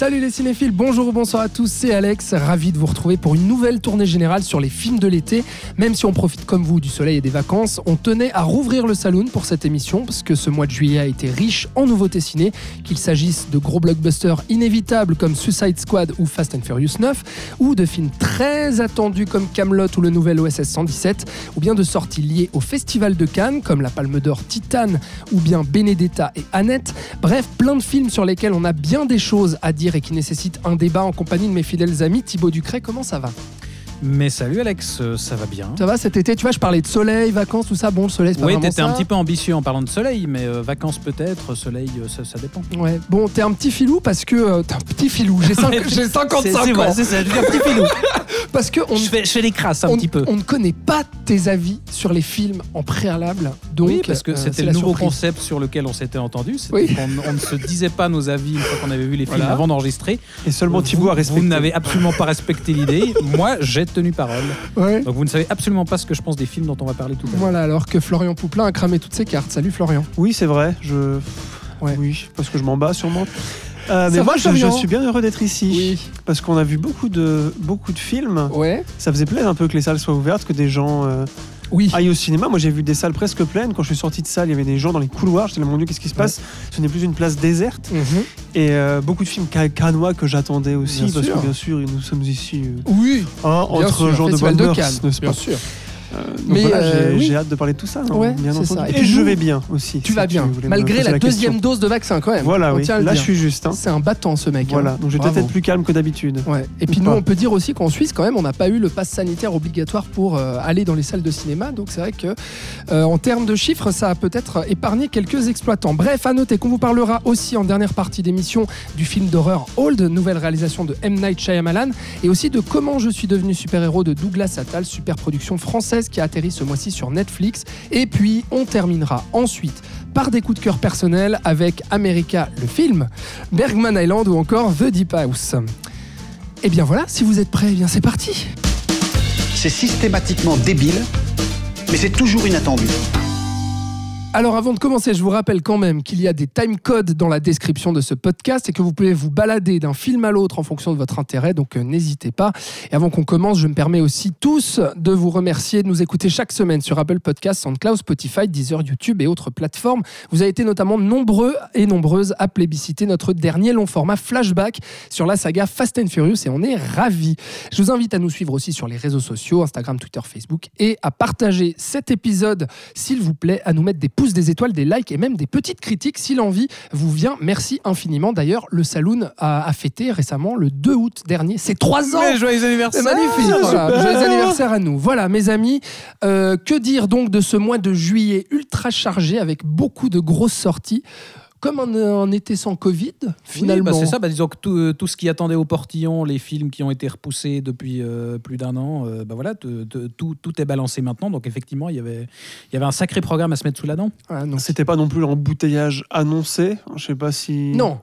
Salut les cinéphiles, bonjour ou bonsoir à tous, c'est Alex, ravi de vous retrouver pour une nouvelle tournée générale sur les films de l'été. Même si on profite comme vous du soleil et des vacances, on tenait à rouvrir le saloon pour cette émission parce que ce mois de juillet a été riche en nouveautés ciné, qu'il s'agisse de gros blockbusters inévitables comme Suicide Squad ou Fast and Furious 9, ou de films très attendus comme Camelot ou le nouvel OSS 117, ou bien de sorties liées au Festival de Cannes comme la Palme d'Or Titane ou bien Benedetta et Annette. Bref, plein de films sur lesquels on a bien des choses à dire et qui nécessitent un débat en compagnie de mes fidèles amis. Thibaut Ducret, comment ça va? Mais salut Alex, euh, ça va bien. Ça va cet été Tu vois, je parlais de soleil, vacances, tout ça. Bon, le soleil, c'est pas Oui, vraiment t'étais ça. un petit peu ambitieux en parlant de soleil, mais euh, vacances peut-être, soleil, euh, ça, ça dépend. Ouais. Bon, t'es un petit filou parce que euh, t'es un petit filou. J'ai cinq- j'ai 55 C'est- c'est ans. vrai, c'est ça, je suis un petit filou. Parce que on, je, fais, je fais les crasses un on- petit peu. on ne connaît pas tes avis sur les films en préalable. Donc, oui, parce que euh, c'était le la nouveau surprise. concept sur lequel on s'était entendu. C'était Oui. qu'on on ne se disait pas nos avis une fois qu'on avait vu les films Voilà. avant d'enregistrer. Et seulement Thibaut a vous, respecté. vous n'avez absolument pas respecté l'idée. Moi, j'ai tenu parole. Ouais. Donc vous ne savez absolument pas ce que je pense des films dont on va parler tout à l'heure. Voilà, alors que Florian Pouplin a cramé toutes ses cartes. Salut Florian. Oui, c'est vrai. Je... Ouais. Oui, parce que je m'en bats sûrement. Euh, mais Ça moi, va, je, suis bien heureux d'être ici. Parce qu'on a vu beaucoup de, beaucoup de films. Ouais. Ça faisait plaisir un peu que les salles soient ouvertes, que des gens euh, Oui. aillent au cinéma. Moi, j'ai vu des salles presque pleines. Quand je suis sorti de salle, il y avait des gens dans les couloirs. J'étais là, mon Dieu, qu'est-ce qui se passe? Ce n'est plus une place déserte. Mhm. Et euh, beaucoup de films ca- canois que j'attendais aussi. Bien parce sûr. que, bien sûr, nous sommes ici euh, Oui. hein, entre sûr, gens de bonne mœurs, n'est-ce bien pas sûr. Euh, donc Mais, voilà, euh, j'ai oui. hâte de parler de tout ça, hein, Ouais, bien c'est entendu. ça. Et Et, puis je vais bien aussi. Tu si vas bien, malgré la, deuxième dose de vaccin quand même. Voilà, oui. Là, je suis juste. hein. C'est un battant ce mec. hein. Voilà, donc je vais peut-être être plus calme que d'habitude. Ouais. Et puis Ou nous, pas. on peut dire aussi qu'en Suisse, quand même, on n'a pas eu le pass sanitaire obligatoire pour euh, aller dans les salles de cinéma. Donc c'est vrai que, euh, en termes de chiffres, ça a peut-être épargné quelques exploitants. Bref, à noter qu'on vous parlera aussi en dernière partie d'émission du film d'horreur Old, nouvelle réalisation de M Night Shyamalan, et aussi de Comment je suis devenu super-héros de Douglas Attal, super production française qui a atterri ce mois-ci sur Netflix. Et puis, on terminera ensuite par des coups de cœur personnels avec America, le film, Bergman Island ou encore The Deep House. Et bien voilà, si vous êtes prêts, eh bien c'est parti. C'est systématiquement débile, mais c'est toujours inattendu. Alors avant de commencer, je vous rappelle quand même qu'il y a des time codes dans la description de ce podcast et que vous pouvez vous balader d'un film à l'autre en fonction de votre intérêt, donc euh, n'hésitez pas. Et avant qu'on commence, je me permets aussi tous de vous remercier de nous écouter chaque semaine sur Apple Podcasts, SoundCloud, Spotify, Deezer, YouTube et autres plateformes. Vous avez été notamment nombreux et nombreuses à plébisciter notre dernier long format flashback sur la saga Fast and Furious et on est ravis. Je vous invite à nous suivre aussi sur les réseaux sociaux, Instagram, Twitter, Facebook et à partager cet épisode, s'il vous plaît, à nous mettre des pouces, des étoiles, des likes et même des petites critiques si l'envie vous vient. Merci infiniment. D'ailleurs, le Saloon a, a fêté récemment le 2 août dernier. C'est trois ans Mais joyeux c'est anniversaire magnifique. Voilà. Joyeux anniversaire à nous. Voilà, mes amis. Euh, que dire donc de ce mois de juillet ultra chargé avec beaucoup de grosses sorties? Comme un, un été sans Covid, finalement. Oui, bah, c'est ça, bah, disons que tout, euh, tout ce qui attendait au portillon, les films qui ont été repoussés depuis euh, plus d'un an, euh, bah voilà, te- te- tout, tout est balancé maintenant. Donc effectivement, il y avait, il y avait un sacré programme à se mettre sous la dent. Ah, non. C'était pas non plus l'embouteillage annoncé. Je sais pas si. non.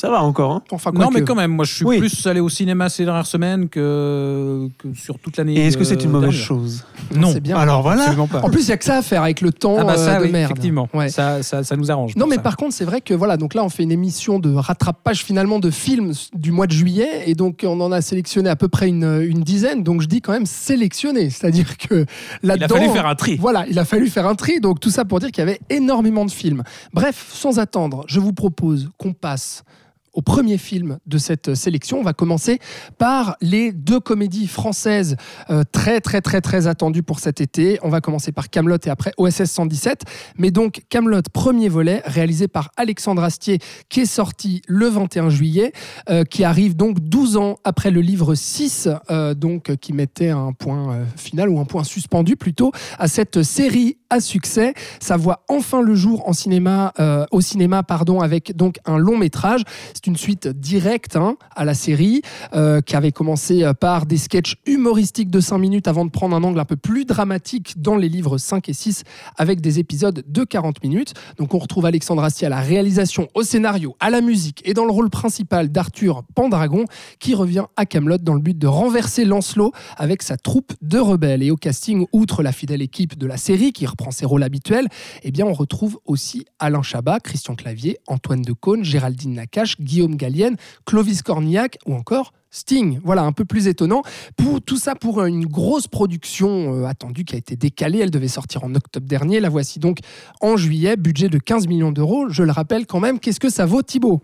Ça va encore. Hein. Enfin, non, mais quand même, moi je suis Oui. plus allé au cinéma ces dernières semaines que, que sur toute l'année. Et est-ce que c'est euh, une mauvaise dernière. chose? Non, C'est bien. Alors voilà. pas. En plus, il n'y a que ça à faire avec le temps ah bah ça, euh, de oui, merde. effectivement, Ouais. ça, ça, ça nous arrange. Non, mais ça. par contre, c'est vrai que voilà, donc là, on fait une émission de rattrapage finalement de films du mois de juillet, et donc on en a sélectionné à peu près une, une dizaine. Donc je dis quand même sélectionné, c'est-à-dire que il là-dedans, a fallu faire un tri. Voilà, il a fallu faire un tri, donc tout ça pour dire qu'il y avait énormément de films. Bref, sans attendre, je vous propose qu'on passe au premier film de cette sélection. On va commencer par les deux comédies françaises euh, très très très très attendues pour cet été. On va commencer par Camelot et après OSS 117. Mais donc Camelot, premier volet, réalisé par Alexandre Astier, qui est sorti le 21 juillet, euh, qui arrive donc 12 ans après le livre 6, euh, donc qui mettait un point final ou un point suspendu plutôt à cette série à succès. Ça voit enfin le jour en cinéma, euh, au cinéma pardon, avec donc un long métrage. C'est une suite directe hein, à la série euh, qui avait commencé par des sketchs humoristiques de 5 minutes avant de prendre un angle un peu plus dramatique dans les livres 5 et 6 avec des épisodes de 40 minutes. Donc on retrouve Alexandre Astier à la réalisation, au scénario, à la musique et dans le rôle principal d'Arthur Pendragon qui revient à Camelot dans le but de renverser Lancelot avec sa troupe de rebelles. Et au casting, outre la fidèle équipe de la série qui reprend ses rôles habituels, eh on retrouve aussi Alain Chabat, Christian Clavier, Antoine Decaune, Géraldine Nakache, Guillaume Gallienne, Clovis Cornillac ou encore Sting. Voilà, un peu plus étonnant. Pour, tout ça pour une grosse production euh, attendue qui a été décalée. Elle devait sortir en octobre dernier. La voici donc en juillet. Budget de 15 millions d'euros. Je le rappelle quand même. Qu'est-ce que ça vaut, Thibaut?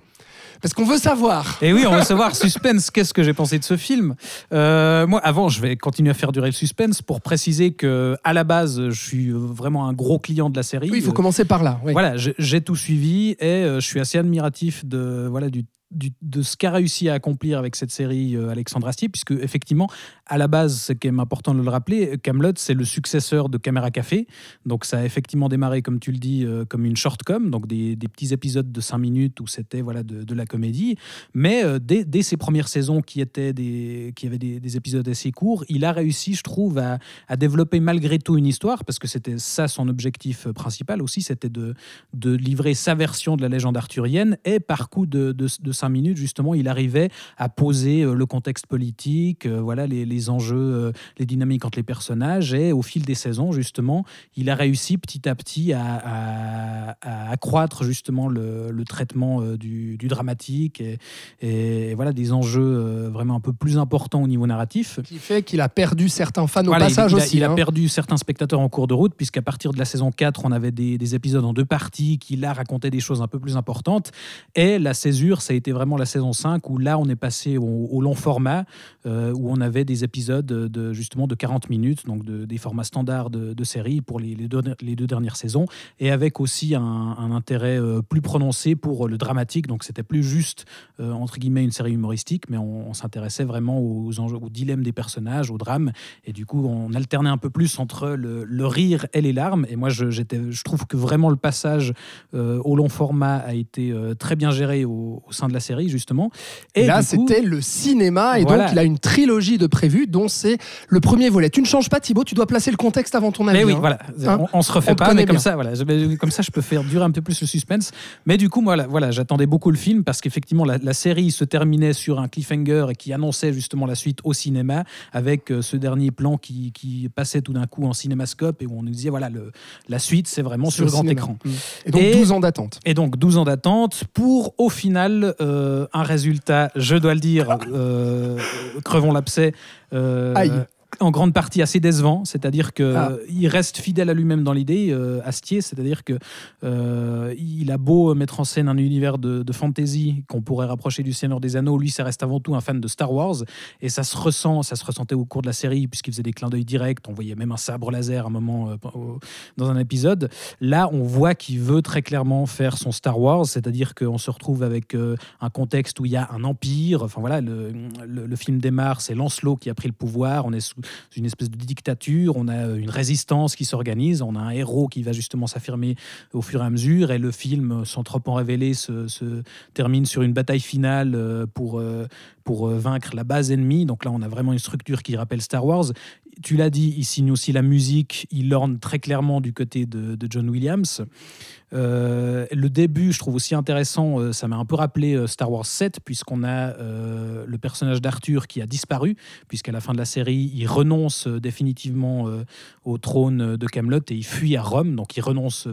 Parce qu'on veut savoir. Et oui, on veut savoir, suspense, qu'est-ce que j'ai pensé de ce film Euh, Moi, avant, je vais continuer à faire durer le suspense pour préciser que à la base, je suis vraiment un gros client de la série. Oui, il faut commencer par là. oui. Voilà, j'ai- j'ai tout suivi et euh, je suis assez admiratif de, voilà, du, de ce qu'a réussi à accomplir avec cette série euh, Alexandre Astier, puisque effectivement, à la base, c'est quand même important de le rappeler, Camelot, c'est le successeur de Caméra Café. Donc ça a effectivement démarré, comme tu le dis, euh, comme une short-com, donc des, des petits épisodes de 5 minutes où c'était voilà, de, la comédie. Mais euh, dès, dès ses premières saisons qui, étaient des, qui avaient des, des épisodes assez courts, il a réussi, je trouve, à, à développer malgré tout une histoire, parce que c'était ça son objectif principal aussi, c'était de, de livrer sa version de la légende arthurienne. Et par coup de, de, de minutes, justement, il arrivait à poser euh, le contexte politique, euh, voilà, les, les enjeux, euh, les dynamiques entre les personnages. Et au fil des saisons, justement, il a réussi petit à petit à, à- à accroître justement le, le traitement du, du dramatique et, et voilà des enjeux vraiment un peu plus importants au niveau narratif. Qui fait qu'il a perdu certains fans Voilà, au passage il, il a- aussi. il a hein. perdu certains spectateurs en cours de route, puisqu'à partir de la saison 4, on avait des, des épisodes en deux parties qui, là, racontaient des choses un peu plus importantes. Et la césure, ça a été vraiment la saison 5, où là, on est passé au, long format, euh, où on avait des épisodes de, justement de 40 minutes, donc de- des formats standards de, de série pour les, deux, les deux dernières saisons, et avec aussi un, intérêt euh, plus prononcé pour le dramatique. Donc, c'était plus juste, euh, entre guillemets, une série humoristique, mais on, s'intéressait vraiment aux, enjeux, dilemmes des personnages, au drame. Et du coup, on alternait un peu plus entre le, rire et les larmes. Et moi, je, trouve que vraiment le passage au long format a été très bien géré au, au sein de la série, justement. Et là, c'était le cinéma. Et Voilà. donc, il a une trilogie de prévues, dont c'est le premier volet. Tu ne changes pas, Thibaut, tu dois placer le contexte avant ton avis. Mais oui, hein. voilà, Hein on, on se refait On pas, mais comme bien. ça, voilà, comme ça, je peux faire durer un peu plus le suspense. Mais du coup, voilà, voilà, j'attendais beaucoup le film parce qu'effectivement, la, la série se terminait sur un cliffhanger et qui annonçait justement la suite au cinéma avec euh, ce dernier plan qui, qui passait tout d'un coup en cinémascope et où on nous disait voilà, le, la suite, c'est vraiment sur le le grand cinéma. écran. Mm. Et donc, Et- 12 ans d'attente. Et donc 12 ans d'attente pour au final euh, un résultat, je dois le dire, euh, crevons l'abcès, euh, Aïe. En grande partie assez décevant. C'est-à-dire que Ah. il reste fidèle à lui-même dans l'idée, euh, Astier. C'est-à-dire que euh, il a beau mettre en scène un univers de, de fantasy qu'on pourrait rapprocher du Seigneur des Anneaux, lui, ça reste avant tout un fan de Star Wars. Et ça se ressent, ça se ressentait au cours de la série puisqu'il faisait des clins d'œil directs. On voyait même un sabre laser à un moment euh, au- dans un épisode. Là, on voit qu'il veut très clairement faire son Star Wars, c'est-à-dire qu'on se retrouve avec euh, un contexte où il y a un empire. Enfin voilà, le, le- le film démarre, c'est Lancelot qui a pris le pouvoir. On est sous une espèce de dictature. On a euh, une résistance qui s'organise. On a un héros qui va justement s'affirmer au fur et à mesure. Et le film, sans trop en révéler, se, se termine sur une bataille finale euh, pour, euh, pour euh, vaincre la base ennemie. Donc là, on a vraiment une structure qui rappelle Star Wars. Tu l'as dit, il signe aussi la musique. Il orne très clairement du côté de, de John Williams. Euh, le début, je trouve aussi intéressant, euh, ça m'a un peu rappelé euh, Star Wars 7, puisqu'on a le personnage d'Arthur qui a disparu, puisqu'à la fin de la série, il renonce définitivement au trône de Camelot et il fuit à Rome, donc il renonce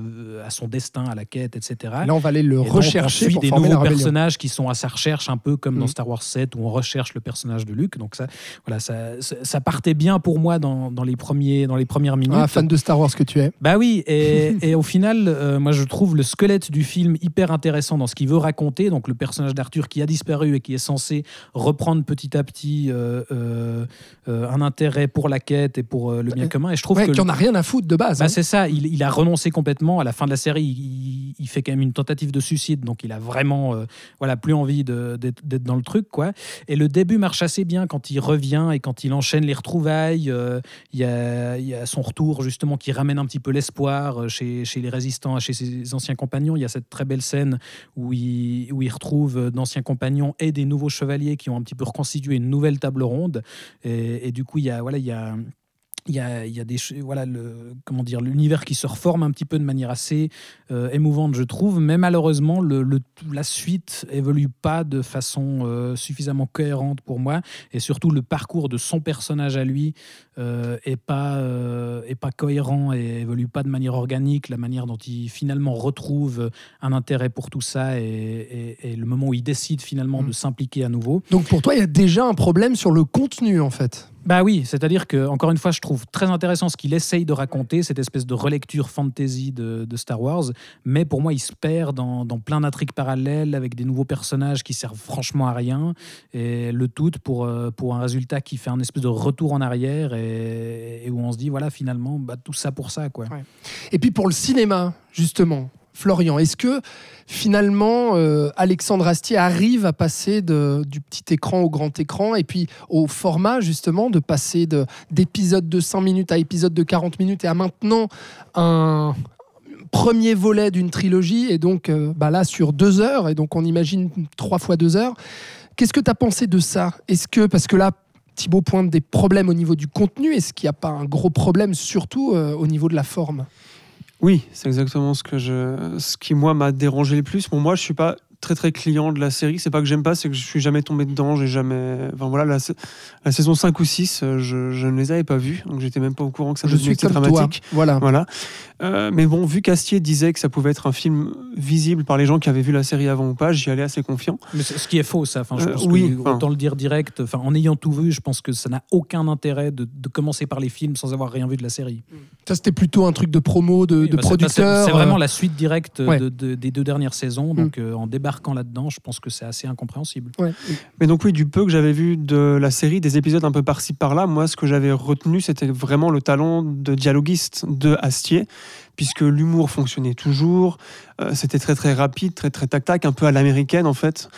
à son destin, à la quête, etc. Là, on va aller le Et donc, rechercher on suit pour des nouveaux personnages qui sont à sa recherche, un peu comme dans Mhm. Star Wars 7 où on recherche le personnage de Luke. Donc ça, voilà, ça partait bien pour moi dans, dans les premiers, dans les premières minutes. Ah, fan de Star Wars que tu es. Bah oui, et, et au final, euh, moi je trouve le squelette du film hyper intéressant dans ce qu'il veut raconter. Donc le personnage d'Arthur qui a disparu et qui est censé reprendre petit à petit euh, euh, un intérêt pour la quête et pour le bien commun. Et je trouve Ouais, que qui en a rien à foutre de base. bah, hein. c'est ça, il, il a renoncé complètement. À la fin de la série, il, il, fait quand même une tentative de suicide, donc il a vraiment voilà, plus envie d'être dans le truc. quoi. Et le début marche assez bien quand il revient et quand il enchaîne les retrouvailles. Euh, Il y, a, il y a son retour, justement, qui ramène un petit peu l'espoir euh, chez, les résistants, chez ses anciens compagnons. Il y a cette très belle scène où il, où il retrouve euh, d'anciens compagnons et des nouveaux chevaliers qui ont un petit peu reconstitué une nouvelle table ronde. Et, et du coup, il y a, voilà, il y a, il y a, il y a des voilà le comment dire l'univers qui se reforme un petit peu de manière assez euh, émouvante je trouve mais malheureusement le, le- la suite évolue pas de façon euh, suffisamment cohérente pour moi et surtout le parcours de son personnage à lui euh, est pas euh, est pas cohérent et évolue pas de manière organique la manière dont il finalement retrouve un intérêt pour tout ça et, et- et le moment où il décide finalement Mm. de s'impliquer à nouveau Donc pour toi, il y a déjà un problème sur le contenu en fait? Bah oui, c'est-à-dire que, encore une fois, je trouve très intéressant ce qu'il essaye de raconter, cette espèce de relecture fantasy de, Star Wars, mais pour moi, il se perd dans, plein d'intrigues parallèles avec des nouveaux personnages qui servent franchement à rien, et le tout pour, euh, pour un résultat qui fait un espèce de retour en arrière et, et où on se dit, voilà, finalement, bah, tout ça pour ça, quoi. Et puis pour le cinéma, justement, Florian, est-ce que finalement euh, Alexandre Astier arrive à passer de- du petit écran au grand écran et puis au format justement de passer de- d'épisode de 5 minutes à épisode de 40 minutes et à maintenant un premier volet d'une trilogie et donc euh, bah là sur deux heures et donc on imagine trois fois deux heures. Qu'est-ce que tu as pensé de ça? Est-ce que, parce que là, Thibaut pointe des problèmes au niveau du contenu, est-ce qu'il n'y a pas un gros problème surtout euh, au niveau de la forme? Oui, c'est exactement ce que je, ce qui moi m'a dérangé le plus. Bon, moi, je suis pas très très client de la série. C'est pas que j'aime pas, c'est que je suis jamais tombé dedans. J'ai jamais. Enfin voilà, la, sa- la saison 5 ou 6, euh, je, je ne les avais pas vues, donc j'étais même pas au courant que ça Je devenait suis comme dramatique. toi. Voilà. Voilà. Euh, mais bon, vu qu'Astier disait que ça pouvait être un film visible par les gens qui avaient vu la série avant ou pas, j'y allais assez confiant. Mais c'est- ce qui est faux, ça. Enfin, je Euh, oui, que, autant le dire direct. Enfin, en ayant tout vu, je pense que ça n'a aucun intérêt de, de commencer par les films sans avoir rien vu de la série. Ça, c'était plutôt un truc de promo, de, Oui, de bah, c'est- producteur. C'est vraiment la suite directe ouais. de- de- des deux dernières saisons. Donc, euh, en débarquant là-dedans, je pense que c'est assez incompréhensible. ouais. Mais donc oui, du peu que j'avais vu de la série, des épisodes un peu par-ci par-là, moi ce que j'avais retenu, c'était vraiment le talent de dialoguiste de Astier, puisque l'humour fonctionnait toujours, euh, c'était très très rapide, très très tac-tac, un peu à l'américaine en fait.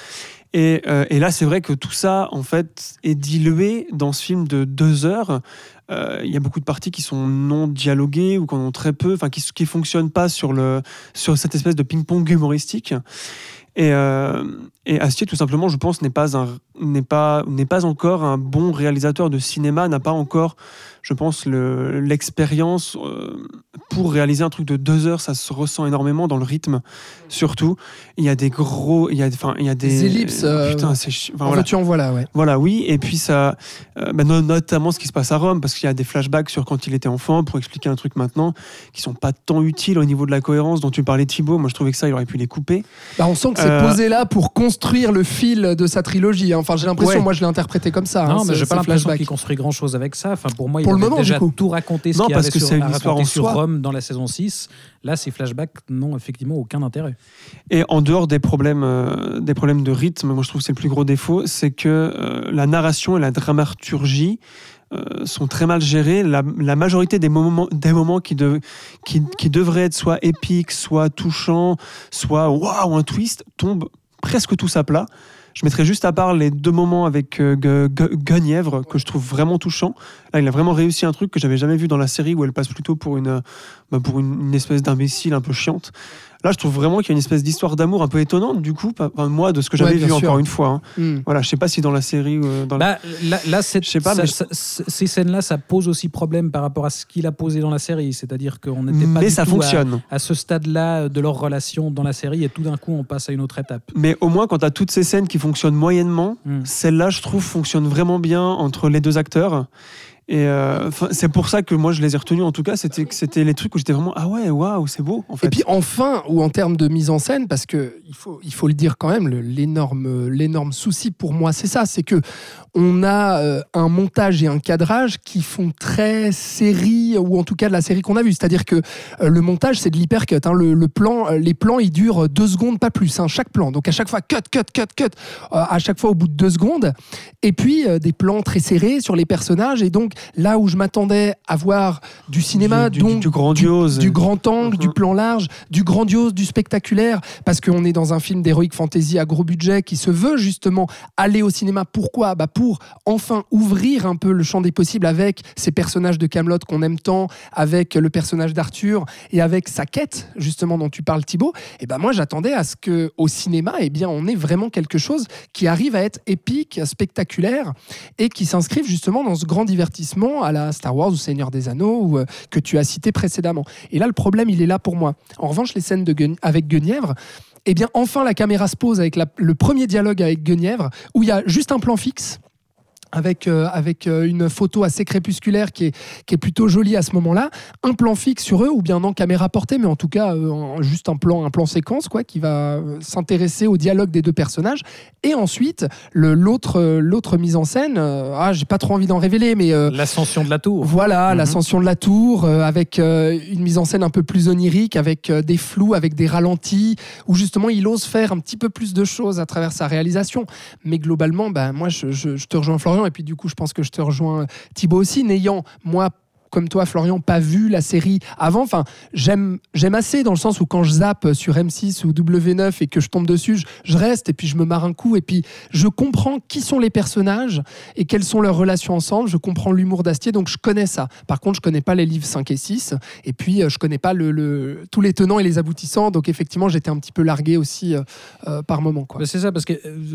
Et, euh, et là, c'est vrai que tout ça, en fait, est dilué dans ce film de deux heures. Euh, Il y a beaucoup de parties qui sont non dialoguées ou qui en ont très peu, enfin qui qui fonctionnent pas sur le sur cette espèce de ping-pong humoristique. Et, euh, et Astier, tout simplement, je pense, n'est pas, un, n'est pas, n'est pas encore un bon réalisateur de cinéma, n'a pas encore, je pense, le, l'expérience euh, pour réaliser un truc de deux heures. Ça se ressent énormément dans le rythme, surtout. Il y a des gros, il y a, enfin, il y a des, Des ellipses, euh, putain, c'est enfin, En voilà. veux-tu, en voilà, ouais. Voilà, oui. Et puis ça, euh, bah, no- notamment ce qui se passe à Rome, parce qu'il y a des flashbacks sur quand il était enfant pour expliquer un truc maintenant qui sont pas tant utiles au niveau de la cohérence dont tu parlais Thibaut. Moi, je trouvais que ça, il aurait pu les couper. Bah, on sent que c'est posé là pour construire le fil de sa trilogie. hein. Enfin, j'ai l'impression, Ouais. moi, je l'ai interprété comme ça. non, hein, mais j'ai pas l'impression qu'il construit grand-chose avec ça. Enfin, pour moi, il Pour le moment, déjà du coup. tout raconté ce Non, parce avait que sur, c'est une histoire en sur soi. Rome dans la saison 6. Là, ces flashbacks n'ont effectivement aucun intérêt. Et en dehors des problèmes, euh, des problèmes de rythme, moi je trouve que c'est le plus gros défaut, c'est que euh, la narration et la dramaturgie euh, sont très mal gérées. La, la majorité des moments, des moments qui, de- qui, qui devraient être soit épiques, soit touchants, soit waouh, un twist, tombent presque tous à plat. Je mettrais juste à part les deux moments avec euh, Gu- Gu- Guenièvre que je trouve vraiment touchants. Là, il a vraiment réussi un truc que j'avais jamais vu dans la série où elle passe plutôt pour une, euh, bah, pour une espèce d'imbécile un peu chiante. Là, je trouve vraiment qu'il y a une espèce d'histoire d'amour un peu étonnante, du coup, pas- enfin, moi, de ce que j'avais Ouais, vu sûr. encore une fois. hein. Hmm. Voilà, je sais pas si dans la série ou euh, dans la... Bah, là, là, Je sais pas, ça- mais- ça- ces scènes-là, ça pose aussi problème par rapport à ce qu'il a posé dans la série. C'est-à-dire qu'on n'était pas Mais du ça tout fonctionne. À, à ce stade-là de leur relation dans la série et tout d'un coup, on passe à une autre étape. Mais au moins, quand tu as toutes ces scènes qui fonctionnent moyennement, Hmm. celle-là, je trouve, fonctionne vraiment bien entre les deux acteurs. Et euh, c'est pour ça que moi, je les ai retenus. En tout cas, c'était c'était les trucs où j'étais vraiment ah ouais, waouh, c'est beau. En fait. Et puis enfin, ou en termes de mise en scène, parce que il faut, il faut le dire quand même, l'énorme souci pour moi, c'est ça, c'est que on a euh, un montage et un cadrage qui font très série, ou en tout cas de la série qu'on a vue. C'est-à-dire que euh, le montage, c'est de l'hypercut. hein. Le, le plan, euh, les plans, ils durent deux secondes, pas plus. hein, chaque plan. Donc à chaque fois, cut, cut, cut, cut. à chaque fois au bout de deux secondes. Et puis des plans très serrés sur les personnages. Et donc là où je m'attendais à voir du cinéma, Du- du- donc du grandiose. du, du grand angle, du plan large, du grandiose, du spectaculaire, parce qu'on est dans un film d'heroic fantasy à gros budget qui se veut justement aller au cinéma. Pourquoi? Bah Pour enfin ouvrir un peu le champ des possibles avec ces personnages de Camelot qu'on aime tant, avec le personnage d'Arthur et avec sa quête justement dont tu parles Thibaut. Et ben moi j'attendais à ce que au cinéma, eh bien on ait vraiment quelque chose qui arrive à être épique, spectaculaire et qui s'inscrive justement dans ce grand divertissement à la Star Wars ou Seigneur des Anneaux euh, que tu as cité précédemment. Et là, le problème, il est là pour moi. En revanche, les scènes de avec Guenièvre, eh bien, enfin, la caméra se pose avec le premier dialogue avec Guenièvre, où il y a juste un plan fixe. Avec, euh, avec euh, une photo assez crépusculaire qui est, qui est plutôt jolie à ce moment-là, un plan fixe sur eux ou bien non caméra portée, mais en tout cas euh, juste un plan, un plan séquence quoi, qui va s'intéresser au dialogue des deux personnages. Et ensuite l'autre l'autre mise en scène, euh, ah j'ai pas trop envie d'en révéler, mais L'ascension de la tour. voilà, Mhm. l'ascension de la tour, avec une mise en scène un peu plus onirique, avec des flous, avec des ralentis, où justement il ose faire un petit peu plus de choses à travers sa réalisation. Mais globalement, ben, moi je, je- je te rejoins Florian, et puis du coup je pense que je te rejoins Thibaut aussi, n'ayant moi comme toi, Florian, pas vu la série avant. Enfin, j'aime, assez dans le sens où quand je zappe sur M6 ou W9 et que je tombe dessus, je, reste et puis je me marre un coup et puis je comprends qui sont les personnages et quelles sont leurs relations ensemble. Je comprends l'humour d'Astier, donc je connais ça. Par contre, je connais pas les livres 5 et 6 et puis euh, je connais pas le, tous les tenants et les aboutissants. Donc effectivement, j'étais un petit peu largué aussi euh, euh, par moment. Bah, c'est ça, parce que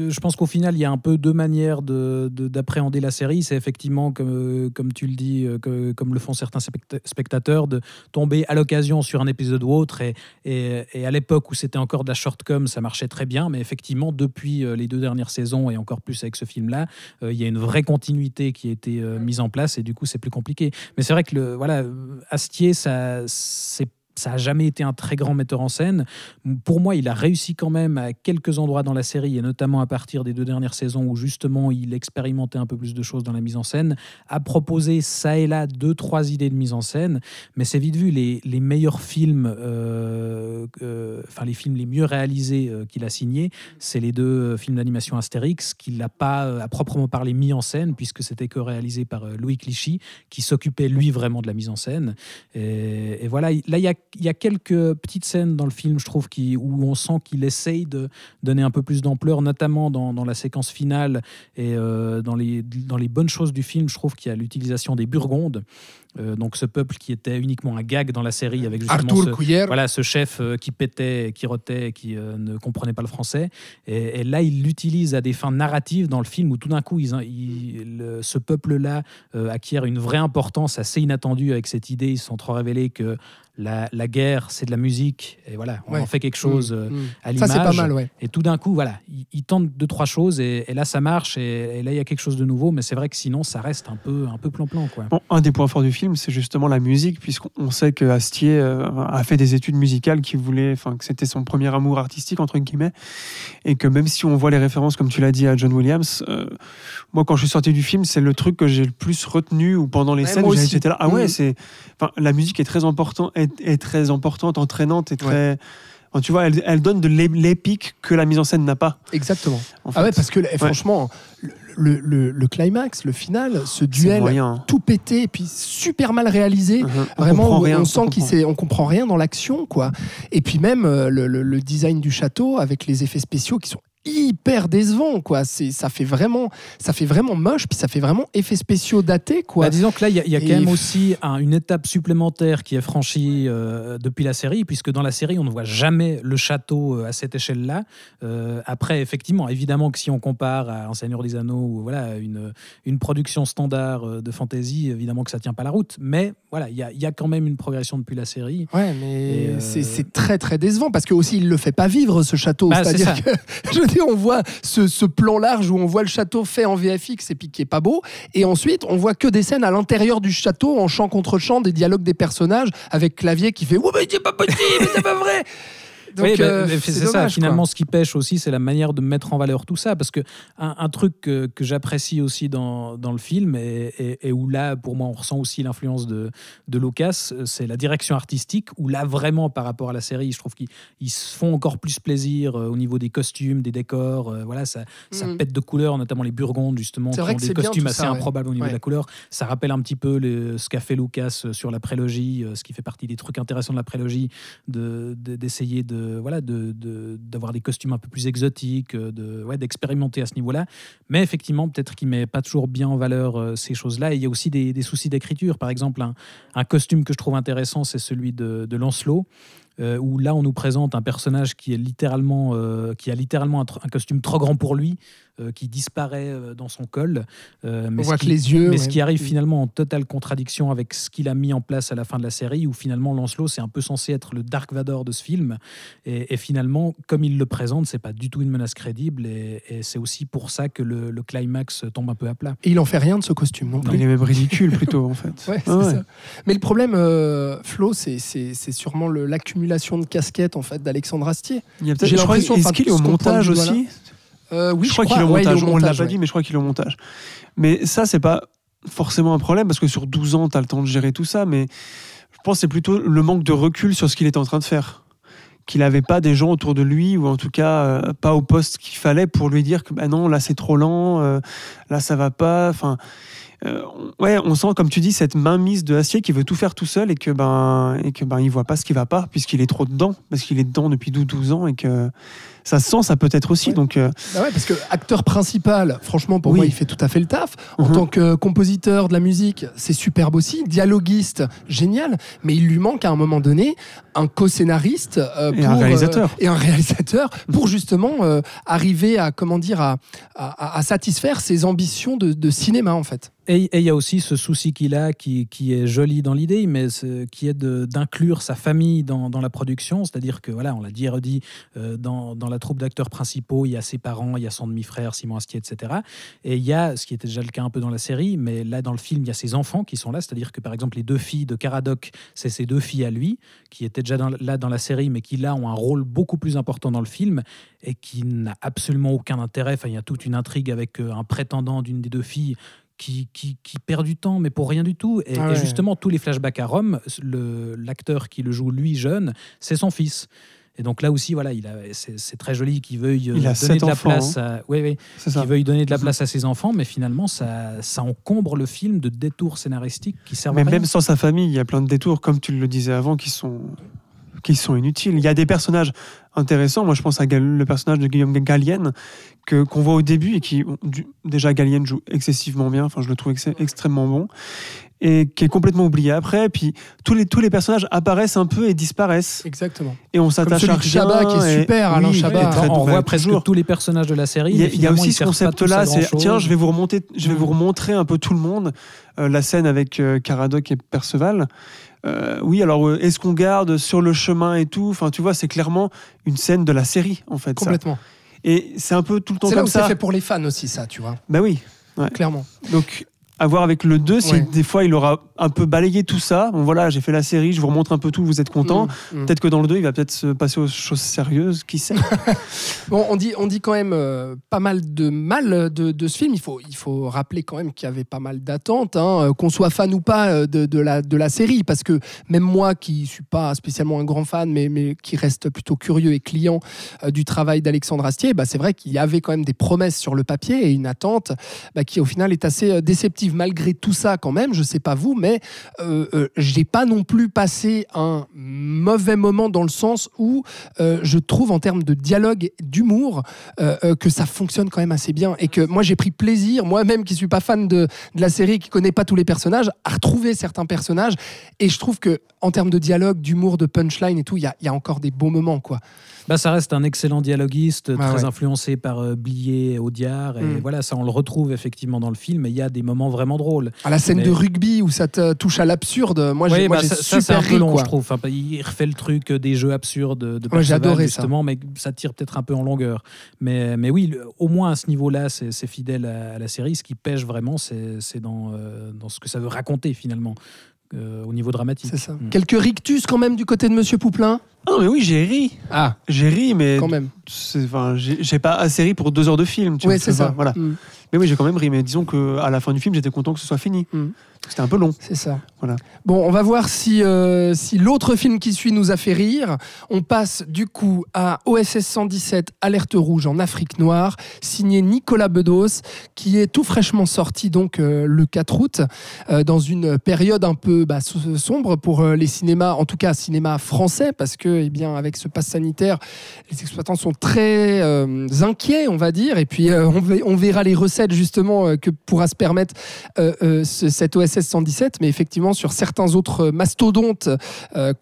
je pense qu'au final, il y a un peu deux manières de- de- d'appréhender la série. C'est effectivement, comme, comme tu le dis, comme le certains specta- spectateurs, de tomber à l'occasion sur un épisode ou autre. Et, et- à l'époque où c'était encore de la shortcom, ça marchait très bien. Mais effectivement, depuis euh, les deux dernières saisons, et encore plus avec ce film-là, euh, il y a une vraie continuité qui a été euh, mise en place. Et du coup, c'est plus compliqué. Mais c'est vrai que le, voilà, Astier, ça, c'est ça n'a jamais été un très grand metteur en scène. Pour moi, il a réussi quand même à quelques endroits dans la série, et notamment à partir des deux dernières saisons où justement il expérimentait un peu plus de choses dans la mise en scène, à proposer ça et là deux, trois idées de mise en scène. Mais c'est vite vu, les, les meilleurs films, euh, euh, enfin les films les mieux réalisés euh, qu'il a signés, c'est les deux films d'animation Astérix qu'il n'a pas à proprement parler mis en scène, puisque c'était que réalisé par Louis Clichy, qui s'occupait lui vraiment de la mise en scène. Et, et voilà, là, il y a, il y a quelques petites scènes dans le film, je trouve, qui, où on sent qu'il essaye de donner un peu plus d'ampleur, notamment dans, dans la séquence finale et euh, dans, les, dans les bonnes choses du film. Je trouve qu'il y a l'utilisation des Burgondes, euh, donc ce peuple qui était uniquement un gag dans la série, avec justement Arthur ce, voilà, ce chef euh, qui pétait, qui rotait, qui euh, ne comprenait pas le français. Et, et là, il l'utilise à des fins narratives dans le film où tout d'un coup, ils- ce peuple-là acquiert une vraie importance assez inattendue avec cette idée. Ils se sont trop révélés que la, la guerre, c'est de la musique. Et voilà, on Ouais. en fait quelque chose Mmh, à Ça, c'est pas l'image. mal, ouais. Et tout d'un coup, voilà, il, il tente deux, trois choses et, et là, ça marche. Et, et là, il y a quelque chose de nouveau. Mais c'est vrai que sinon, ça reste un peu, un peu plan-plan. Quoi. Bon, un des points forts du film, c'est justement la musique, puisqu'on on sait que Astier euh, a fait des études musicales, qu'il voulait, enfin que c'était son premier amour artistique entre guillemets, et que même si on voit les références, comme tu l'as dit, à John Williams, euh, moi quand je suis sorti du film, c'est le truc que j'ai le plus retenu ou pendant les Ouais, scènes, j'étais là, ah ouais, Mhm. c'est, enfin la musique est très importante, est, est très importante, entraînante et très, enfin, tu vois, elle, elle donne de l'é- l'épique que la mise en scène n'a pas. Exactement. en Ah ouais, parce que franchement, le, le- le climax, le final, ce duel moyen. tout pété et puis super mal réalisé. Mhm. Vraiment, rien, on on sent qu'il on comprend rien dans l'action, quoi. Et puis même euh, le- le design du château avec les effets spéciaux qui sont hyper décevants, quoi. C'est, ça fait vraiment, ça fait vraiment moche, puis ça fait vraiment effets spéciaux datés, quoi. Bah, disons que là, il y a, il y a quand même aussi un- une étape supplémentaire qui est franchie euh, depuis la série, puisque dans la série, on ne voit jamais le château euh, à cette échelle-là. Euh, après, effectivement, évidemment que si on compare à Un Seigneur des Anneaux ou voilà, une, une production standard de fantasy, évidemment que ça tient pas la route. Mais voilà, il y a, y a quand même une progression depuis la série. Ouais, mais euh, c'est, très très décevant parce que aussi il le fait pas vivre ce château. Bah, c'est C'est-à-dire que je on voit ce, plan large où on voit le château fait en VFX et puis qui pas beau, et ensuite on voit que des scènes à l'intérieur du château en chant contre chant, des dialogues des personnages avec clavier qui fait ouais mais c'est pas possible, c'est pas vrai. Donc, oui, bah, euh, c'est ça. Finalement, quoi. ce qui pêche aussi, c'est la manière de mettre en valeur tout ça. Parce que un, un truc que, que j'apprécie aussi dans, dans le film, et, et- et où là, pour moi, on ressent aussi l'influence de, de Lucas, euh, c'est la direction artistique, où là, vraiment, par rapport à la série, je trouve qu'ils ils se font encore plus plaisir euh, au niveau des costumes, des décors. euh, voilà, ça, ça Mhm. pète de couleurs, notamment les Burgondes, justement, qui ont des costumes assez ça, ouais. improbables au niveau Ouais. de la couleur. Ça rappelle un petit peu le- ce qu'a fait Lucas sur la prélogie, ce qui fait partie des trucs intéressants de la prélogie, de- de- d'essayer voilà, de, d'avoir des costumes un peu plus exotiques, euh, de, ouais, d'expérimenter à ce niveau-là. Mais effectivement, peut-être qu'il met pas toujours bien en valeur euh, ces choses-là. Il y a aussi des, des soucis d'écriture. Par exemple, un, costume que je trouve intéressant, c'est celui de, de Lancelot. euh, où là on nous présente un personnage qui est littéralement qui a littéralement un, costume trop grand pour lui qui disparaît euh, dans son col euh, mais On ce voit qui- que les yeux. mais ouais. ce qui arrive finalement en totale contradiction avec ce qu'il a mis en place à la fin de la série, où finalement Lancelot, c'est un peu censé être le Dark Vador de ce film. Et, et finalement, comme il le présente, c'est pas du tout une menace crédible. Et, et c'est aussi pour ça que le, le climax tombe un peu à plat. Et il en fait rien de ce costume non. Il est même ridicule plutôt en fait. Ouais, c'est Ah ouais. ça. Mais le problème, euh, Flo, c'est sûrement l'accumulation de casquettes en fait d'Alexandre Astier. Il y a peut-être- J'ai l'impression, Est-ce qu'il est au montage aussi Euh, oui, je crois qu'il est au ouais, montage. On ne l'a pas ouais. dit, mais je crois qu'il est au montage. Mais ça, c'est pas forcément un problème parce que sur 12 ans, tu as le temps de gérer tout ça. Mais je pense que c'est plutôt le manque de recul sur ce qu'il était en train de faire. Qu'il n'avait pas des gens autour de lui, ou en tout cas euh, pas au poste qu'il fallait pour lui dire que bah non, là c'est trop lent, euh, là ça va pas. Enfin, euh, on- ouais, on sent, comme tu dis, cette mainmise de Astier qui veut tout faire tout seul et que ben, et que ben, il voit pas ce qui va pas puisqu'il est trop dedans, parce qu'il est dedans depuis 12 ans et que ça se sent, ça peut être aussi. Ouais. Donc, euh, Bah ouais, parce que acteur principal, franchement, pour Oui. moi, il fait tout à fait le taf. En Mhm. tant que compositeur de la musique, c'est superbe aussi. Dialoguiste, génial. Mais il lui manque à un moment donné un co-scénariste euh, Et un réalisateur. et un réalisateur pour justement euh, arriver à comment dire à, à- à satisfaire ses ambitions de, de cinéma en fait. Et il y a aussi ce souci qu'il a, qui, est joli dans l'idée, mais qui est d'inclure sa famille dans, la production. C'est-à-dire que, voilà, on l'a dit et redit, euh, dans, la troupe d'acteurs principaux, il y a ses parents, il y a son demi-frère, Simon Astier, etc. Et il y a, ce qui était déjà le cas un peu dans la série, mais là, dans le film, il y a ses enfants qui sont là. C'est-à-dire que, par exemple, les deux filles de Caradoc, c'est ses deux filles à lui, qui étaient déjà là dans la série, mais qui, là, ont un rôle beaucoup plus important dans le film et qui n'a absolument aucun intérêt. Enfin, il y a toute une intrigue avec euh, un prétendant d'une des deux filles qui, qui, qui perd du temps, mais pour rien du tout. Et, Ah et justement, tous les flashbacks à Rome, le- l'acteur qui le joue, lui, jeune, c'est son fils. Et donc là aussi, voilà, il c'est, très joli qu'il veuille Il a donner de la enfants, hein. place. À, oui, oui, c'est ça. qu'il veuille donner de la place à ses enfants, mais finalement, ça, ça encombre le film de détours scénaristiques qui servent Mais à rien. même sans sa famille, il y a plein de détours, comme tu le disais avant, qui sont, qui sont inutiles. Il y a des personnages intéressants. Moi, je pense à Gal- le personnage de Guillaume Gallienne, que, qu'on voit au début et qui, du- déjà, Gallienne joue excessivement bien. Enfin, je le trouve ex- extrêmement bon. Et qui est complètement oublié après. Puis, tous les, tous les personnages apparaissent un peu et disparaissent. Exactement. Et on s'attache à. Chabat, qui est et- super, Alain oui, Chabat. et très- on voit presque toujours. tous les personnages de la série. Il y a, mais il y a finalement, aussi ce concept-là, c'est tiens, je vais vous remonter, je vais Mm. vous remontrer un peu tout le monde, Euh, la scène avec euh, Caradoc et Perceval. Euh, oui, alors euh, est-ce qu'on garde sur le chemin et tout? Enfin, tu vois, c'est clairement une scène de la série en fait. ça. Complètement. Et c'est un peu tout le temps C'est là comme où c'est ça. fait pour les fans aussi, ça, tu vois. Bah oui. Clairement. Donc à voir avec le 2 si Ouais. des fois il aura un peu balayé tout ça. Bon voilà, j'ai fait la série, je vous remontre un peu tout, vous êtes content. Mm, mm. Peut-être que dans le 2, il va peut-être se passer aux choses sérieuses, qui sait Bon, on dit, on dit quand même euh, pas mal de mal de, de ce film. Il faut, il faut rappeler quand même qu'il y avait pas mal d'attentes, hein, euh, qu'on soit fan ou pas euh, de, de la, de la série. Parce que même moi, qui suis pas spécialement un grand fan, mais, mais qui reste plutôt curieux et client euh, du travail d'Alexandre Astier, bah, c'est vrai qu'il y avait quand même des promesses sur le papier et une attente bah, qui, au final, est assez euh, Malgré tout ça, quand même, je sais pas vous, mais euh, euh, j'ai pas non plus passé un mauvais moment dans le sens où euh, je trouve en termes de dialogue, d'humour, euh, euh, que ça fonctionne quand même assez bien et que moi j'ai pris plaisir, moi-même qui suis pas fan de, la série, qui connais pas tous les personnages, à retrouver certains personnages et je trouve que en termes de dialogue, d'humour, de punchline et tout, il y y a encore des beaux moments quoi. Bah, ça reste un excellent dialoguiste, Ah très ouais. influencé par euh, Blier et Audiard. Et Mm. voilà, ça, on le retrouve effectivement dans le film. Et il y a des moments vraiment drôles. À la scène Mais- de rugby où ça te touche à l'absurde, moi j'ai bah, ça, ça, super c'est un peu long, quoi. je trouve. Enfin, il refait le truc des jeux absurdes de Ouais, Perceval, adoré ça. justement, mais ça tire peut-être un peu en longueur. Mais, mais oui, le- au moins à ce niveau-là, c'est fidèle à, à la série. Ce qui pêche vraiment, c'est c'est dans, euh, dans ce que ça veut raconter finalement. Euh, au niveau dramatique. C'est ça. Mm. Quelques rictus quand même du côté de Monsieur Pouplin Ah non, mais oui, j'ai ri. Ah, J'ai ri, mais quand même. c'est- enfin, j'ai pas assez ri pour deux heures de film. Tu Oui, vois, c'est ça. Voilà. Mm, Mais oui, j'ai quand même ri. Mais disons que à la fin du film, j'étais content que ce soit fini. Mm. C'était un peu long. C'est ça. Voilà. Bon, on va voir si, euh, si l'autre film qui suit nous a fait rire. On passe du coup à OSS 117, Alerte rouge en Afrique noire, signé Nicolas Bedos, qui est tout fraîchement sorti donc euh, le 4 août, euh, dans une période un peu bah, so- sombre pour les cinémas, en tout cas cinéma français, parce que eh bien avec ce pass sanitaire, les exploitants sont très inquiets, on va dire, et puis on, ve- on verra les recettes justement que pourra se permettre ce- cette OSS 117, mais effectivement sur certains autres mastodontes euh,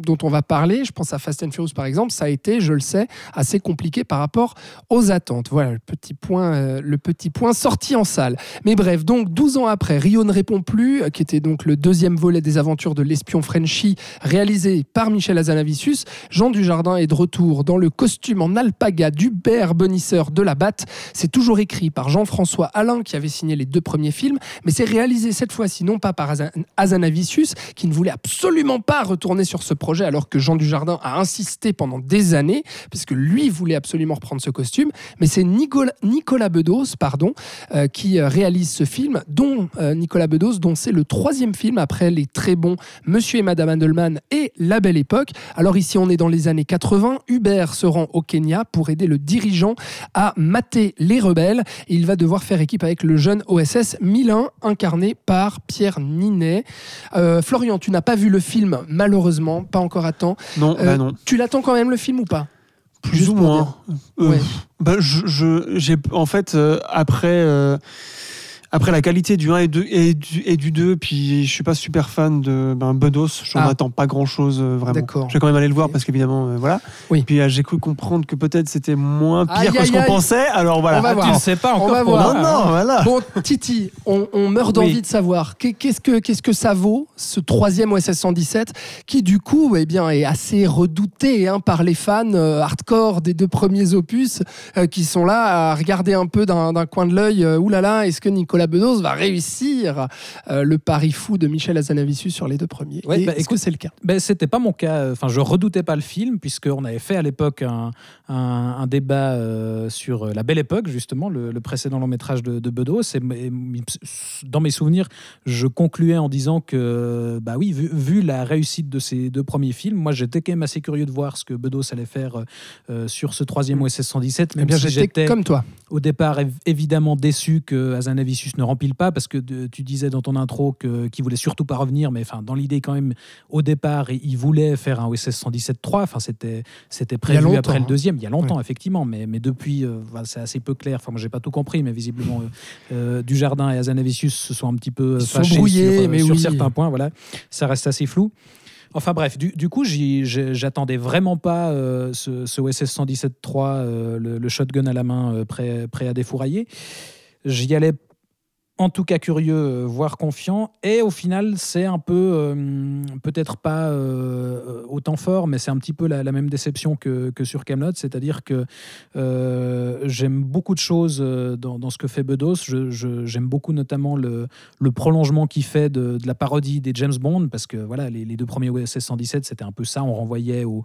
dont on va parler, je pense à Fast and Furious par exemple, ça a été, je le sais, assez compliqué par rapport aux attentes. Voilà le petit point, euh, le petit point sorti en salle. Mais bref, donc 12 ans après, Rio ne répond plus, euh, qui était donc le deuxième volet des aventures de l'espion Frenchy, réalisé par Michel Azanavicius, Jean Dujardin est de retour dans le costume en alpaga d'Hubert Bonisseur de la Batte. C'est toujours écrit par Jean-François Alain, qui avait signé les deux premiers films, mais c'est réalisé cette fois-ci non pas par Azan- Azanavicius, qui ne voulait absolument pas retourner sur ce projet, alors que Jean Dujardin a insisté pendant des années, puisque lui voulait absolument reprendre ce costume, mais c'est Nicolas, Nicolas Bedos, pardon, euh, qui euh, réalise ce film, dont euh, Nicolas Bedos, dont c'est le troisième film après les très bons Monsieur et Madame Handelman et La Belle Époque. Alors ici, on est dans les années 80. Hubert se rend au Kenya pour aider le dirigeant à mater les rebelles. Il va devoir faire équipe avec le jeune OSS 1001, incarné par Pierre Ninet. Euh, Florian, tu n'as pas vu le film, malheureusement, pas encore à temps. Non, Euh, bah non. Tu l'attends quand même le film ou pas? Plus juste ou moins. Euh, Ouais. bah, je, en fait après après la qualité du 1 et, du- et, du, et du 2, puis je suis pas super fan de ben, Bedos, je Ah. m'attends pas grand chose vraiment. D'accord. Je vais quand même aller le voir parce qu'évidemment, euh, voilà. Oui. Puis euh, j'ai cru comprendre que peut-être c'était moins pire Aïe, que aïe, ce qu'on aïe. pensait, alors voilà. On va Ah, voir. tu ne sais pas On encore va pour voir. Non, non, voilà. Bon, Titi, on, on meurt d'envie Oui. de savoir qu'est- qu'est-ce que, qu'est-ce que ça vaut, ce troisième OSS 117, qui du coup eh bien, est assez redouté hein, par les fans euh, hardcore des deux premiers opus, euh, qui sont là à regarder un peu d'un d'un coin de l'œil, euh, oulala, est-ce que Nicolas Bedos va réussir euh, le pari fou de Michel Azanavicius sur les deux premiers Ouais, bah, Est-ce que c'est le cas? Ben, c'était pas mon cas. Enfin, je redoutais pas le film puisqu'on avait fait à l'époque un, un- un débat euh, sur La Belle Époque, justement, le, le précédent long métrage de, de Bedos. Et, et dans mes souvenirs, je concluais en disant que, bah oui, vu, vu la réussite de ces deux premiers films, moi j'étais quand même assez curieux de voir ce que Bedos allait faire euh, sur ce troisième OSS 117, Eh bien, si j'étais comme toi. au départ év- évidemment déçu que Azanavicius ne rempile pas parce que de- tu disais dans ton intro que qu'il voulait surtout pas revenir mais enfin dans l'idée quand même au départ il, voulait faire un OSS 117.3 enfin c'était c'était prévu après le deuxième. Il y a longtemps effectivement mais mais depuis euh, c'est assez peu clair. Enfin moi j'ai pas tout compris mais visiblement euh, euh, Dujardin et Azanavicius se sont un petit peu sont fâchés brouillés, sur, euh, mais sur oui. certains points voilà. Ça reste assez flou. Enfin bref, du, du coup, j'attendais vraiment pas euh, ce, ce OSS 117.3, euh, le, le shotgun à la main euh, prêt, prêt à défourailler. J'y allais en tout cas curieux, euh, voire confiant. Et au final, c'est un peu, euh, peut-être pas euh, autant fort, mais c'est un petit peu la, même déception que, que sur Camelot. C'est-à-dire que j'aime beaucoup de choses dans, ce que fait Bedos. Je- J'aime beaucoup notamment le, le prolongement qu'il fait de, la parodie des James Bond, parce que voilà, les, deux premiers OSS 117, c'était un peu ça. On renvoyait au,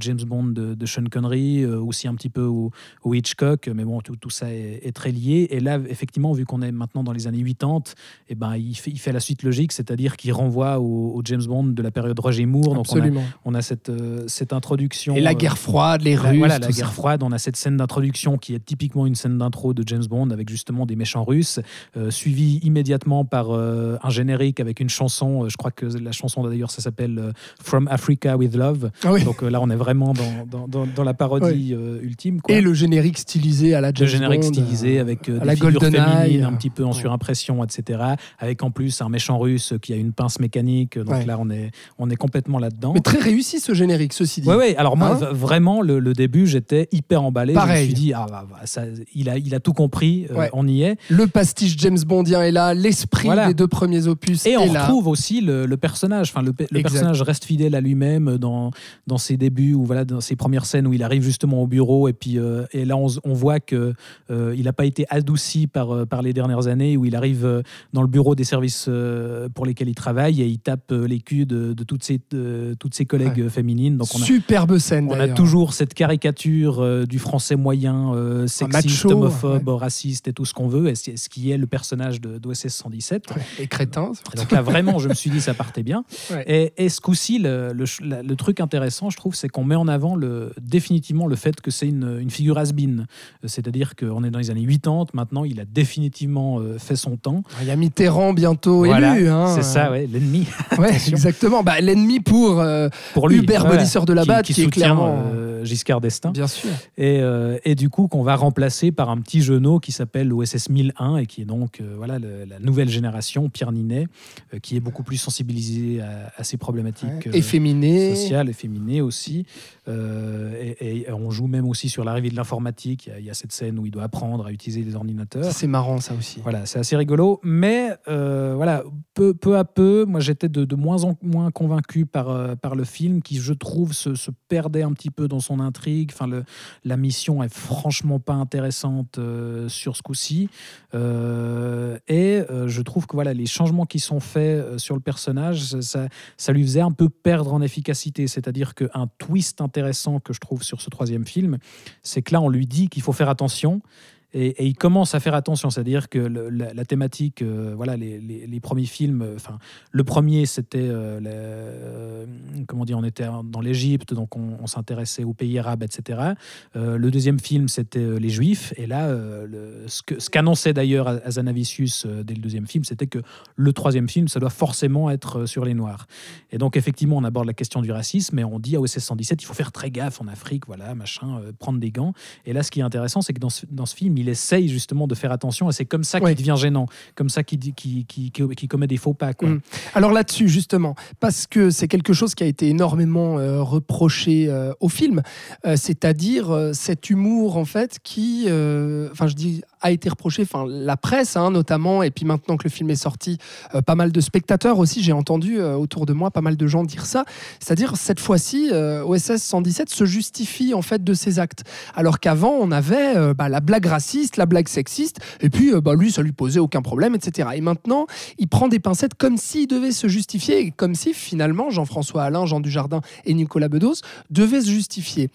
James Bond de, Sean Connery, aussi un petit peu au, au Hitchcock, mais bon, tout, tout ça est, est très lié. Et là, effectivement, vu qu'on est maintenant dans les années 80, et ben, il, fait, il fait la suite logique, c'est-à-dire qu'il renvoie au, au James Bond de la période Roger Moore. Donc on a, Absolument. on a cette, euh, cette introduction. Et la euh, guerre froide, les la- Russes. voilà, la guerre ça. froide, on a cette scène d'introduction qui est typiquement une scène d'intro de James Bond avec justement des méchants russes, euh, suivi immédiatement par euh, un générique avec une chanson. euh, je crois que la chanson d'ailleurs, ça s'appelle euh, From Africa with Love. Ah oui. Donc euh, là, on est vraiment dans, dans, dans- dans la parodie euh, ultime. Quoi. Et le générique stylisé à la Le James générique Bond, stylisé euh, avec euh, à des la figures féminines un petit peu en ouais. surimpression, etc. Avec en plus un méchant russe qui a une pince mécanique. Donc Ouais. là, on est, on est complètement là-dedans. Mais très réussi ce générique, ceci dit. Ouais, ouais. Alors moi, Hein vraiment, le, le début, j'étais hyper emballé. Je Pareil. me suis dit, ah, bah, bah, ça, il, a, il a tout compris, euh, on y est. Le pastiche James Bondien est là, l'esprit Voilà. des deux premiers opus Et est on là. retrouve aussi le, le personnage. Enfin, le, personnage reste fidèle à lui-même dans, dans ses débuts ou voilà, dans ses premières scènes où il arrive justement au bureau. Et puis euh, et là, on, voit que euh, n'a pas été adouci par, par les dernières années. Donné où il arrive euh, dans le bureau des services euh, pour lesquels il travaille et il tape euh, les culs de, de toutes, ses, de toutes ses collègues féminines. Donc on a, Superbe scène. on a toujours cette caricature du français moyen, sexiste, macho, homophobe, raciste et tout ce qu'on veut, et ce qui est le personnage de- d'OSS 117. Ouais, Et crétin. Donc là, vraiment, je me suis dit, ça partait bien. Et, et ce coup-ci, le, truc intéressant, je trouve, c'est qu'on met en avant le, définitivement le fait que c'est une, une figure has-been. C'est-à-dire qu'on est dans les années 80, maintenant, il a définitivement fait son temps. Il y a Mitterrand bientôt Voilà, élu. hein. c'est ça, ouais, l'ennemi. Ouais, exactement. Bah, L'ennemi pour euh, Pour lui. Hubert. Bonisseur de la Batte, qui, qui, est clairement. euh, Giscard d'Estaing. Bien sûr. Et, euh, et du coup, qu'on va remplacer par un petit genou qui s'appelle l'OSS 1001 et qui est donc euh, voilà, le- la nouvelle génération, Pierre Ninet, euh, qui est beaucoup plus sensibilisé à, à ces problématiques Ouais. euh, Efféminé. sociales, efféminées aussi. Euh, et, et on joue même aussi sur l'arrivée de l'informatique. Il y y, a cette scène où il doit apprendre à utiliser les ordinateurs. C'est marrant, ça aussi. Voilà, c'est assez rigolo. Mais euh, voilà, peu, à peu, moi j'étais de, moins en moins convaincu par, euh, par le film qui, je trouve, se, perdait un petit peu dans son intrigue. Enfin, la mission est franchement pas intéressante euh, sur ce coup-ci. Et je trouve que voilà, les changements qui sont faits sur le personnage, ça, ça lui faisait un peu perdre en efficacité. C'est-à-dire qu'un twist intéressant que je trouve sur ce troisième film, c'est que là, on lui dit qu'il faut faire attention. Et, il commence à faire attention, c'est-à-dire que la, thématique, euh, voilà, les, premiers films, euh, enfin, le premier c'était, euh, comment dire, on était dans l'Égypte, donc on, s'intéressait aux pays arabes, etc. Le deuxième film c'était les Juifs, et là, ce que- ce qu'annonçait d'ailleurs Azanavicius dès le deuxième film, c'était que le troisième film, ça doit forcément être sur les Noirs. Et donc effectivement, on aborde la question du racisme, et on dit à OSS 117, il faut faire très gaffe en Afrique, voilà, machin, prendre des gants. Et là, ce qui est intéressant, c'est que dans ce, dans ce film, il essaye justement de faire attention, et c'est comme ça qu'il Ouais. devient gênant, comme ça qu'il commet des faux pas. Quoi. Mm. Alors là-dessus, justement, parce que c'est quelque chose qui a été énormément euh, reproché euh, au film, euh, c'est-à-dire cet humour, en fait, qui, enfin, je dis, a été reproché, enfin, la presse, hein, notamment, et puis maintenant que le film est sorti, euh, pas mal de spectateurs aussi, j'ai entendu euh, autour de moi pas mal de gens dire ça, c'est-à-dire, cette fois-ci, euh, OSS 117 se justifie, en fait, de ses actes. Alors qu'avant, on avait bah, la blague la blague sexiste, et puis, euh, bah, lui, ça lui posait aucun problème, etc. Et maintenant, il prend des pincettes comme s'il devait se justifier, comme si finalement Jean-François Alain, Jean Dujardin et Nicolas Bedos devaient se justifier.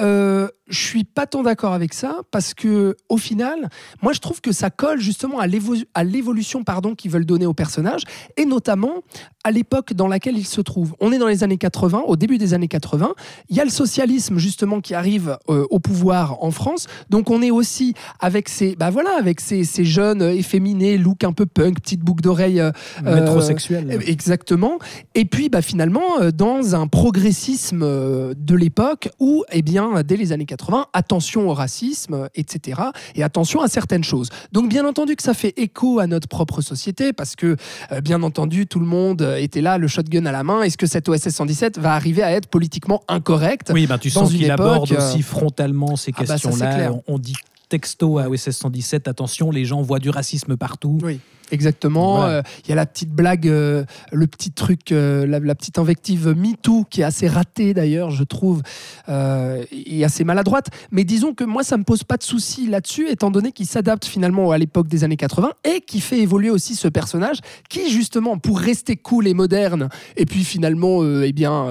Euh, je suis pas tant d'accord avec ça parce que au final, moi je trouve que ça colle justement à l'évo- à l'évolution pardon qu'ils veulent donner au personnage et notamment à l'époque dans laquelle il se trouve. On est dans les années 80, au début des années 80. Il y a le socialisme justement qui arrive euh, au pouvoir en France. Donc on est aussi avec ces, bah voilà, avec ces, ces jeunes euh, efféminés, look un peu punk, petite boucle d'oreille. euh, Métrosexuel. Exactement. Et puis, bah, finalement, euh, dans un progressisme euh, de l'époque où, eh bien, dès les années 80, attention au racisme, etc. Et attention à certaines choses. Donc, bien entendu que ça fait écho à notre propre société parce que, euh, bien entendu, tout le monde euh, était là, le shotgun à la main. Est-ce que cette OSS 117 va arriver à être politiquement incorrecte Oui, ben, tu sens qu'il aborde euh, aussi frontalement ces ah bah, questions-là. on dit texto à OSS 117, attention, les gens voient du racisme partout. Oui, exactement. Voilà. Euh, Il y a la petite blague, euh, le petit truc, euh, la, la petite invective MeToo qui est assez ratée d'ailleurs, je trouve, et assez maladroite. Mais disons que moi, ça me pose pas de souci là-dessus, étant donné qu'il s'adapte finalement à l'époque des années 80 et qui fait évoluer aussi ce personnage qui, justement, pour rester cool et moderne, et puis finalement, eh bien,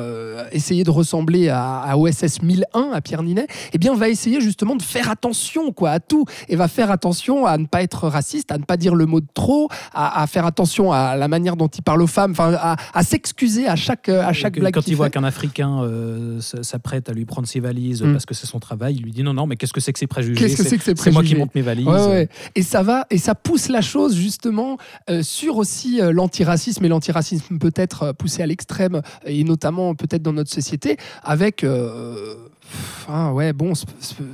essayer de ressembler à, à OSS 1001, à Pierre Ninet, eh bien, va essayer justement de faire attention quoi, à tout et va faire attention à ne pas être raciste, à ne pas dire le mot de trop, à, à faire attention à la manière dont il parle aux femmes, enfin, à, à s'excuser à chaque, à chaque Que- blague Quand il voit qu'un Africain euh, s'apprête à lui prendre ses valises Mm. parce que c'est son travail, il lui dit non, non, mais qu'est-ce que c'est que ces préjugés? Qu'est-ce que c'est que ces C'est moi qui préjugés? monte mes valises. Ouais, ouais. Et ça va, et ça pousse la chose justement euh, sur aussi euh, l'antiracisme et l'antiracisme peut-être poussé à l'extrême et notamment peut-être dans notre société avec. Ah ouais, bon,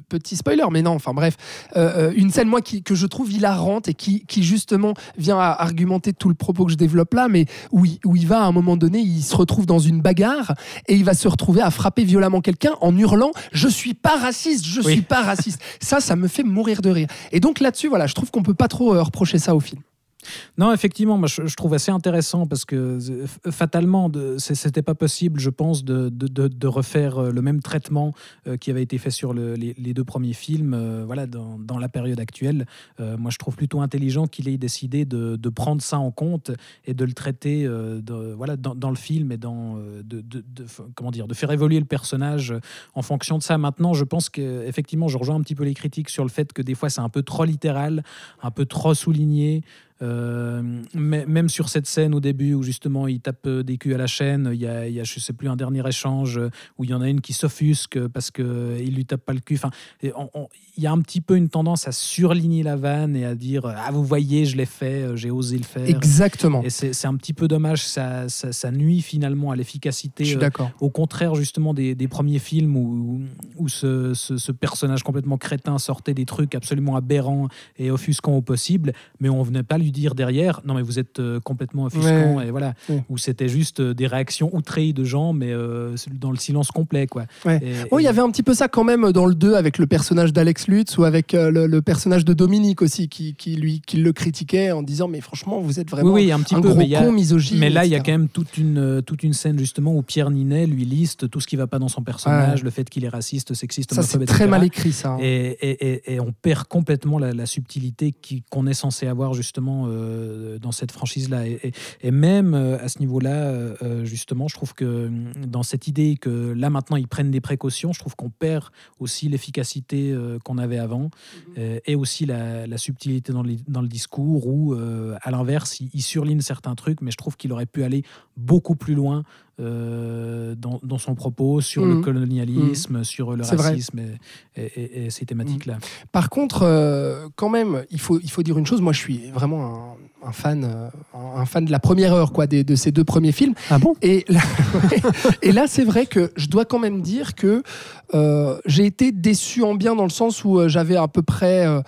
petit spoiler, mais non, enfin bref, euh, euh, une scène moi qui, que je trouve hilarante et qui, qui justement vient à argumenter tout le propos que je développe là, mais où il, où il va à un moment donné, il se retrouve dans une bagarre et il va se retrouver à frapper violemment quelqu'un en hurlant Je suis pas raciste, je Oui. suis pas raciste. Ça, ça me fait mourir de rire. Et donc là-dessus, voilà, je trouve qu'on peut pas trop euh, reprocher ça au film. Non, effectivement, moi je, trouve assez intéressant parce que euh, fatalement, c'était pas possible, je pense, de, de- refaire euh, le même traitement euh, qui avait été fait sur le- les, deux premiers films, voilà, dans, la période actuelle. Moi, je trouve plutôt intelligent qu'il ait décidé de, prendre ça en compte et de le traiter, voilà, dans, le film et dans, de, comment dire, de faire évoluer le personnage en fonction de ça. Maintenant, je pense que effectivement, je rejoins un petit peu les critiques sur le fait que des fois c'est un peu trop littéral, un peu trop souligné. Euh, mais- même sur cette scène au début où justement il tape euh, des culs à la chaîne, il y a, il y a, je sais plus un dernier échange euh, où il y en a une qui s'offusque parce que il lui tape pas le cul. Enfin, et on- on- il y a un petit peu une tendance à surligner la vanne et à dire ah vous voyez je l'ai fait, j'ai osé le faire. Exactement. Et c'est un petit peu dommage, ça, ça, ça nuit finalement à l'efficacité Je suis d'accord. au contraire justement des, des premiers films où, où ce, ce- ce personnage complètement crétin sortait des trucs absolument aberrants et offusquants au possible, mais on venait pas lui dire derrière non mais vous êtes euh, complètement offusquant Ouais. et voilà, Ouais. où c'était juste euh, des réactions outrées de gens mais euh, dans le silence complet quoi. Ouais. Et- Oh, il y avait un petit peu ça quand même dans le 2 avec le personnage d'Alex Lutz ou avec le, le personnage de Dominique aussi qui, qui, lui, qui le critiquait en disant mais franchement vous êtes vraiment oui, oui, un petit un peu, gros mais a- con misogyne. Mais là, il y a quand même toute une, toute une scène justement où Pierre Ninet lui liste tout ce qui va pas dans son personnage, le fait qu'il est raciste, sexiste, Ça c'est très etc. mal écrit ça. hein. Et, et- on perd complètement la, la subtilité qu'on est censé avoir justement euh, dans cette franchise-là. Et, et- et même euh, à ce niveau-là, euh, justement, je trouve que euh, dans cette idée que là maintenant ils prennent des précautions, je trouve qu'on perd aussi l'efficacité qu'on avait avant euh, et aussi la, la subtilité dans le, dans le discours où, à l'inverse, il, il surligne certains trucs, mais je trouve qu'il aurait pu aller beaucoup plus loin. Euh, dans, dans son propos sur le Mhm. colonialisme, sur le racisme et, et- et- et ces thématiques-là. Par contre, euh, quand même, il faut, il faut dire une chose. Moi, je suis vraiment un, un fan, euh, un fan de la première heure, quoi, des- de ces deux premiers films. Ah bon? Et là, et là, c'est vrai que je dois quand même dire que euh, j'ai été déçu en bien dans le sens où euh, j'avais à peu près. euh,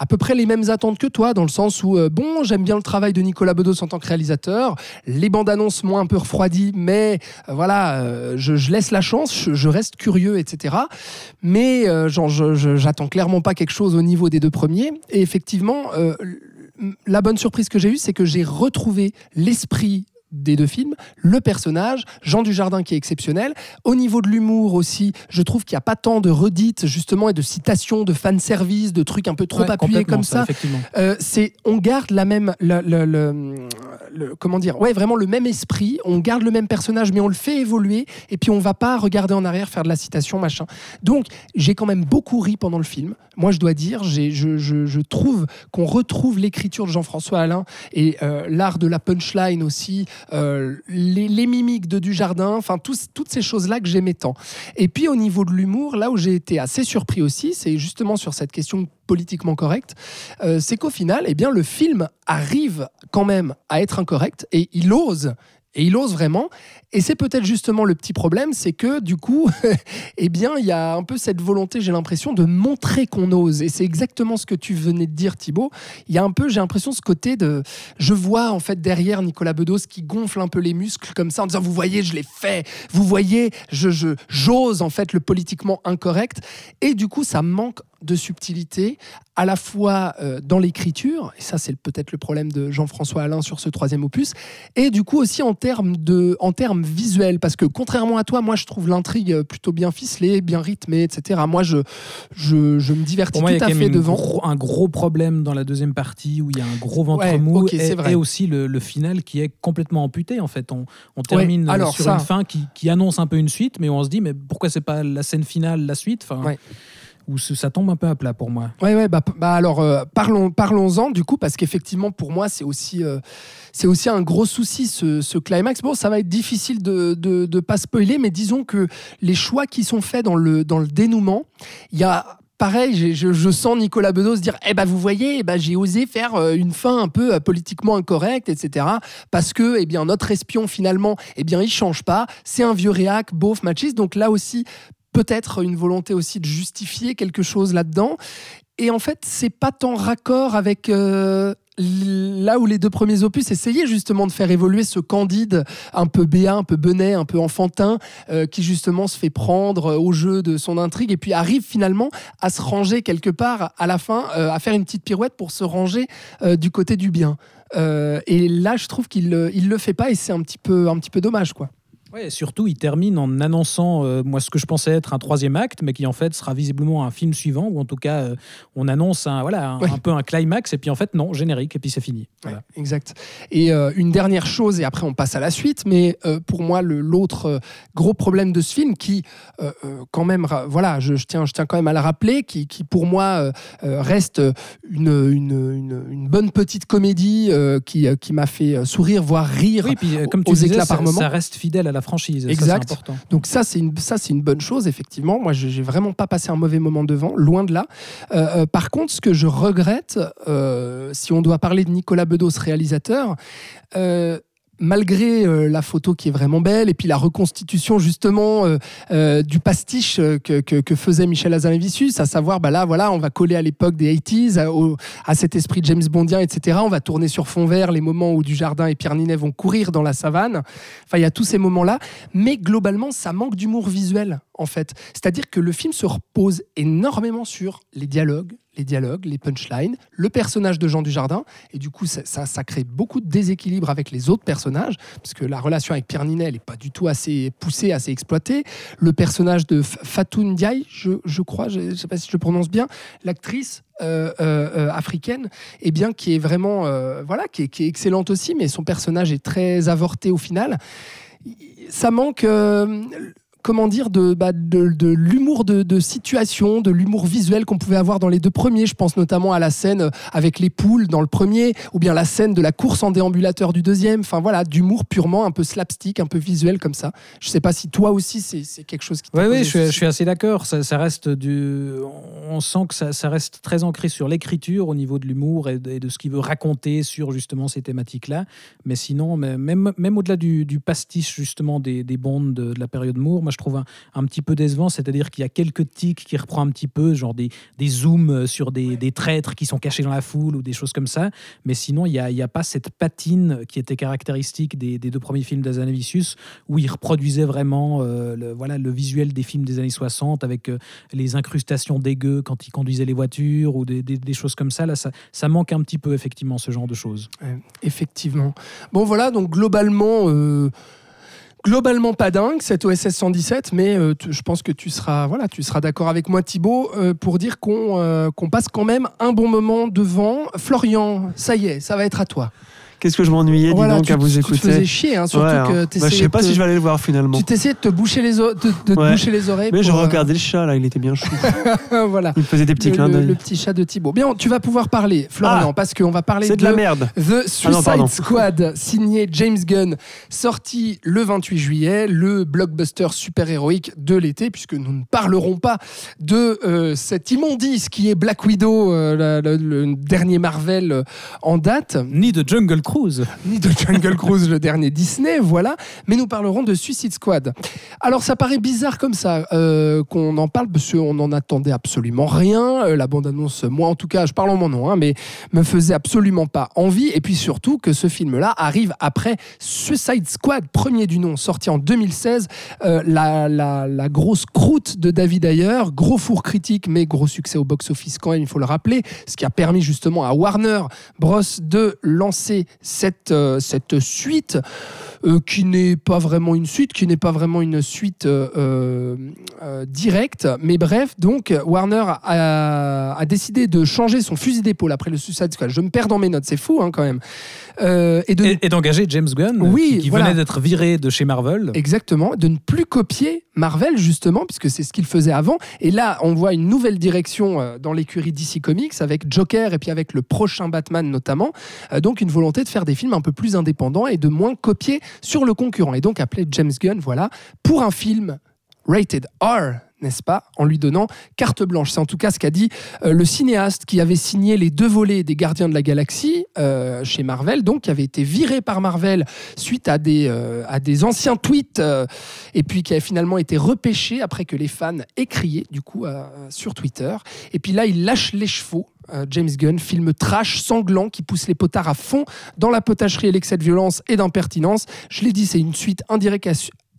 à peu près les mêmes attentes que toi, dans le sens où, euh, bon, j'aime bien le travail de Nicolas Bedos en tant que réalisateur, les bandes annonces m'ont un peu refroidi, mais voilà, je, je laisse la chance, je, je reste curieux, etc. Mais genre, j'attends clairement pas quelque chose au niveau des deux premiers. Et effectivement, la bonne surprise que j'ai eue, c'est que j'ai retrouvé l'esprit des deux films, le personnage, Jean Dujardin qui est exceptionnel. Au niveau de l'humour aussi, je trouve qu'il n'y a pas tant de redites justement et de citations, de fanservice, de trucs un peu trop Ouais, appuyés comme ça. Euh, c'est on garde la même le, le- le- le- comment dire ouais vraiment le même esprit. On garde le même personnage mais on le fait évoluer. Et puis on va pas regarder en arrière faire de la citation machin. Donc j'ai quand même beaucoup ri pendant le film. Moi je dois dire j'ai je, je- je trouve qu'on retrouve l'écriture de Jean-François Alain et euh, l'art de la punchline aussi euh, les, mimiques de Dujardin enfin toutes ces choses là que j'aimais tant et puis au niveau de l'humour là où j'ai été assez surpris aussi c'est justement sur cette question politiquement correcte euh, c'est qu'au final, eh bien, le film arrive quand même à être incorrect et il ose. Et il ose vraiment. Et c'est peut-être justement le petit problème, c'est que du coup, eh bien, il y a un peu cette volonté, j'ai l'impression, de montrer qu'on ose. Et c'est exactement ce que tu venais de dire, Thibaut. Il y a un peu, j'ai l'impression, ce côté de. Je vois en fait derrière Nicolas Bedos qui gonfle un peu les muscles comme ça en disant Vous voyez, je l'ai fait. Vous voyez, je je- j'ose en fait le politiquement incorrect. Et du coup, ça manque de subtilité, à la fois euh, dans l'écriture, et ça c'est peut-être le problème de Jean-François Alain sur ce troisième opus, et du coup aussi en termes, de, en termes visuels, parce que contrairement à toi, moi je trouve l'intrigue euh, plutôt bien ficelée, bien rythmée, etc. Moi je, je, je me divertis moi, tout a à fait devant. gros- un gros problème dans la deuxième partie où il y a un gros ventre Ouais, mou et, aussi le, le final qui est complètement amputé. En fait, on, on termine euh, alors sur ça- une fin qui, qui annonce un peu une suite, mais on se dit mais pourquoi c'est pas la scène finale, la suite? Enfin, Ouais. Où ça tombe un peu à plat pour moi. Ouais, ouais, bah, bah alors euh, parlons, parlons-en du coup, parce qu'effectivement pour moi c'est aussi, euh, c'est aussi un gros souci ce, climax. Bon, ça va être difficile de, de, pas spoiler, mais disons que les choix qui sont faits dans le, dans le dénouement, il y a pareil, je, je sens Nicolas Bedos dire Eh ben, vous voyez, eh ben, j'ai osé faire euh, une fin un peu politiquement incorrecte, etc. Parce que eh bien, notre espion, finalement, eh bien, il change pas. C'est un vieux réac, beauf, machiste. Donc là aussi, peut-être une volonté aussi de justifier quelque chose là-dedans. Et en fait, c'est pas tant raccord avec. euh, Là où les deux premiers opus essayaient justement de faire évoluer ce Candide un peu béat, un peu benet, un peu enfantin, euh, qui justement se fait prendre euh, au jeu de son intrigue et puis arrive finalement à se ranger quelque part à la fin, à faire une petite pirouette pour se ranger du côté du bien. Et là, je trouve qu'il il le fait pas et c'est un petit peu, un petit peu dommage, quoi. Ouais, et surtout, il termine en annonçant, euh, moi, ce que je pensais être un troisième acte, mais qui en fait sera visiblement un film suivant, ou en tout cas, euh, on annonce un, voilà, un, Ouais. un peu un climax, et puis en fait, non, générique, et puis c'est fini. Voilà. Ouais, exact. Et euh, une dernière chose, et après on passe à la suite, mais pour moi, l'autre gros problème de ce film, qui quand même, voilà, je, je tiens, je tiens quand même à le rappeler, qui, qui pour moi reste une, une, une- une bonne petite comédie qui, qui m'a fait sourire, voire rire. Oui, puis comme tu aux disais, éclats ça, par moment. ça reste fidèle à la franchise. Exact. important. Donc ça, c'est une, ça, c'est une bonne chose, effectivement. Moi, je- j'ai vraiment pas passé un mauvais moment devant, loin de là. Euh, euh, par contre, ce que je regrette, euh, si on doit parler de Nicolas Bedos, réalisateur, euh, malgré euh, la photo qui est vraiment belle et puis la reconstitution justement euh, euh, du pastiche euh, que, que- que faisait Michel Hazanavicius, à savoir, bah là, voilà, on va coller à l'époque des 80s, à, au- à cet esprit James Bondien, etc. On va tourner sur fond vert les moments où Dujardin et Pierre Ninet vont courir dans la savane. Enfin, il y a tous ces moments-là, mais globalement, ça manque d'humour visuel, en fait. C'est-à-dire que le film se repose énormément sur les dialogues, les dialogues, les punchlines, le personnage de Jean Dujardin, et du coup, ça, crée beaucoup de déséquilibre avec les autres personnages, parce que la relation avec Pierre Ninet, elle n'est pas du tout assez poussée, assez exploitée. Le personnage de Fatou Ndiaye, je, crois, je ne sais pas si je prononce bien, l'actrice euh, euh, euh, africaine, eh bien, qui est vraiment, voilà, qui est excellente aussi, mais son personnage est très avorté au final. Ça manque. Comment dire de, bah, de, de l'humour de, de situation, de l'humour visuel qu'on pouvait avoir dans les deux premiers. Je pense notamment à la scène avec les poules dans le premier, ou bien la scène de la course en déambulateur du deuxième. Enfin voilà, d'humour purement un peu slapstick, un peu visuel comme ça. Je sais pas si toi aussi c'est quelque chose qui Oui, oui, je suis, souci. je suis assez d'accord. Ça, ça reste du. On sent que ça, ça reste très ancré sur l'écriture au niveau de l'humour et, de- et de ce qu'il veut raconter sur justement ces thématiques-là. Mais sinon, même, même au-delà du, du pastiche justement des, des bondes de, de la période Moore, moi je trouve un, un petit peu décevant. C'est-à-dire qu'il y a quelques tics qui reprend un petit peu, genre des, des zooms euh, sur des, des traîtres qui sont cachés dans la foule ou des choses comme ça. Mais sinon, il n'y a, a pas cette patine qui était caractéristique des, des deux premiers films d'Azanavicius où il reproduisait vraiment euh, le, voilà, le visuel des films des années 60 avec euh, les incrustations dégueu quand il conduisait les voitures ou des, des- choses comme ça. Là, ça, ça manque un petit peu, effectivement, ce genre de choses. Effectivement. Bon voilà, donc globalement, globalement pas dingue cette OSS 117, mais euh, je pense que tu seras, voilà, tu seras d'accord avec moi Thibaut euh, pour dire euh, qu'on passe quand même un bon moment devant. Florian, ça y est, ça va être à toi. Qu'est-ce que je m'ennuyais, dis Voilà, donc, tu, à vous tu te faisais écouter. chier, hein, surtout Ouais, hein. que Bah, je sais pas te- si je vais aller le voir finalement. tu t'essayais de te boucher les, o- de, de te Ouais. boucher les oreilles. Mais je pour, euh, regardais le chat là, il était bien chou. voilà. Il faisait des petits le, clins le- d'œil. le petit chat de Thibaut. Bien, tu vas pouvoir parler, Florian, Ah. parce qu'on va parler C'est de la merde. The Ah non, Suicide. Squad, signé James Gunn, sorti le 28 juillet, le blockbuster super-héroïque de l'été, puisque nous ne parlerons pas de euh, cet immondice qui est Black Widow, euh, la- la- le dernier Marvel euh, en date, Ni de Jungle Ni de Jungle Cruise, le dernier Disney, voilà, mais nous parlerons de Suicide Squad. Alors ça paraît bizarre comme ça euh, qu'on en parle, parce qu'on n'en attendait absolument rien. Euh, la bande-annonce, moi en tout cas, je parle en mon nom, hein, mais me faisait absolument pas envie. Et puis surtout que ce film-là arrive après Suicide Squad, premier du nom, sorti en 2016. Euh, la, la- la grosse croûte de David Ayer, gros four critique, mais gros succès au box-office quand même, il faut le rappeler, ce qui a permis justement à Warner Bros de lancer cette, euh, cette suite euh, qui n'est pas vraiment une suite, qui n'est pas vraiment une suite euh, euh, directe. Mais bref, donc Warner a, a décidé de changer son fusil d'épaule après le Suicide Squad. Je me perds dans mes notes, c'est fou hein, quand même. Et de Et, et d'engager James Gunn, Oui, qui, qui voilà. venait d'être viré de chez Marvel. Exactement, de ne plus copier Marvel justement, puisque c'est ce qu'il faisait avant. Et là, on voit une nouvelle direction dans l'écurie DC Comics avec Joker et puis avec le prochain Batman notamment. Donc une volonté de faire des films un peu plus indépendants et de moins copier sur le concurrent. Et donc appeler James Gunn, voilà, pour un film rated R, n'est-ce pas, en lui donnant carte blanche. C'est en tout cas ce qu'a dit euh, le cinéaste qui avait signé les deux volets des Gardiens de la Galaxie euh, chez Marvel, donc qui avait été viré par Marvel suite à des, euh, à des anciens tweets, et puis qui a finalement été repêché après que les fans aient crié, du coup, sur Twitter. Et puis là, il lâche les chevaux. James Gunn, film trash, sanglant, qui pousse les potards à fond dans la potacherie et l'excès de violence et d'impertinence. Je l'ai dit, c'est une suite indirecte à,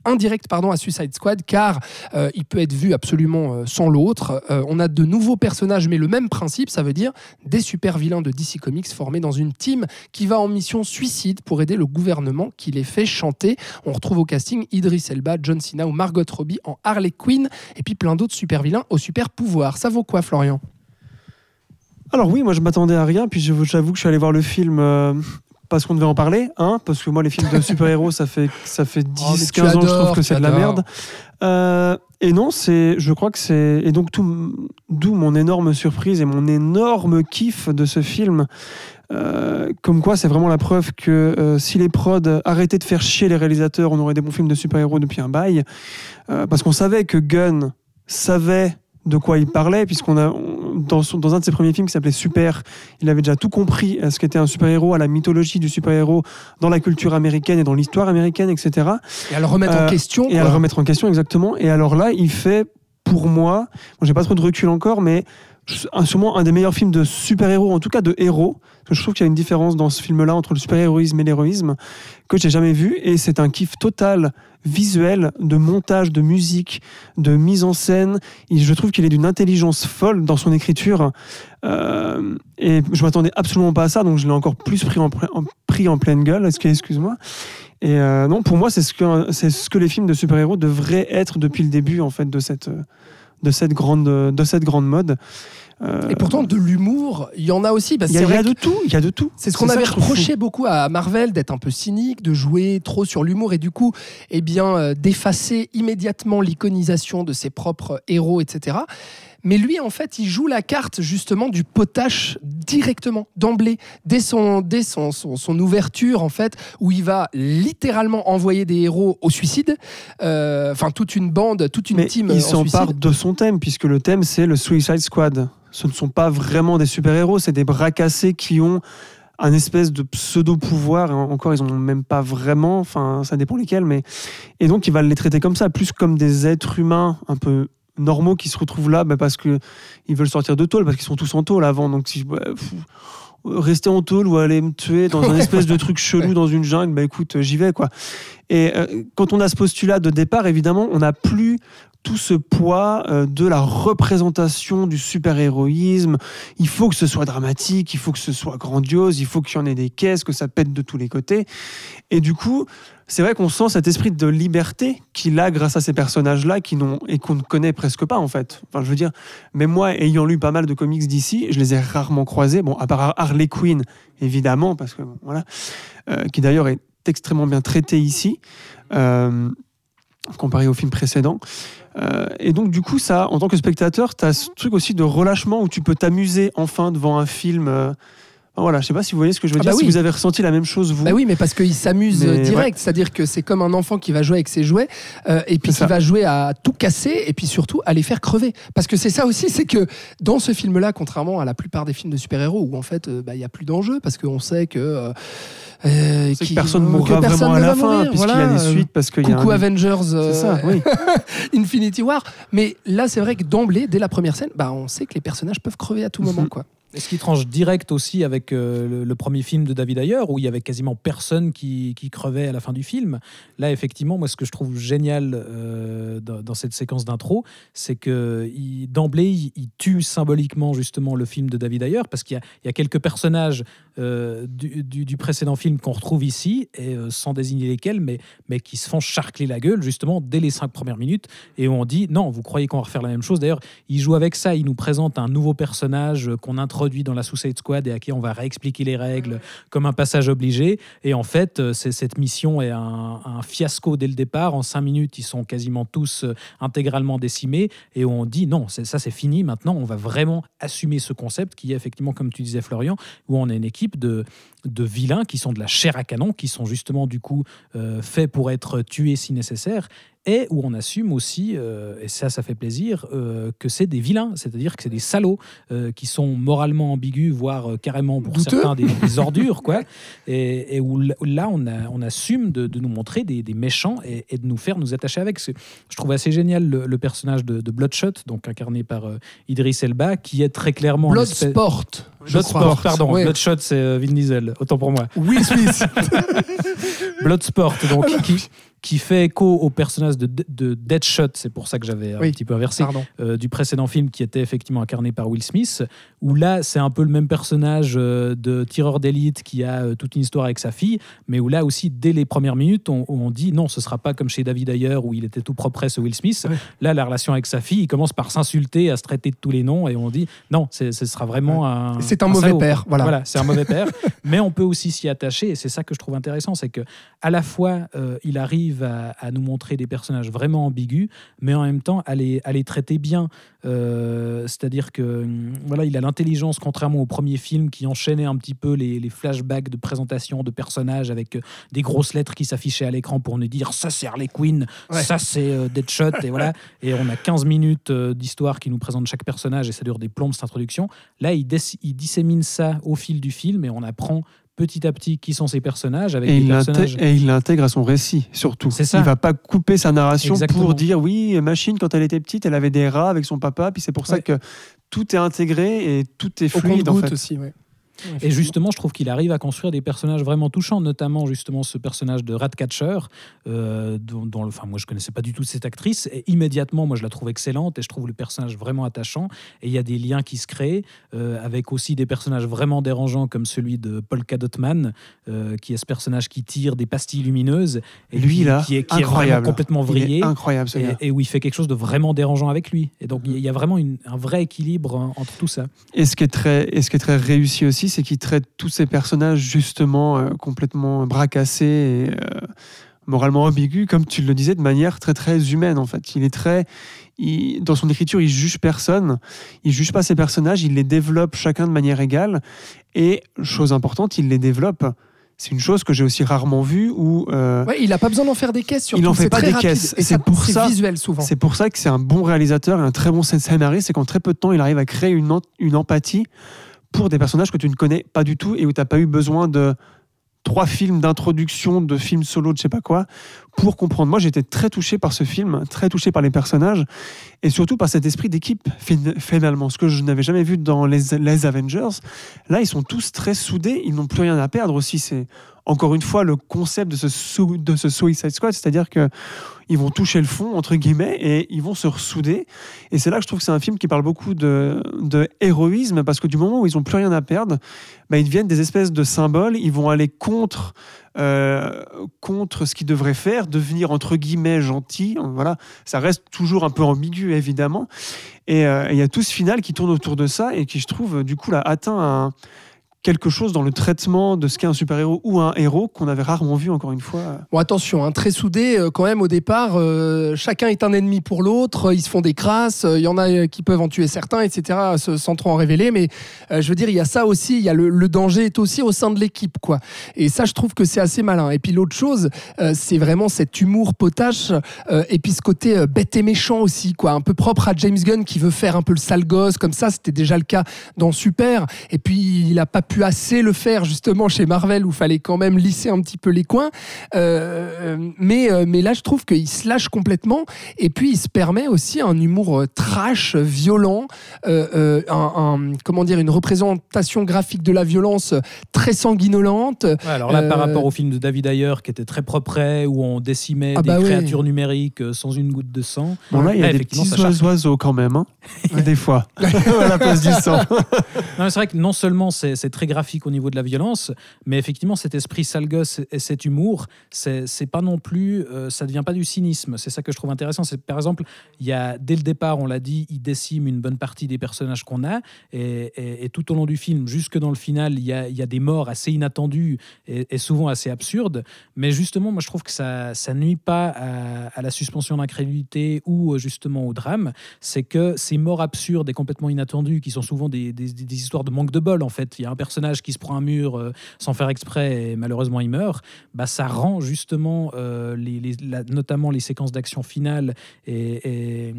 indirecte pardon, à Suicide Squad, car euh, il peut être vu absolument euh, sans l'autre. Euh, on a de nouveaux personnages, mais le même principe, ça veut dire des super vilains de DC Comics formés dans une team qui va en mission suicide pour aider le gouvernement qui les fait chanter. On retrouve au casting Idris Elba, John Cena ou Margot Robbie en Harley Quinn, et puis plein d'autres super vilains aux super pouvoirs. Ça vaut quoi, Florian? Alors oui, moi je m'attendais à rien, puis j'avoue que je suis allé voir le film parce qu'on devait en parler, hein, parce que moi les films de super-héros, ça fait, ça fait 10, Oh, mais tu 15 ans que je adores, trouve que c'est de la adores. merde. Euh, et non, c'est, je crois que c'est, et donc tout, d'où mon énorme surprise et mon énorme kiff de ce film. Euh, comme quoi, c'est vraiment la preuve que euh, si les prods arrêtaient de faire chier les réalisateurs, on aurait des bons films de super-héros depuis un bail. Parce qu'on savait que Gunn savait de quoi il parlait, puisqu'on a dans, son- dans un de ses premiers films qui s'appelait Super, il avait déjà tout compris à ce qu'était un super-héros, à la mythologie du super-héros dans la culture américaine et dans l'histoire américaine, etc. Et à le remettre en Euh, question. Et à le remettre en question, exactement. Et alors là, il fait, pour moi, bon, j'ai pas trop de recul encore, mais sûrement un des meilleurs films de super-héros, en tout cas de héros. Je trouve qu'il y a une différence dans ce film-là entre le super-héroïsme et l'héroïsme que j'ai jamais vu. Et c'est un kiff total visuel, de montage, de musique, de mise en scène. Je trouve qu'il est d'une intelligence folle dans son écriture. Euh, et je m'attendais absolument pas à ça, donc je l'ai encore plus pris en, en- en pleine gueule. Excuse-moi. Et euh, non, pour moi, c'est ce que ce que les films de super-héros devraient être depuis le début en fait de cette de cette grande de cette grande mode. Euh, Et pourtant, de l'humour, il y en a aussi. Parce il y a, c'est il y vrai a de tout, il y a de tout. C'est ce qu'on avait reproché beaucoup à Marvel, d'être un peu cynique, de jouer trop sur l'humour et du coup, eh bien, euh, d'effacer immédiatement l'iconisation de ses propres héros, etc. Mais lui, en fait, il joue la carte justement du potache directement, d'emblée, dès, son, dès son, son, son ouverture, en fait, où il va littéralement envoyer des héros au suicide. Euh, Enfin, toute une bande, toute une Mais team. il en s'empare de son thème, puisque le thème, c'est le Suicide Squad. Ce ne sont pas vraiment des super-héros, c'est des bras cassés qui ont un espèce de pseudo-pouvoir. Encore, ils n'ont même pas vraiment, enfin, ça dépend lesquels, mais. Et donc, il va les traiter comme ça, plus comme des êtres humains un peu normaux qui se retrouvent là bah, parce qu'ils veulent sortir de tôle, parce qu'ils sont tous en tôle avant. Donc, si. Rester en tôle ou aller me tuer dans un espèce de truc chelou dans une jungle, bah écoute, j'y vais quoi. Et euh, quand on a ce postulat de départ, évidemment, on n'a plus tout ce poids euh, de la représentation du super-héroïsme. Il faut que ce soit dramatique, il faut que ce soit grandiose, il faut qu'il y en ait des caisses, que ça pète de tous les côtés. Et du coup, c'est vrai qu'on sent cet esprit de liberté qu'il a grâce à ces personnages-là qui n'ont et qu'on ne connaît presque pas en fait. Enfin, je veux dire, même moi, ayant lu pas mal de comics d'ici, je les ai rarement croisés. Bon, à part Harley Quinn, évidemment, parce que voilà, euh, qui d'ailleurs est extrêmement bien traité ici. Euh, comparé au film précédent. Euh, et donc, du coup, ça, en tant que spectateur, tu as ce truc aussi de relâchement où tu peux t'amuser enfin devant un film. Voilà, je sais pas si vous voyez ce que je veux Ah dire, bah si oui. vous avez ressenti la même chose, vous. Bah oui, mais parce qu'il s'amuse direct, c'est-à-dire que c'est comme un enfant qui va jouer avec ses jouets euh, et puis qui ça. va jouer à tout casser et puis surtout à les faire crever. Parce que c'est ça aussi, c'est que dans ce film-là, contrairement à la plupart des films de super-héros où en fait euh, bah, il y a plus d'enjeu parce qu'on sait que euh, euh, que qu'il- personne que mourra personne vraiment à ne la fin, puisqu'il y a voilà, des euh, suites, parce qu'il y a un- Avengers, C'est euh, ça, oui. Infinity War. Mais là, c'est vrai que d'emblée, dès la première scène, bah, on sait que les personnages peuvent crever à tout moment. Mhm. Quoi. Et ce qui tranche direct aussi avec euh, le, premier film de David Ayer, où il y avait quasiment personne qui, qui crevait à la fin du film? Là, effectivement, moi, ce que je trouve génial euh, dans, cette séquence d'intro, c'est que d'emblée, il, tue symboliquement justement le film de David Ayer, parce qu'il y a, quelques personnages euh, du, précédent film qu'on retrouve ici, sans désigner lesquels, mais, mais qui se font charcler la gueule justement dès les cinq premières minutes, et où on dit non, vous croyez qu'on va refaire la même chose? D'ailleurs, il joue avec ça, il nous présente un nouveau personnage qu'on introduit dans la Suicide Squad et à qui on va réexpliquer les règles comme un passage obligé. Et en fait, euh, c'est- cette mission est un, un fiasco dès le départ. En cinq minutes, ils sont quasiment tous euh, intégralement décimés et on dit non, c'est- ça c'est fini. Maintenant, on va vraiment assumer ce concept qui est effectivement, comme tu disais Florian, où on a une équipe de, de vilains qui sont de la chair à canon, qui sont justement du coup euh, faits pour être tués si nécessaire et où on assume aussi, euh, et ça, ça fait plaisir, euh, que c'est des vilains, c'est-à-dire que c'est des salauds qui sont moralement ambigus, voire carrément pour Douteux. certains des, des ordures, quoi. Et, et où là, on, a- on assume de, de nous montrer des, des méchants et, et de nous faire nous attacher avec. Je trouve assez génial le, le personnage de, de Bloodshot, donc incarné par Idris Elba, qui est très clairement. Bloodsport. Bloodsport, crois. pardon. Ouais. Bloodshot, c'est euh, Vin Diesel, autant pour moi. Will Smith. Bloodsport, donc, qui, qui fait écho au personnage de, de Deadshot, c'est pour ça que j'avais un petit peu inversé, euh, du précédent film qui était effectivement incarné par Will Smith, où là c'est un peu le même personnage euh, de tireur d'élite qui a euh, toute une histoire avec sa fille, mais où là aussi dès les premières minutes on, on dit non ce sera pas comme chez David Ayer où il était tout propre ce Will Smith. Là la relation avec sa fille, il commence par s'insulter, à se traiter de tous les noms et on dit non ce sera vraiment un C'est un mauvais salaud, père, quoi. voilà. c'est un mauvais père, mais on peut aussi s'y attacher et c'est ça que je trouve intéressant, c'est que à la fois il arrive à, à nous montrer des personnages vraiment ambigus, mais en même temps à les, à les traiter bien. Euh, C'est-à-dire que hum, voilà, il a l'intelligence, contrairement au premier film, qui enchaînait un petit peu les, les flashbacks de présentation de personnages avec euh, des grosses lettres qui s'affichaient à l'écran pour nous dire ça c'est Harley Quinn, Ouais. ça c'est euh, Deadshot, et voilà. Et on a 15 minutes euh, d'histoire qui nous présente chaque personnage et ça dure des plombes cette introduction. Là, il, il dissémine ça au fil du film et on apprend petit à petit qui sont ces personnages avec Et des il, personnages. l'intègre, et il l'intègre à son récit, surtout. C'est ça. Il va pas couper sa narration Exactement. pour dire oui, Machine, quand elle était petite, elle avait des rats avec son papa, puis c'est pour ça Ouais. que tout est intégré et tout est Au fluide en compte-goutte fait. aussi, ouais. Et justement, je trouve qu'il arrive à construire des personnages vraiment touchants, notamment justement ce personnage de Ratcatcher, euh, dont, dont le- enfin, moi je connaissais pas du tout cette actrice, et immédiatement, moi je la trouve excellente et je trouve le personnage vraiment attachant. Et il y a des liens qui se créent euh, avec aussi des personnages vraiment dérangeants comme celui de Polka Dot Man, euh, qui est ce personnage qui tire des pastilles lumineuses et Lui qui, là, qui est, qui est vraiment incroyable. complètement vrillé. incroyable Et, et où il fait quelque chose de vraiment dérangeant avec lui. Et donc, il y a vraiment une- un vrai équilibre hein, entre tout ça. Et ce qui est très, et ce qui est très réussi aussi, c'est qu'il traite tous ces personnages justement euh, complètement bracassés et euh, moralement ambigus, comme tu le disais, de manière très très humaine en fait. Il est très, il- dans son écriture, il juge personne, il juge pas ses personnages, il les développe chacun de manière égale. Et chose importante, il les développe. C'est une chose que j'ai aussi rarement vue où euh, Ouais, il a pas besoin d'en faire des caisses. Surtout. Il en fait pas des rapide. caisses. C'est pour ça- visuel souvent. C'est pour ça que c'est un bon réalisateur et un très bon scénariste, c'est qu'en très peu de temps, il arrive à créer une, une empathie pour des personnages que tu ne connais pas du tout et où tu n'as pas eu besoin de trois films d'introduction, de films solo, de je sais pas quoi, pour comprendre. Moi, j'étais très touché par ce film, très touché par les personnages et surtout par cet esprit d'équipe, fin- finalement. Ce que je n'avais jamais vu dans les, les Avengers. Là, ils sont tous très soudés, ils n'ont plus rien à perdre aussi. C'est encore une fois le concept de ce, de ce Suicide Squad, c'est-à-dire que ils vont toucher le fond, entre guillemets, et ils vont se ressouder. Et c'est là que je trouve que c'est un film qui parle beaucoup de, de héroïsme, parce que du moment où ils n'ont plus rien à perdre, bah, ils deviennent des espèces de symboles, ils vont aller contre, euh, contre ce qu'ils devraient faire, devenir, entre guillemets, gentils. Voilà. Ça reste toujours un peu ambigu, évidemment. Et euh, et il y a tout ce final qui tourne autour de ça, et qui, je trouve, du coup, là, atteint un- quelque chose dans le traitement de ce qu'est un super-héros ou un héros qu'on avait rarement vu, encore une fois. Bon, attention, hein, très soudé euh, quand même au départ. euh, chacun est un ennemi pour l'autre. Ils se font des crasses. euh, Il y en a euh, qui peuvent en tuer certains, etc. Sans trop en révéler. Mais euh, je veux dire, il y a ça aussi. Y a le, le danger est aussi au sein de l'équipe, quoi. Et ça, je trouve que c'est assez malin. Et puis l'autre chose, euh, c'est vraiment cet humour potache euh, et puis ce côté euh, bête et méchant aussi, quoi. Un peu propre à James Gunn qui veut faire un peu le sale gosse comme ça. C'était déjà le cas dans Super. Et puis il a pas pu assez le faire justement chez Marvel où il fallait quand même lisser un petit peu les coins. Euh, mais, euh, mais là, je trouve qu'il se lâche complètement. Et puis, il se permet aussi un humour euh, trash, violent, euh, euh, un, un- comment dire, une représentation graphique de la violence euh, très sanguinolente. Ouais, alors là, par Euh, rapport au film de David Ayer, qui était très propre, où on décimait Ah des bah ouais. créatures numériques euh, sans une goutte de sang. Bon, là, il y a Ouais, des petits oiseaux quand même, hein, des fois, à la place du sang. C'est vrai que non seulement c'est c'est graphique au niveau de la violence, mais effectivement cet esprit sale gosse et cet humour, c'est pas non plus, euh, ça devient pas du cynisme. C'est ça que je trouve intéressant. C'est par exemple, il y a dès le départ, on l'a dit, il décime une bonne partie des personnages qu'on a, et, tout au long du film, jusque dans le final, il y a, des morts assez inattendues et, souvent assez absurdes. Mais justement, moi je trouve que ça ça nuit pas à, la suspension d'incrédulité ou euh, justement au drame. C'est que ces morts absurdes et complètement inattendues, qui sont souvent des- des histoires de manque de bol en fait. Il y a un personnage qui se prend un mur euh, sans faire exprès et malheureusement il meurt. Bah, ça rend justement, euh, les, les- la- notamment les séquences d'action finale et, et,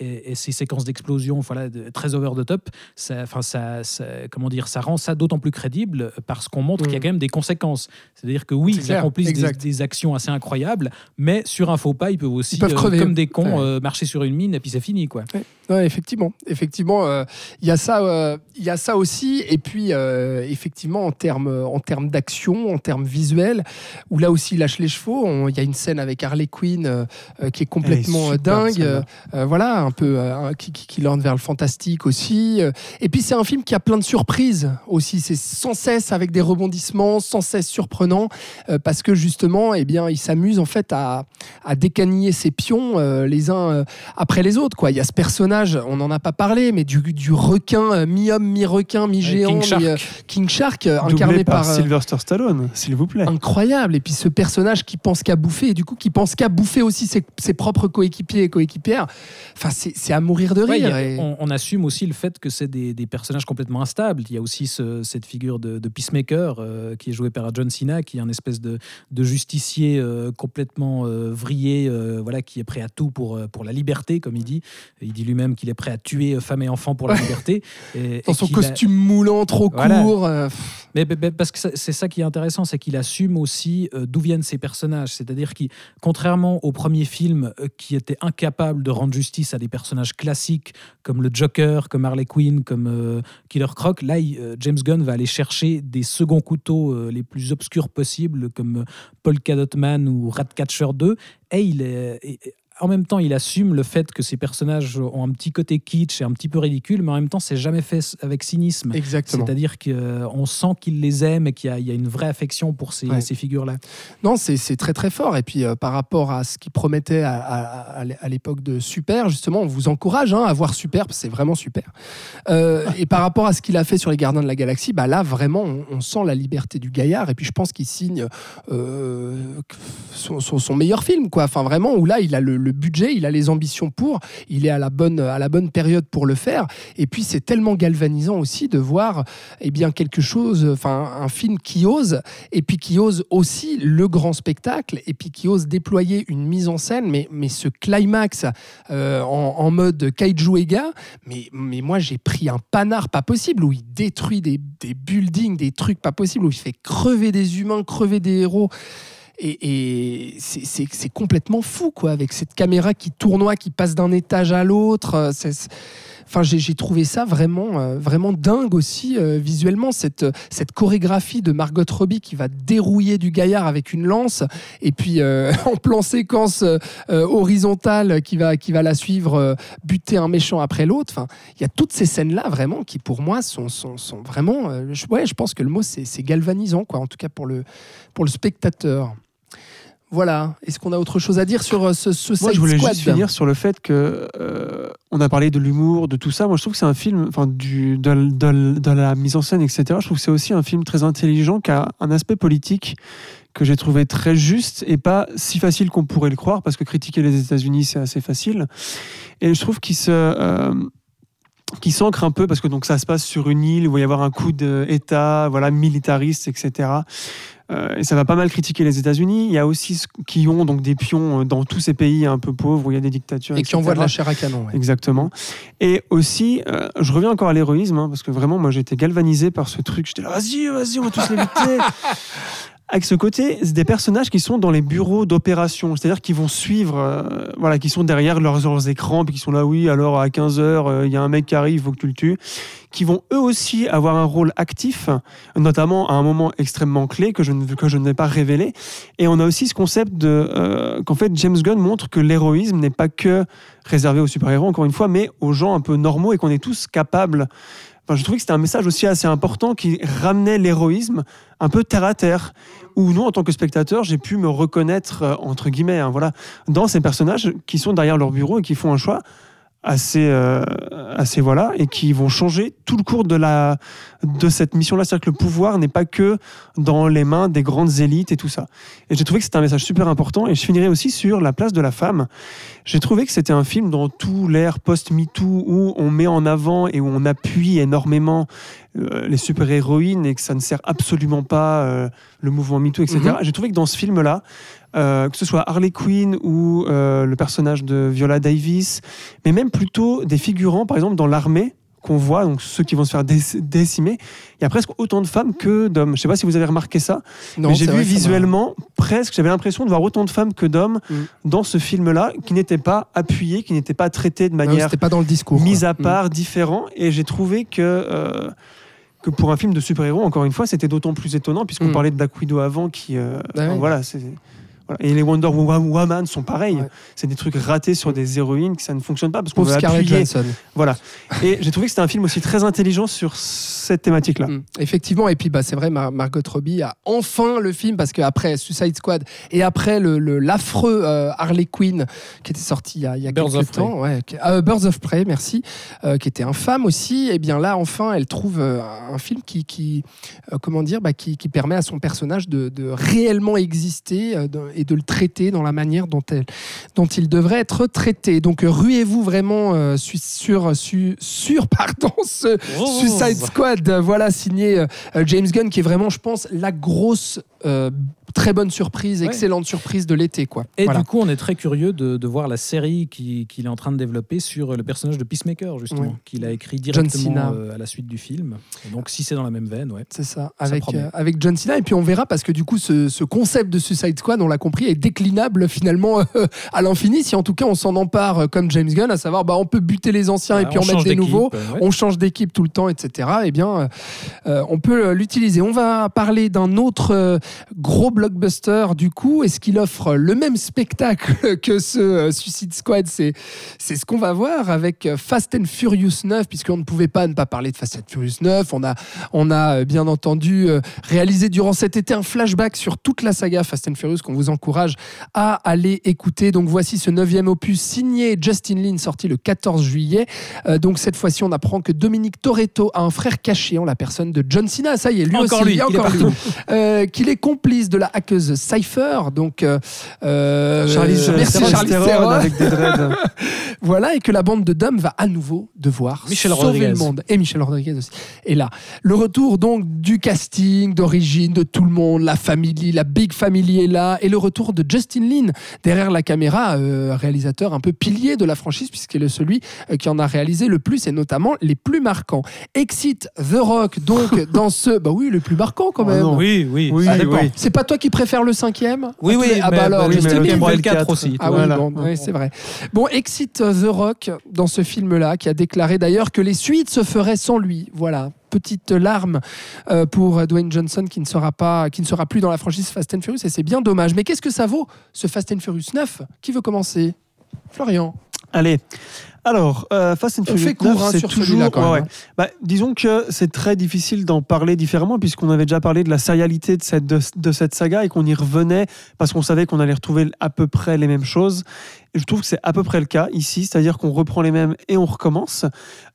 et- et ces séquences d'explosion voilà, de- très over the top. Ça, enfin, ça, ça- comment dire, ça rend ça d'autant plus crédible parce qu'on montre qu'il y a Mm. quand même des conséquences. C'est-à-dire que oui, ils accomplissent des, actions assez incroyables, mais sur un faux pas, ils peuvent aussi, Ils peuvent euh, crever. comme des cons, Ouais. euh, marcher sur une mine et puis c'est fini. Quoi. Ouais, effectivement, effectivement, euh, il y a ça, y a ça aussi. Et puis, euh, effectivement, en termes, en termes d'action, en termes visuels, où là aussi il lâche les chevaux. Il y a une scène avec Harley Quinn euh, euh, qui est complètement euh, dingue. Euh, voilà, un peu euh, qui, qui, qui lorne vers le fantastique aussi. Euh, Et puis c'est un film qui a plein de surprises aussi. C'est sans cesse avec des rebondissements, sans cesse surprenant, euh, parce que justement, eh bien, il s'amuse en fait à, à décaniller ses pions euh, les uns euh, après les autres. Quoi. Il y a ce personnage, on n'en a pas parlé, mais du, du requin, euh, mi-homme, mi-requin, mi-géant, mi- euh, King Shark, euh, Doublé incarné par, par. euh, Sylvester Stallone, s'il vous plaît. incroyable. Et puis ce personnage qui pense qu'à bouffer, et du coup qui pense qu'à bouffer aussi ses, ses propres coéquipiers et coéquipières. Enfin, c'est c'est à mourir de rire. a- et- on, on assume aussi le fait que c'est des, des personnages complètement instables. Il y a aussi ce- cette figure de, de Peacemaker euh, qui est joué par John Cena, qui est un espèce de, de justicier euh, complètement euh, vrillé, euh, voilà, qui est prêt à tout pour, pour la liberté, comme il dit. Il dit lui-même qu'il est prêt à tuer femmes et enfants pour la liberté. Et, dans et son a- costume moulant trop Voilà. Euh, Mais, parce que c'est ça qui est intéressant, c'est qu'il assume aussi euh, d'où viennent ces personnages. C'est-à-dire qu'il, contrairement au premier film euh, qui était incapable de rendre justice à des personnages classiques comme le Joker, comme Harley Quinn, comme Killer Croc, là, James Gunn va aller chercher des seconds couteaux les plus obscurs possibles, comme euh, Polka Dot Man ou Ratcatcher 2, et il est. en même temps, il assume le fait que ces personnages ont un petit côté kitsch et un petit peu ridicule, mais en même temps, c'est jamais fait avec cynisme. exactement. C'est-à-dire qu'on sent qu'il les aime et qu'il y, a- il y a une vraie affection pour ces, Ouais. ces figures-là. Non, c'est très très fort. Et puis euh, par rapport à ce qui promettait à, à- à l'é- à l'époque de Super, justement, on vous encourage hein, à voir Super, parce que c'est vraiment super. Euh, et par rapport à ce qu'il a fait sur les Gardiens de la Galaxie, bah là vraiment, on, on sent la liberté du gaillard. Et puis je pense qu'il signe euh, son, son- son meilleur film, quoi. Enfin vraiment, où là il a le, le budget, il a les ambitions pour, il est à la bonne à la bonne période pour le faire. Et puis c'est tellement galvanisant aussi de voir, eh bien quelque chose, enfin un film qui ose et puis qui ose aussi le grand spectacle, et puis qui ose déployer une mise en scène, mais, mais ce climax euh, en, en mode kaiju Ega, mais, mais moi j'ai pris un panard pas possible, où il détruit des, des buildings, des trucs pas possibles, où il fait crever des humains, crever des héros. Et, c'est- complètement fou, quoi, avec cette caméra qui tournoie, qui passe d'un étage à l'autre. euh, Enfin, j'ai trouvé ça vraiment, euh, vraiment dingue aussi euh, visuellement cette, cette chorégraphie de Margot Robbie qui va dérouiller du gaillard avec une lance et puis en plan séquence horizontale qui va, qui va la suivre buter un méchant après l'autre. Enfin, il y a toutes ces scènes là vraiment qui pour moi sont, sont, sont vraiment. je, je pense que le mot c'est galvanisant quoi, en tout cas pour le, pour le spectateur. Voilà. Est-ce qu'on a autre chose à dire sur euh, ce, ce Moi, je voulais Squad juste finir sur le fait que euh, on a parlé de l'humour, de tout ça. Moi, je trouve que c'est un film, enfin, du, de, de- de la mise en scène, etc. Je trouve que c'est aussi un film très intelligent qui a un aspect politique que j'ai trouvé très juste et pas si facile qu'on pourrait le croire, parce que critiquer les États-Unis, c'est assez facile. Et je trouve qu'il se euh, qui s'ancre un peu parce que donc ça se passe sur une île où il va y avoir un coup d'État, voilà, militariste, etc. Euh, et ça va pas mal critiquer les États-Unis. Il y a aussi ce- qui ont donc des pions euh, dans tous ces pays un peu pauvres où il y a des dictatures et qui etc. envoie de la chair à canon. ouais. Exactement. Et aussi, euh, je reviens encore à l'héroïsme, hein, parce que vraiment, moi, j'ai été galvanisé par ce truc. J'étais là, vas-y, vas-y, on va tous lutter. Avec ce côté, des personnages qui sont dans les bureaux d'opération, c'est-à-dire qui vont suivre, euh, voilà, qui sont derrière leurs, leurs écrans, puis qui sont là, oui, alors à 15h, il y a un mec qui arrive, il faut que tu le tues, qui vont eux aussi avoir un rôle actif, notamment à un moment extrêmement clé que je ne, que je ne vais pas révéler. Et on a aussi ce concept euh, qu'en fait, James Gunn montre que l'héroïsme n'est pas que réservé aux super-héros, encore une fois, mais aux gens un peu normaux et qu'on est tous capables. Je trouvais que c'était un message aussi assez important qui ramenait l'héroïsme un peu terre à terre, où nous, en tant que spectateurs, j'ai pu me reconnaître, euh, entre guillemets, hein, voilà, dans ces personnages qui sont derrière leur bureau et qui font un choix assez, euh, assez voilà, et qui vont changer tout le cours de, la, de cette mission-là. C'est-à-dire que le pouvoir n'est pas que dans les mains des grandes élites et tout ça. Et j'ai trouvé que c'était un message super important. Et je finirai aussi sur la place de la femme. J'ai trouvé que c'était un film dans tout l'ère post-MeToo où on met en avant et où on appuie énormément euh, les super-héroïnes et que ça ne sert absolument pas euh, le mouvement MeToo, etc. Mhm. J'ai trouvé que dans ce film-là, euh, que ce soit Harley Quinn ou le personnage de Viola Davis, mais même plutôt des figurants, par exemple, dans l'armée, qu'on voit, donc ceux qui vont se faire déc- décimer, il y a presque autant de femmes que d'hommes. Je sais pas si vous avez remarqué ça, Non, mais j'ai vu visuellement presque, j'avais l'impression de voir autant de femmes que d'hommes Mm. dans ce film-là, qui n'étaient pas appuyés, qui n'étaient pas traités de Non, manière C'était pas dans le discours. mise à part, différent. Et j'ai trouvé que, euh, que pour un film de super-héros, encore une fois, c'était d'autant plus étonnant, puisqu'on Mm. parlait de Black Widow avant, qui. euh, Bah oui. voilà, c'est. Voilà. Et les Wonder Woman sont pareils. Ouais. C'est des trucs ratés sur des héroïnes que ça ne fonctionne pas parce qu'on veut Scarlett appuyer. Johansson. Voilà. Et j'ai trouvé que c'était un film aussi très intelligent sur cette thématique-là. Mm. Effectivement, et puis bah, c'est vrai, Mar- Margot Robbie a enfin le film, parce qu'après Suicide Squad et après le- le- l'affreux euh, Harley Quinn qui était sorti il y a, il y a Birds quelques of Prey. temps, ouais, euh, Birds of Prey, merci, euh, qui était infâme aussi, et bien là, enfin, elle trouve un film qui, qui euh, comment dire, bah, qui, qui permet à son personnage de, de réellement exister euh, de- et de le traiter dans la manière dont, elle, dont il devrait être traité. Donc euh, ruez-vous vraiment euh, su- sur, su- sur pardon, ce, Suicide Squad, voilà, signé euh, James Gunn, qui est vraiment, je pense, la grosse, euh, très bonne surprise, Ouais. excellente surprise de l'été. quoi. Et Voilà. du coup, on est très curieux de, de voir la série qui- qu'il est en train de développer sur le personnage de Peacemaker, justement, Ouais. qu'il a écrit directement euh, à la suite du film. Et donc, si c'est dans la même veine, ouais. C'est ça, avec, euh, avec John Cena. Et puis on verra, parce que du coup, ce, ce concept de Suicide Squad, on l'a compris, est déclinable finalement euh, à l'infini. Si en tout cas on s'en empare euh, comme James Gunn, à savoir, bah, on peut buter les anciens et puis en mettre des nouveaux. ouais. on change d'équipe tout le temps, etc. Eh bien, on peut l'utiliser. On va parler d'un autre gros blockbuster. Du coup, est-ce qu'il offre le même spectacle que ce euh, Suicide Squad? C'est ce qu'on va voir avec euh, Fast and Furious 9, puisqu'on ne pouvait pas ne pas parler de Fast and Furious 9. On a, on a euh, bien entendu réalisé durant cet été un flashback sur toute la saga Fast and Furious qu'on vous encourage à aller écouter. Donc voici ce neuvième opus signé Justin Lin, sorti le 14 juillet. Donc cette fois-ci, on apprend que Dominique Toretto a un frère caché en la personne de John Cena. Ça y est, lui Encore aussi, lui, encore lui. Euh, qu'il est complice de la hackeuse Cypher. Donc euh, euh, Charlize merci Theron Charlize Theron. avec des dreads. Voilà, et que la bande de Dom va à nouveau devoir Michel sauver Rodriguez. le monde. Et Michel Rodriguez aussi. Et là, le retour donc du casting, d'origine, de tout le monde, la famille, la big family est là, et le retour de Justin Lin derrière la caméra, euh, réalisateur un peu pilier de la franchise, puisqu'il est celui euh, qui en a réalisé le plus, et notamment les plus marquants. Exit The Rock, donc dans ce... Bah oui, le plus marquant quand Oh même. non. Oui, oui, Oui, oui. C'est pas toi qui préfères le cinquième Oui, oui, Ah bah alors, mais le le 4 quatre. aussi. Ah oui, bon, oui, c'est vrai. Bon, Exit euh, The Rock dans ce film-là, qui a déclaré d'ailleurs que les suites se feraient sans lui. Voilà, petite larme euh, pour Dwayne Johnson qui ne sera pas, qui ne sera plus dans la franchise Fast and Furious, et c'est bien dommage. Mais qu'est-ce que ça vaut ce Fast and Furious 9 Qui veut commencer? Florian. Allez. Alors, euh, Fast and Furious fait court, 9, hein, c'est sur toujours. ouais, ouais. Bah, disons que c'est très difficile d'en parler différemment, puisqu'on avait déjà parlé de la sérialité de cette, de, de cette saga et qu'on y revenait parce qu'on savait qu'on allait retrouver à peu près les mêmes choses. Et je trouve que c'est à peu près le cas ici, c'est-à-dire qu'on reprend les mêmes et on recommence.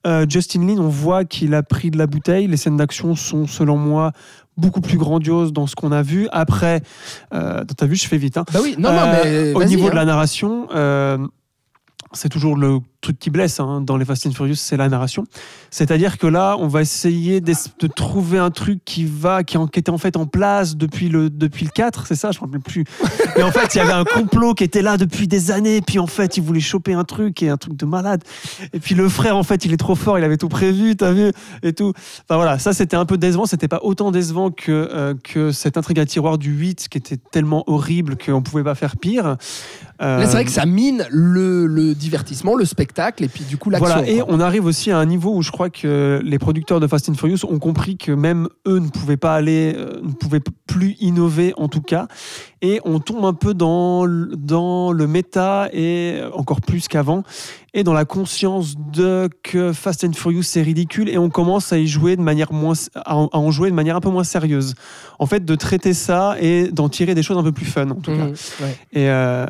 Euh, Justin Lin, on voit qu'il a pris de la bouteille. Les scènes d'action sont, selon moi, beaucoup plus grandioses dans ce qu'on a vu. Après, euh, t'as vu, je fais vite. hein. Bah oui, non, non, Euh, mais au niveau de hein. la narration, euh, c'est toujours le truc qui blesse hein, dans les Fast and Furious, c'est la narration. C'est-à-dire que là, on va essayer de trouver un truc qui va, qui, en- qui était en fait en place depuis le depuis le 4, c'est ça, je ne me rappelle plus. Et en fait, il y avait un complot qui était là depuis des années, puis en fait, il voulait choper un truc et un truc de malade. Et puis le frère, en fait, il est trop fort, il avait tout prévu, t'as vu, et tout. Enfin voilà, ça c'était un peu décevant, c'était pas autant décevant que, euh, que cette intrigue à tiroir du 8 qui était tellement horrible qu'on pouvait pas faire pire. Euh, c'est vrai que ça mine le, le divertissement, le spectacle, et puis du coup l'action. voilà, et quoi. on arrive aussi à un niveau où je crois que les producteurs de Fast and Furious ont compris que même eux ne pouvaient pas aller, euh, ne pouvaient plus innover en tout cas, et on tombe un peu dans, le- dans le méta et encore plus qu'avant, et dans la conscience de que Fast and Furious c'est ridicule, et on commence à y jouer de manière moins, à en, jouer de manière un peu moins sérieuse. En fait, de traiter ça et d'en tirer des choses un peu plus fun en tout cas. Mhm, ouais. Et, euh,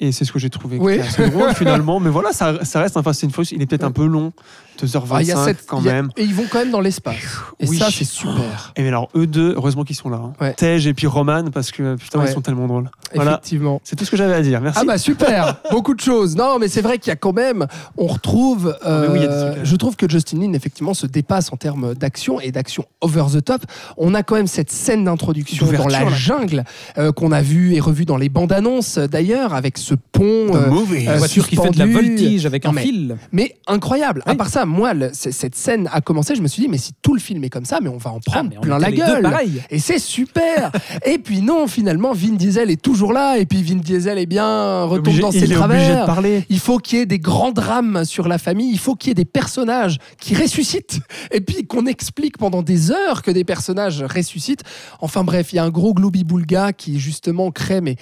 et c'est ce que j'ai trouvé Oui. assez drôle finalement. Mais voilà, ça, ça reste un Fast and Furious. Il est peut-être un peu long, 2h25 Ah, il y a cette- quand il y a- même. Et ils vont quand même dans l'espace. Et Oui. ça, c'est super. Et alors, eux deux, heureusement qu'ils sont là. hein. Ouais. Tej et puis Roman, parce que putain, Ouais. ils sont tellement drôles. Voilà. Effectivement. C'est tout ce que j'avais à dire. Merci. Ah bah super, beaucoup de choses. Non, mais c'est vrai qu'il y a quand même, on retrouve. Ah, oui, euh, trucs à- je trouve que Justin Lin effectivement se dépasse en termes d'action et d'action over the top. On a quand même cette scène d'introduction dans la là. jungle euh, qu'on a vue et revue dans les bandes annonces d'ailleurs, avec ce pont. The euh, movie. Une euh, voiture qui fait de la voltige avec Non, un mais- fil. Mais incroyable. À Oui. part ça, moi, le- cette scène a commencé, je me suis dit, mais si tout le film est comme ça, mais on va en Ah, prendre on plein la gueule. pareil. Et c'est super. et puis non, finalement, Vin Diesel est toujours là. Et puis Vin Diesel, eh bien, Obligé- dans ses il travers. obligé de parler. Il faut qu'il y ait des grands drames sur la famille. Il faut qu'il y ait des personnages qui ressuscitent. Et puis qu'on explique pendant des heures que des personnages ressuscitent. Enfin bref, il y a un gros globi-boulga qui justement crée, mais.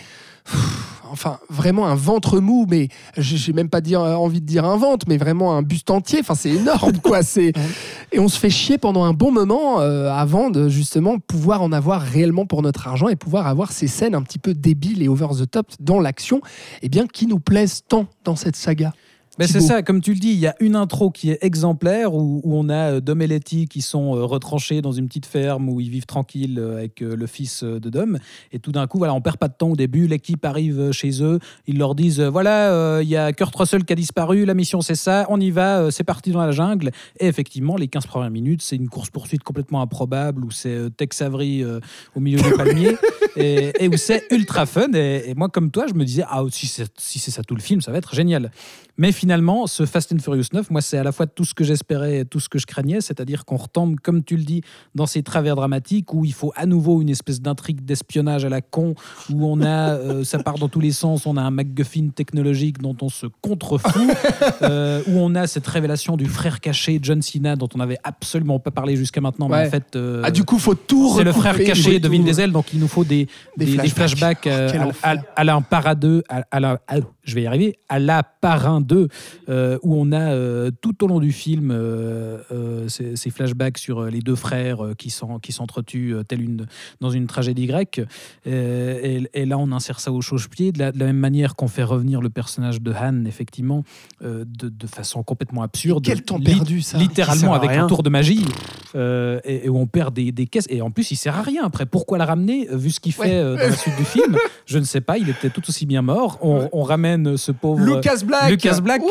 Pff, Enfin, vraiment un ventre mou, mais j'ai même pas dire, envie de dire un ventre, mais vraiment un buste entier. Enfin, c'est énorme, quoi. C'est et on se fait chier pendant un bon moment euh, avant de justement pouvoir en avoir réellement pour notre argent et pouvoir avoir ces scènes un petit peu débiles et over the top dans l'action, et bien qui nous plaisent tant dans cette saga. Ben, c'est ça, comme tu le dis, il y a une intro qui est exemplaire où, où on a euh, Dom et Letty qui sont euh, retranchés dans une petite ferme où ils vivent tranquilles euh, avec le fils de Dom. Et tout d'un coup, voilà, on perd pas de temps au début. L'équipe arrive chez eux. Ils leur disent voilà, euh, il y a Kurt Russell qui a disparu. La mission, c'est ça. On y va. c'est parti dans la jungle. Et effectivement, les 15 premières minutes, c'est une course-poursuite complètement improbable où c'est Tex Avery euh, au milieu des palmiers et, et où c'est ultra fun. Et, et moi, comme toi, je me disais ah, si c'est si c'est ça tout le film, ça va être génial. Mais finalement, ce Fast and Furious 9, moi, c'est à la fois tout ce que j'espérais et tout ce que je craignais, c'est-à-dire qu'on retombe, comme tu le dis, dans ces travers dramatiques où il faut à nouveau une espèce d'intrigue d'espionnage à la con, où on a, euh, ça part dans tous les sens, on a un MacGuffin technologique dont on se contrefout, euh, où on a cette révélation du frère caché John Cena dont on n'avait absolument pas parlé jusqu'à maintenant, mais en fait, euh, ah, du coup, faut tout c'est le frère caché de Vin Diesel, donc il nous faut des, Des des, des flashbacks. flashbacks Quel à, enfer. à- à la Para 2, à, à la, à- je vais y arriver, à la Parrain 2, euh, où on a euh, tout au long du film euh, euh, ces, ces flashbacks sur les deux frères euh, qui s'en- qui s'entretuent euh, tel une, dans une tragédie grecque. Euh, et, et là, on insère ça au chauche-pied, de la, de la même manière qu'on fait revenir le personnage de Han, effectivement, euh, de, de façon complètement absurde. Quel temps Li- perdu, ça. Qui sert littéralement avec rien. un tour de magie euh, et, et où on perd des, des caisses et en plus il sert à rien après pourquoi la ramener vu ce qu'il fait Ouais. euh, dans la suite du film? Je ne sais pas il était tout aussi bien mort on, on ramène ce pauvre Lucas Black. Lucas Black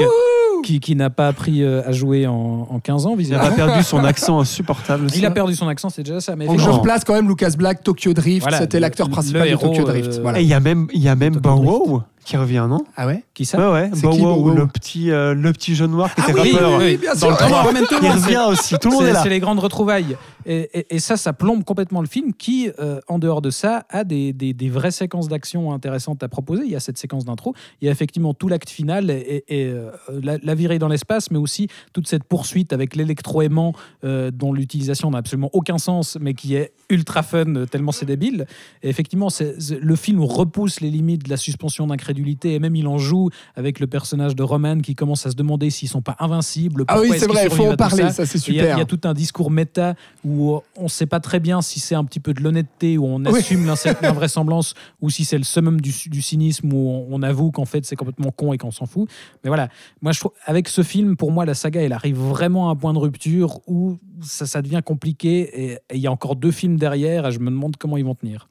qui, qui n'a pas appris euh, à jouer en, en 15 ans Il a visiblement perdu son accent insupportable. il a ça. perdu son accent c'est déjà ça mais Donc, je replace quand même Lucas Black, Tokyo Drift. Voilà, C'était l'acteur principal héros, de Tokyo Drift. euh, Voilà. Et il y a même, il y a même Bow Wow qui revient, non? Ah ouais? Qui ça? Ouais, ouais. C'est Bow qui, Wow, Bow Wow? le petit, euh, le petit jeune noir qui Ah était oui, rappeur. oui, oui, bien Dans sûr. le On 3. ramène tout le Il revient aussi. Tout le monde C'est- est là. C'est les grandes retrouvailles. Et, et- et ça, ça plombe complètement le film qui, euh, en dehors de ça, a des, des- des vraies séquences d'action intéressantes à proposer. Il y a cette séquence d'intro, il y a effectivement tout l'acte final et, et, euh, la, la virée dans l'espace, mais aussi toute cette poursuite avec l'électroaimant euh, dont l'utilisation n'a absolument aucun sens, mais qui est ultra fun euh, tellement c'est débile. Et effectivement, c'est- c'est- le film repousse les limites de la suspension d'incrédulité et même il en joue avec le personnage de Roman qui commence à se demander s'ils sont pas invincibles. Ah oui, c'est vrai, il faut en parler, ça. ça c'est Et Il y, a- il super. y a tout un discours méta où on ne sait pas très bien si c'est un petit peu de l'honnêteté, où on Oui. assume l'invraisemblance, ou si c'est le summum du, du cynisme, où on, on avoue qu'en fait c'est complètement con et qu'on s'en fout. Mais voilà, moi je trouve, avec ce film, pour moi, la saga, elle arrive vraiment à un point de rupture où ça, ça devient compliqué et il y a encore deux films derrière et je me demande comment ils vont tenir.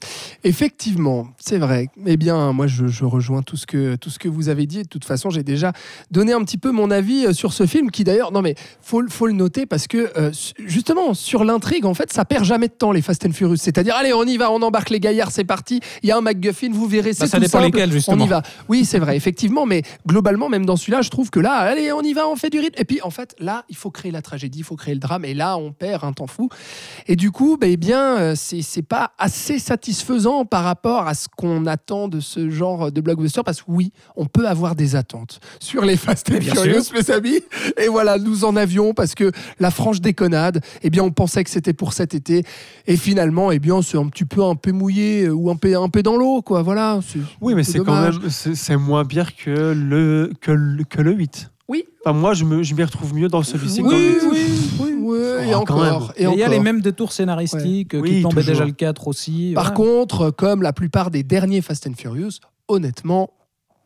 Effectivement, c'est vrai. Eh bien, moi, je, je rejoins tout ce, que, tout ce que vous avez dit. De toute façon, j'ai déjà donné un petit peu mon avis euh, sur ce film qui, d'ailleurs, non, mais faut, le- faut le noter parce que, euh, justement, sur l'intrigue, en fait, ça perd jamais de temps, les Fast and Furious. C'est-à-dire, allez, on y va, on embarque les gaillards, c'est parti. Il y a un MacGuffin, vous verrez, c'est Bah, ça tout dépend simple. lesquels, On justement. y va. Oui, c'est vrai, effectivement, mais globalement, même dans celui-là, je trouve que là, allez, on y va, on fait du rythme. Et puis, en fait, là, il faut créer la tragédie, il faut créer le drame, et là, on perd un temps fou. Et du coup, bah, eh bien, euh, c'est c'est pas assez satisfaisant par rapport à ce qu'on attend de ce genre de blockbuster, parce que oui, on peut avoir des attentes sur les Fast and Furious, mes amis. Et voilà, nous en avions, parce que la franche déconnade, eh bien, on pensait que c'était pour cet été, et finalement, eh bien, c'est un petit peu un peu mouillé euh, ou un peu, un peu dans l'eau, quoi. Voilà. c'est Oui, mais c'est quand même c'est c'est moins pire que le, que le, que le 8. Oui. Enfin, moi, je me- je m'y retrouve mieux dans celui-ci que dans Oui, le 8. oui, oui, oui, et Oh, encore. Et il y a les mêmes détours scénaristiques Ouais. qui Oui, tombaient toujours. déjà le 4 aussi. Par Voilà. contre, comme la plupart des derniers Fast and Furious, honnêtement,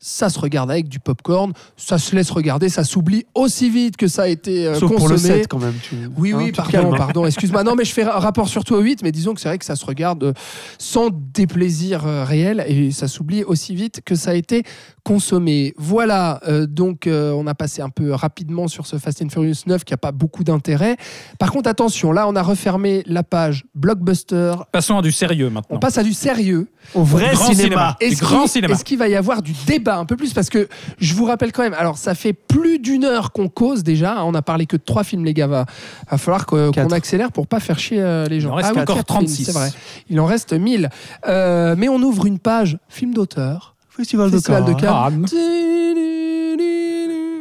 ça se regarde avec du popcorn, ça se laisse regarder, ça s'oublie aussi vite que ça a été euh, Sauf consommé. pour le 7 quand même. tu- Oui, hein, oui, te pardon, hein. pardon, excuse-moi. Non, mais je fais ra- rapport surtout au 8, mais disons que c'est vrai que ça se regarde euh, sans déplaisir euh, réel et ça s'oublie aussi vite que ça a été consommer. Voilà, euh, donc euh, on a passé un peu rapidement sur ce Fast and Furious 9 qui n'a pas beaucoup d'intérêt. Par contre, attention, là on a refermé la page blockbuster. Passons à du sérieux maintenant. On passe à du sérieux. Au vrai grand cinéma. cinéma. Est-ce grand qu'il- cinéma. Est-ce qu'il va y avoir du débat un peu plus? Parce que je vous rappelle quand même, alors ça fait plus d'une heure qu'on cause déjà. hein, on a parlé que de trois films, les gars. Va, va falloir qu'on accélère pour pas faire chier euh, les gens. en reste Ah oui, encore quatre 36. films, C'est vrai. Il en reste 1000. Euh, mais on ouvre une page film d'auteur. Festival, Festival de Cannes. Cannes.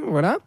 Voilà.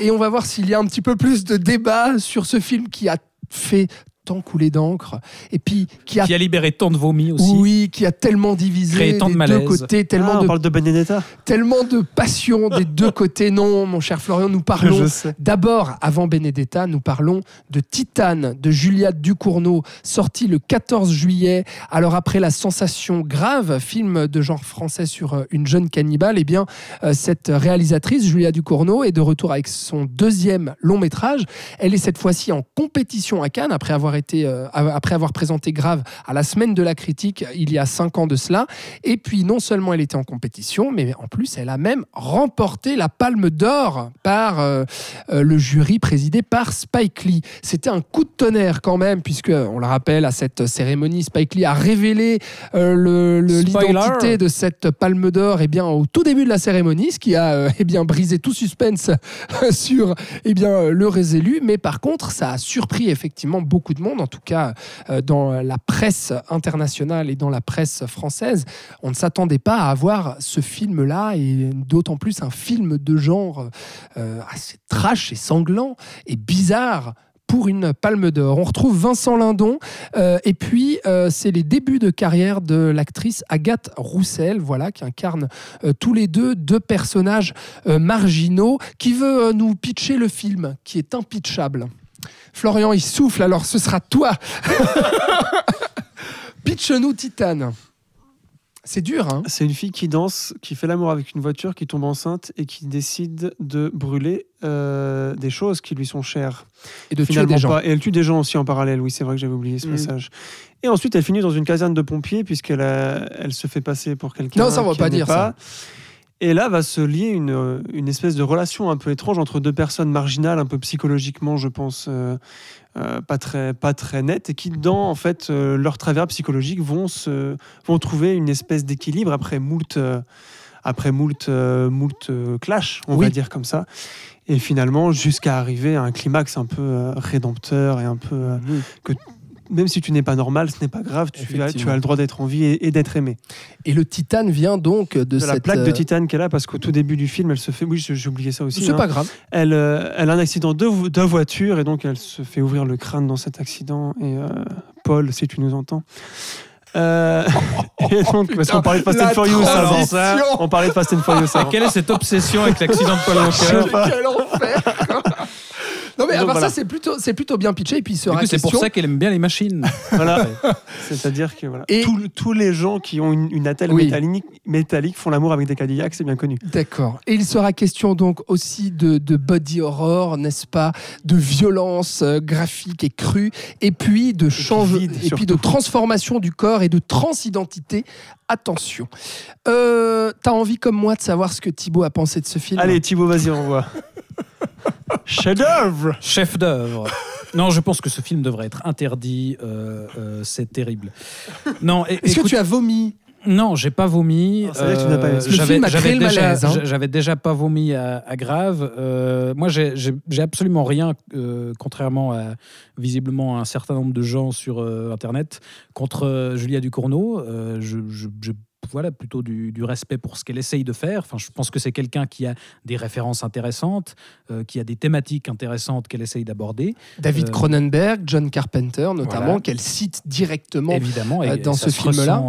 Et on va voir s'il y a un petit peu plus de débat sur ce film qui a fait tant couler d'encre et puis qui a Qui a libéré tant de vomi aussi. oui, qui a tellement divisé Créé tant de des deux côtés, tellement Ah, on de parle de Benedetta. tellement de passion des deux côtés. Non, mon cher Florian, nous parlons. D'abord, avant Benedetta, nous parlons de Titane de Julia Ducournau, sorti le 14 juillet. Alors après la sensation grave, film de genre français sur euh, une jeune cannibale, eh bien euh, cette réalisatrice Julia Ducournau est de retour avec son deuxième long métrage. Elle est cette fois-ci en compétition à Cannes après avoir été euh, après avoir présenté Grave à la semaine de la critique il y a cinq ans de cela. Et puis non seulement elle était en compétition, mais en plus elle a même remporté la Palme d'Or par euh, euh, le jury présidé par Spike Lee. C'était un coup de tonnerre quand même, puisque on le rappelle à cette cérémonie, Spike Lee a révélé euh, le- le- Spoiler. l'identité de cette Palme d'Or eh bien au tout début de la cérémonie, ce qui a eh bien brisé tout suspense sur eh bien le résélu. Mais par contre, ça a surpris effectivement beaucoup de monde, en tout cas euh, dans la presse internationale et dans la presse française. On ne s'attendait pas à avoir ce film-là et d'autant plus un film de genre euh, assez trash et sanglant et bizarre pour une palme d'or. On retrouve Vincent Lindon euh, et puis c'est les débuts de carrière de l'actrice Agathe Roussel, voilà, qui incarne tous les deux deux personnages marginaux. Qui veut nous pitcher le film, qui est impitchable Florian, il souffle, alors ce sera toi. Pitch-nous Titane. C'est dur, hein C'est une fille qui danse, qui fait l'amour avec une voiture, qui tombe enceinte et qui décide de brûler euh, des choses qui lui sont chères. Et de tuer Finalement des gens. pas. Et elle tue des gens aussi en parallèle, oui, c'est vrai que j'avais oublié ce Mm. passage. Et ensuite, elle finit dans une caserne de pompiers, puisqu'elle a- elle se fait passer pour quelqu'un. Non, ça, on va pas dire ça. Et là va se lier une, une espèce de relation un peu étrange entre deux personnes marginales, un peu psychologiquement, je pense, euh, euh, pas, très, pas très nettes, et qui, dans en fait, euh, leur travers psychologique, vont, se, vont trouver une espèce d'équilibre après moult, après moult, moult clash, on Oui. va dire comme ça. Et finalement, jusqu'à arriver à un climax un peu rédempteur et un peu. que même si tu n'es pas normal, ce n'est pas grave, tu as, tu Effectivement. as le droit d'être en vie et, et d'être aimé. Et le Titane vient donc de, De, la cette plaque de euh, titane qu'elle a, parce qu'au tout début du film, elle se fait. Oui, j'ai oublié ça aussi. C'est hein. pas grave. Elle, euh, elle a un accident de, vo- de voiture et donc elle se fait ouvrir le crâne dans cet accident. Et euh, Paul, si tu nous entends. Euh, et donc, parce qu'on parlait de Fast la and Furious avant. transition. On parlait de Fast and Furious Et avant. quelle est cette obsession avec l'accident de Paul Walker? Quel enfer mais à Donc, part voilà. ça, c'est plutôt, c'est plutôt bien pitché. Et puis c'est pour ça qu'elle aime bien les machines. Voilà. C'est-à-dire que voilà. Et- Tous- tous les gens qui ont une, une attelle Oui. métallique, métallique font l'amour avec des Cadillacs, c'est bien connu. D'accord. Et il sera question donc aussi de, de body horror, n'est-ce pas De violence euh, graphique et crue, et puis de change, vide, et puis de transformation du corps et de transidentité. Attention. Euh, T'as envie comme moi de savoir ce que Thibaut a pensé de ce film Allez, Thibaut, vas-y, on voit. Chef-d'œuvre Chef d'œuvre. Non, je pense que ce film devrait être interdit. euh, euh, c'est terrible. Non, Est-ce que tu as vomi? Non, j'ai pas vomi. C'est vrai que tu n'as pas aimé. Euh, Le j'avais- film a créé j'avais le déjà, malaise, hein. déjà pas vomi à, à Grave. Euh, moi, j'ai- absolument rien, euh, contrairement à visiblement un certain nombre de gens sur euh, Internet, contre euh, Julia Ducournau. Euh, je, je- je- voilà, plutôt du, du respect pour ce qu'elle essaye de faire. Enfin, je pense que c'est quelqu'un qui a des références intéressantes, euh, qui a des thématiques intéressantes qu'elle essaye d'aborder. David Euh, Cronenberg, John Carpenter notamment, Voilà. qu'elle cite directement. évidemment et, euh, dans et ce film-là.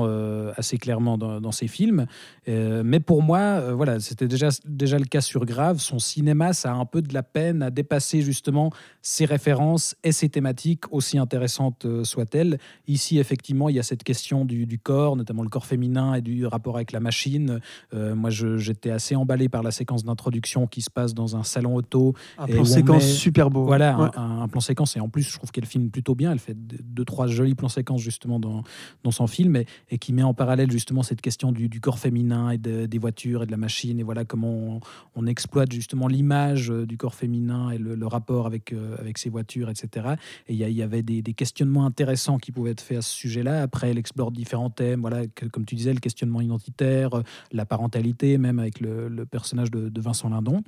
assez clairement dans, dans ses films mais pour moi voilà c'était déjà déjà le cas sur Grave son cinéma ça a un peu de la peine à dépasser justement ses références et ses thématiques aussi intéressantes soient-elles ici effectivement il y a cette question du, du corps notamment le corps féminin et du rapport avec la machine. Euh, moi, j'étais assez emballé par la séquence d'introduction qui se passe dans un salon auto. Un plan séquence met- super beau. Voilà, Ouais. un, un plan séquence. Et en plus, je trouve qu'elle filme plutôt bien. Elle fait deux, trois jolis plans séquences justement dans, dans son film et, et qui met en parallèle justement cette question du, du corps féminin et de- des voitures et de la machine. Et voilà comment on, on exploite justement l'image euh, du corps féminin et le, le rapport avec, euh, avec ces voitures, etc. Et il y, a- il y avait des, des questionnements intéressants qui pouvaient être faits à ce sujet-là. Après, elle explore différents thèmes. Voilà, que- comme tu disais, le questionnement identitaire, euh, la parentalité, même avec le, le personnage de, de Vincent Lindon.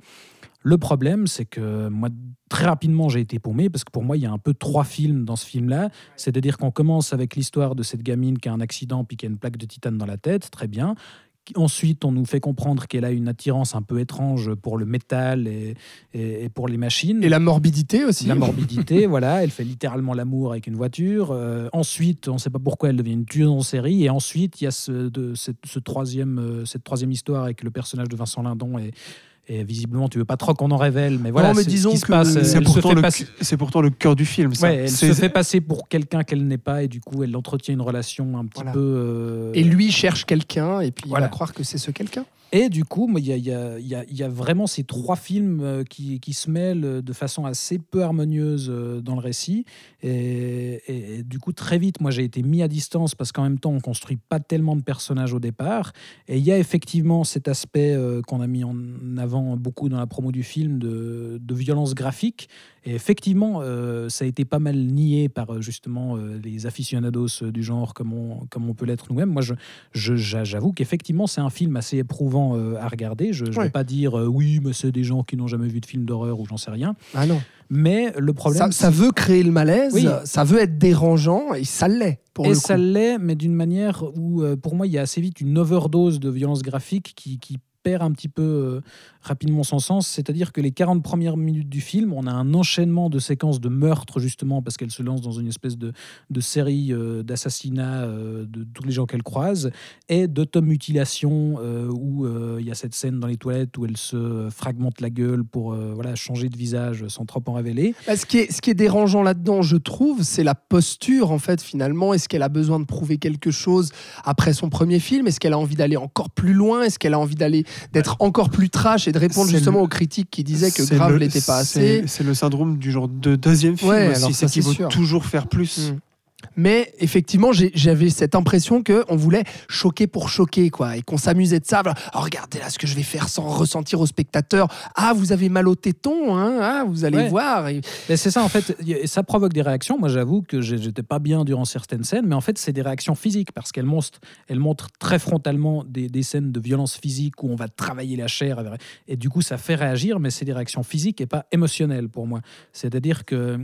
Le problème, c'est que moi, très rapidement, j'ai été paumé parce que pour moi, il y a un peu trois films dans ce film-là. C'est-à-dire qu'on commence avec l'histoire de cette gamine qui a un accident puis qui a une plaque de titane dans la tête, très bien. Ensuite, on nous fait comprendre qu'elle a une attirance un peu étrange pour le métal et, et- et pour les machines. Et la morbidité aussi. La morbidité, voilà, elle fait littéralement l'amour avec une voiture. Euh, ensuite, on ne sait pas pourquoi elle devient une tueuse en série. Et ensuite, il y a ce, de, cette, ce troisième, euh, cette troisième histoire avec le personnage de Vincent Lindon. Et, et visiblement, tu veux pas trop qu'on en révèle, mais voilà, mais ce qui se que passe. C'est pourtant, passer- c'est pourtant le cœur du film. Ça. Ouais, elle se fait passer pour quelqu'un qu'elle n'est pas et du coup elle entretient une relation un petit Voilà. peu. euh, Et lui cherche quelqu'un et puis il va croire que c'est ce quelqu'un. Et du coup, il y a, vraiment ces trois films euh, qui, se mêlent euh, de façon assez peu harmonieuse euh, dans le récit. Et, du coup, très vite, moi, j'ai été mis à distance parce qu'en même temps, on construit pas tellement de personnages au départ. Et il y a effectivement cet aspect qu'on a mis en avant beaucoup dans la promo du film de, de violence graphique. Et effectivement, euh, ça a été pas mal nié par euh, justement euh, les aficionados du genre comme on, comme on peut l'être nous-mêmes. Moi, je, je- j'avoue qu'effectivement, c'est un film assez éprouvant euh, à regarder. Je ne Ouais. vais pas dire oui, mais c'est des gens qui n'ont jamais vu de film d'horreur ou j'en sais rien. Ah non. Mais le problème, Ça, ça veut créer le malaise, Oui. ça veut être dérangeant et ça l'est pour et le ça l'est, mais d'une manière où, pour moi, il y a assez vite une overdose de violence graphique qui, qui perd un petit peu rapidement son sens. C'est-à-dire que les 40 premières minutes du film, on a un enchaînement de séquences de meurtres, justement, parce qu'elle se lance dans une espèce de, de série euh, d'assassinats euh, de tous les gens qu'elle croise, et d'automutilation, euh, où euh, il y a cette scène dans les toilettes où elle se fragmente la gueule pour voilà, changer de visage sans trop en révéler. Bah, ce, qui est, ce qui est dérangeant là-dedans, je trouve, c'est la posture, en fait, finalement. Est-ce qu'elle a besoin de prouver quelque chose après son premier film? Est-ce qu'elle a envie d'aller encore plus loin? Est-ce qu'elle a envie d'aller d'être encore plus trash et de répondre C'est justement le- aux critiques qui disaient que Grave l'était pas assez C'est le syndrome du genre de deuxième film Ouais, aussi, c'est qu'il c'est veut sûr. toujours faire plus. Mm. Mais effectivement, j'avais cette impression qu'on voulait choquer pour choquer, quoi, et qu'on s'amusait de ça. Oh, regardez là ce que je vais faire sans ressentir au spectateur. Ah, vous avez mal au téton, hein ah, vous allez Ouais. voir. Et- Mais c'est ça, en fait, ça provoque des réactions. Moi, j'avoue que j'étais pas bien durant certaines scènes, mais en fait, c'est des réactions physiques parce qu'elles montrent, elles montrent très frontalement des, des scènes de violence physique où on va travailler la chair. Et du coup, ça fait réagir, mais c'est des réactions physiques et pas émotionnelles pour moi. C'est-à-dire que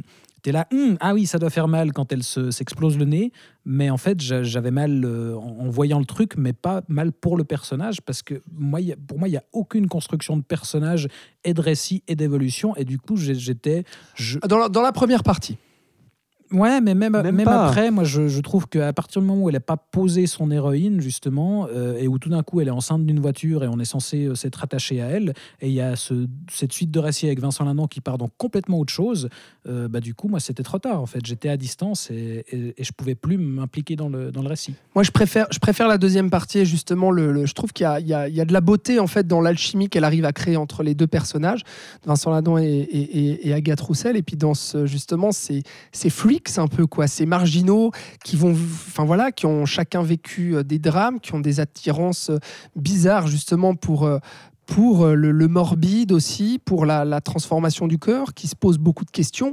tu là, Hum, ah oui, ça doit faire mal quand elle se- s'explose le nez, mais en fait, j'a- j'avais mal euh, en, voyant le truc, mais pas mal pour le personnage parce que moi, pour moi, il n'y a aucune construction de personnage et de récit et d'évolution. Et du coup, j'étais. dans la première partie. Ouais, mais même, Même après, moi, je, je trouve qu'à partir du moment où elle n'a pas posé son héroïne, justement, euh, et où tout d'un coup elle est enceinte d'une voiture et on est censé euh, s'être attaché à elle, et il y a ce- cette suite de récits avec Vincent Lindon qui part dans complètement autre chose, euh, bah, du coup, moi, c'était trop tard, en fait. J'étais à distance et, et, et je pouvais plus m'impliquer dans le, dans le récit. Moi, je préfère, je préfère la deuxième partie. Justement, le, le- je trouve qu'il y a, il y y a de la beauté en fait dans l'alchimie qu'elle arrive à créer entre les deux personnages, Vincent Lindon et, et, et- et Agathe Roussel. Et puis dans ce, justement ces, ces freaks un peu quoi, ces marginaux qui vont, enfin voilà, qui ont chacun vécu euh, des drames, qui ont des attirances euh, bizarres justement pour euh, pour le, morbide aussi, pour la, transformation du cœur, qui se pose beaucoup de questions.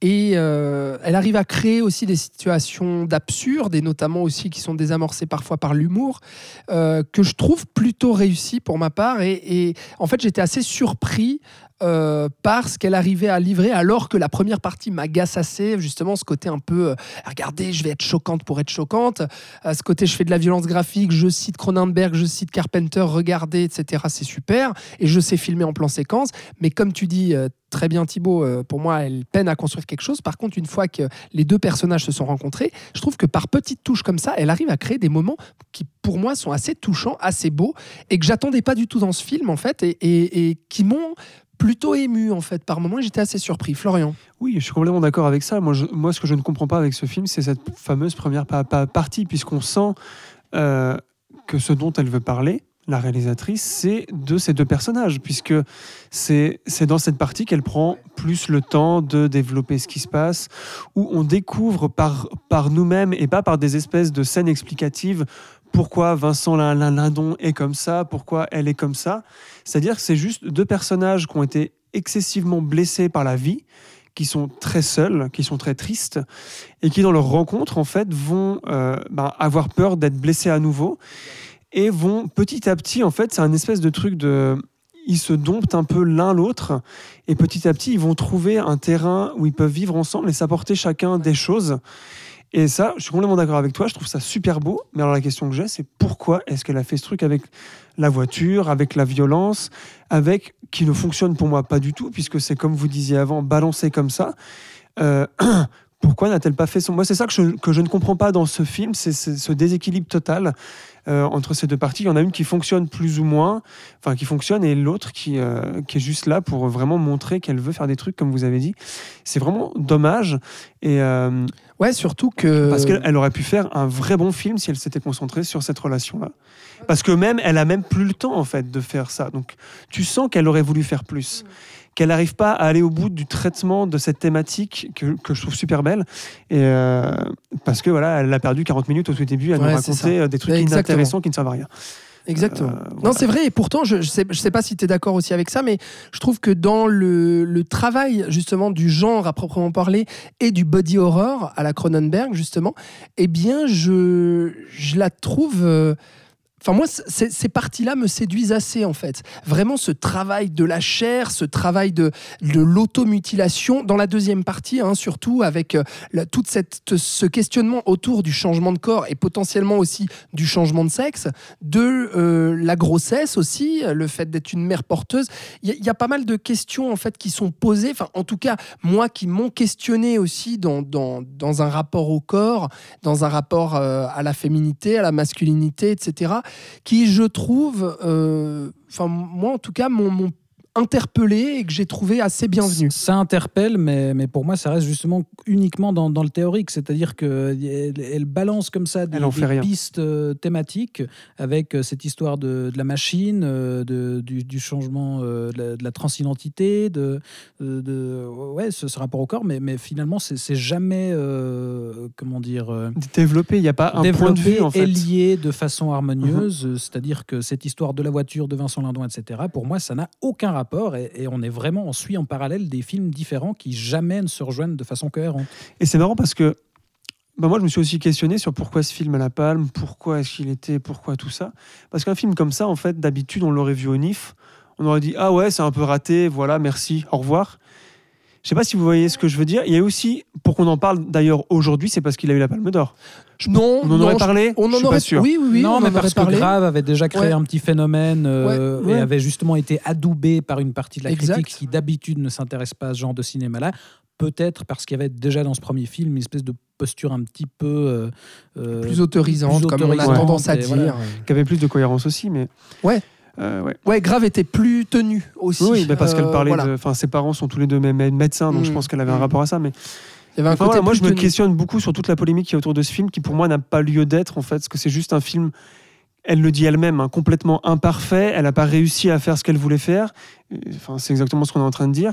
Et elle arrive à créer aussi des situations d'absurde, et notamment aussi qui sont désamorcées parfois par l'humour, que je trouve plutôt réussi pour ma part. Et, et en fait, j'étais assez surpris euh, par ce qu'elle arrivait à livrer, alors que la première partie m'agace assez, justement, ce côté un peu, euh, regardez, je vais être choquante pour être choquante, à ce côté, je fais de la violence graphique, je cite Cronenberg, je cite Carpenter, regardez, etc. C'est super, et je sais filmer en plan séquence, mais comme tu dis euh, très bien Thibaut, euh, pour moi, elle peine à construire quelque chose. Par contre, une fois que les deux personnages se sont rencontrés, je trouve que par petites touches comme ça, elle arrive à créer des moments qui, pour moi, sont assez touchants, assez beaux, et que j'attendais pas du tout dans ce film, en fait, et qui m'ont plutôt ému, en fait, par moments, j'étais assez surpris. Florian Oui, je suis complètement d'accord avec ça. Moi, ce que je ne comprends pas avec ce film, c'est cette fameuse première pa- pa- partie, puisqu'on sent euh, que ce dont elle veut parler, la réalisatrice, c'est de ces deux personnages, puisque c'est dans cette partie qu'elle prend plus le temps de développer ce qui se passe, où on découvre par, par nous-mêmes et pas par des espèces de scènes explicatives pourquoi Vincent Lin- Lin- Lindon est comme ça, pourquoi elle est comme ça. C'est-à-dire que c'est juste deux personnages qui ont été excessivement blessés par la vie, qui sont très seuls, qui sont très tristes, et qui dans leur rencontre, en fait, vont euh, ben, avoir peur d'être blessés à nouveau, et vont petit à petit, en fait, c'est un espèce de truc de... Ils se domptent un peu l'un l'autre, et petit à petit, ils vont trouver un terrain où ils peuvent vivre ensemble et s'apporter chacun des choses. Et ça, je suis complètement d'accord avec toi, je trouve ça super beau. Mais alors la question que j'ai, c'est pourquoi est-ce qu'elle a fait ce truc avec la voiture, avec la violence, avec qui ne fonctionne pour moi pas du tout, puisque c'est comme vous disiez avant, balancé comme ça. Euh, pourquoi n'a-t-elle pas fait son... Moi, c'est ça que je, que je ne comprends pas dans ce film, c'est ce déséquilibre total euh, entre ces deux parties. Il y en a une qui fonctionne plus ou moins, enfin qui fonctionne, et l'autre qui, euh, qui est juste là pour vraiment montrer qu'elle veut faire des trucs, comme vous avez dit. C'est vraiment dommage. Et, Ouais, surtout que. parce qu'elle elle aurait pu faire un vrai bon film si elle s'était concentrée sur cette relation-là. Parce que même, elle a même plus le temps en fait de faire ça. Donc, tu sens qu'elle aurait voulu faire plus, qu'elle n'arrive pas à aller au bout du traitement de cette thématique que, que je trouve super belle. Et euh, parce que voilà, elle a perdu 40 minutes au tout début à nous Ouais, raconter euh, des trucs Exactement. inintéressants qui ne servent à rien. Exactement. Euh, Non, c'est vrai, et pourtant, je ne sais, je sais pas si tu es d'accord aussi avec ça, mais je trouve que dans le, le travail, justement, du genre à proprement parler et du body horror à la Cronenberg, justement, eh bien, je, je la trouve. euh, Enfin, moi, ces parties-là me séduisent assez, en fait. Vraiment, ce travail de la chair, ce travail de, de l'automutilation, dans la deuxième partie, hein, surtout, avec euh, cette, ce questionnement autour du changement de corps et potentiellement aussi du changement de sexe, de euh, la grossesse aussi, le fait d'être une mère porteuse. Il y, a- il y a pas mal de questions, en fait, qui sont posées, enfin, en tout cas, moi, qui m'ont questionné aussi dans, dans, dans un rapport au corps, dans un rapport euh, à la féminité, à la masculinité, etc., qui, je trouve, euh, enfin, moi, en tout cas, m'ont m'ont interpellé et que j'ai trouvé assez bienvenu. Ça interpelle, mais, mais pour moi, ça reste justement uniquement dans, dans le théorique. C'est-à-dire qu'elle elle balance comme ça des, pistes euh, thématiques avec euh, cette histoire de, de la machine, euh, de, du, du changement euh, de, la, de la transidentité, de, de, de- ouais, ce, ce rapport au corps, mais, mais finalement, c'est jamais, euh, comment dire, euh, Développé, il n'y a pas un point de développé vue en et fait. lié de façon harmonieuse, euh, c'est-à-dire que cette histoire de la voiture de Vincent Lindon, etc., pour moi, ça n'a aucun rapport et, on est vraiment, on suit en parallèle des films différents qui jamais ne se rejoignent de façon cohérente. Et c'est marrant parce que bah moi, je me suis aussi questionné sur pourquoi ce film à la palme, pourquoi est-ce qu'il était, pourquoi tout ça. Parce qu'un film comme ça, en fait, d'habitude, on l'aurait vu au NIF. On aurait dit Ah ouais, c'est un peu raté, voilà, merci, au revoir. Je sais pas si vous voyez ce que je veux dire. Il y a aussi, pour qu'on en parle d'ailleurs aujourd'hui, c'est parce qu'il a eu la palme d'or. Non, On en non, aurait je- parlé On Je en suis aurait pas sûr. Oui, oui, oui. non, on mais en parce que parlé. Grave avait déjà créé Ouais. un petit phénomène euh, Ouais, et avait justement été adoubé par une partie de la Exact. critique qui d'habitude ne s'intéresse pas à ce genre de cinéma-là. Peut-être parce qu'il y avait déjà dans ce premier film une espèce de posture un petit peu euh, euh, plus autorisante, plus comme on a tendance à dire. voilà. Qui avait plus de cohérence aussi, mais. Ouais. Euh, ouais. Ouais, Grave était plus tenu aussi. Oui, bah parce qu'elle parlait voilà. de. Enfin, ses parents sont tous les deux mé- mé- médecins, donc je Mm. pense qu'elle avait un Mm. rapport à ça. Mais Il y avait un Enfin, côté voilà, moi, je me questionne beaucoup sur toute la polémique qui est autour de ce film, qui pour moi n'a pas lieu d'être en fait, parce que c'est juste un film. Elle le dit elle-même, hein, complètement imparfait. Elle n'a pas réussi à faire ce qu'elle voulait faire. Enfin, c'est exactement ce qu'on est en train de dire.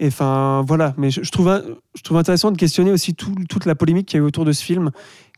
Et enfin, voilà. Mais je, je trouve, je trouve intéressant de questionner aussi tout- toute la polémique qui y a eu autour de ce film,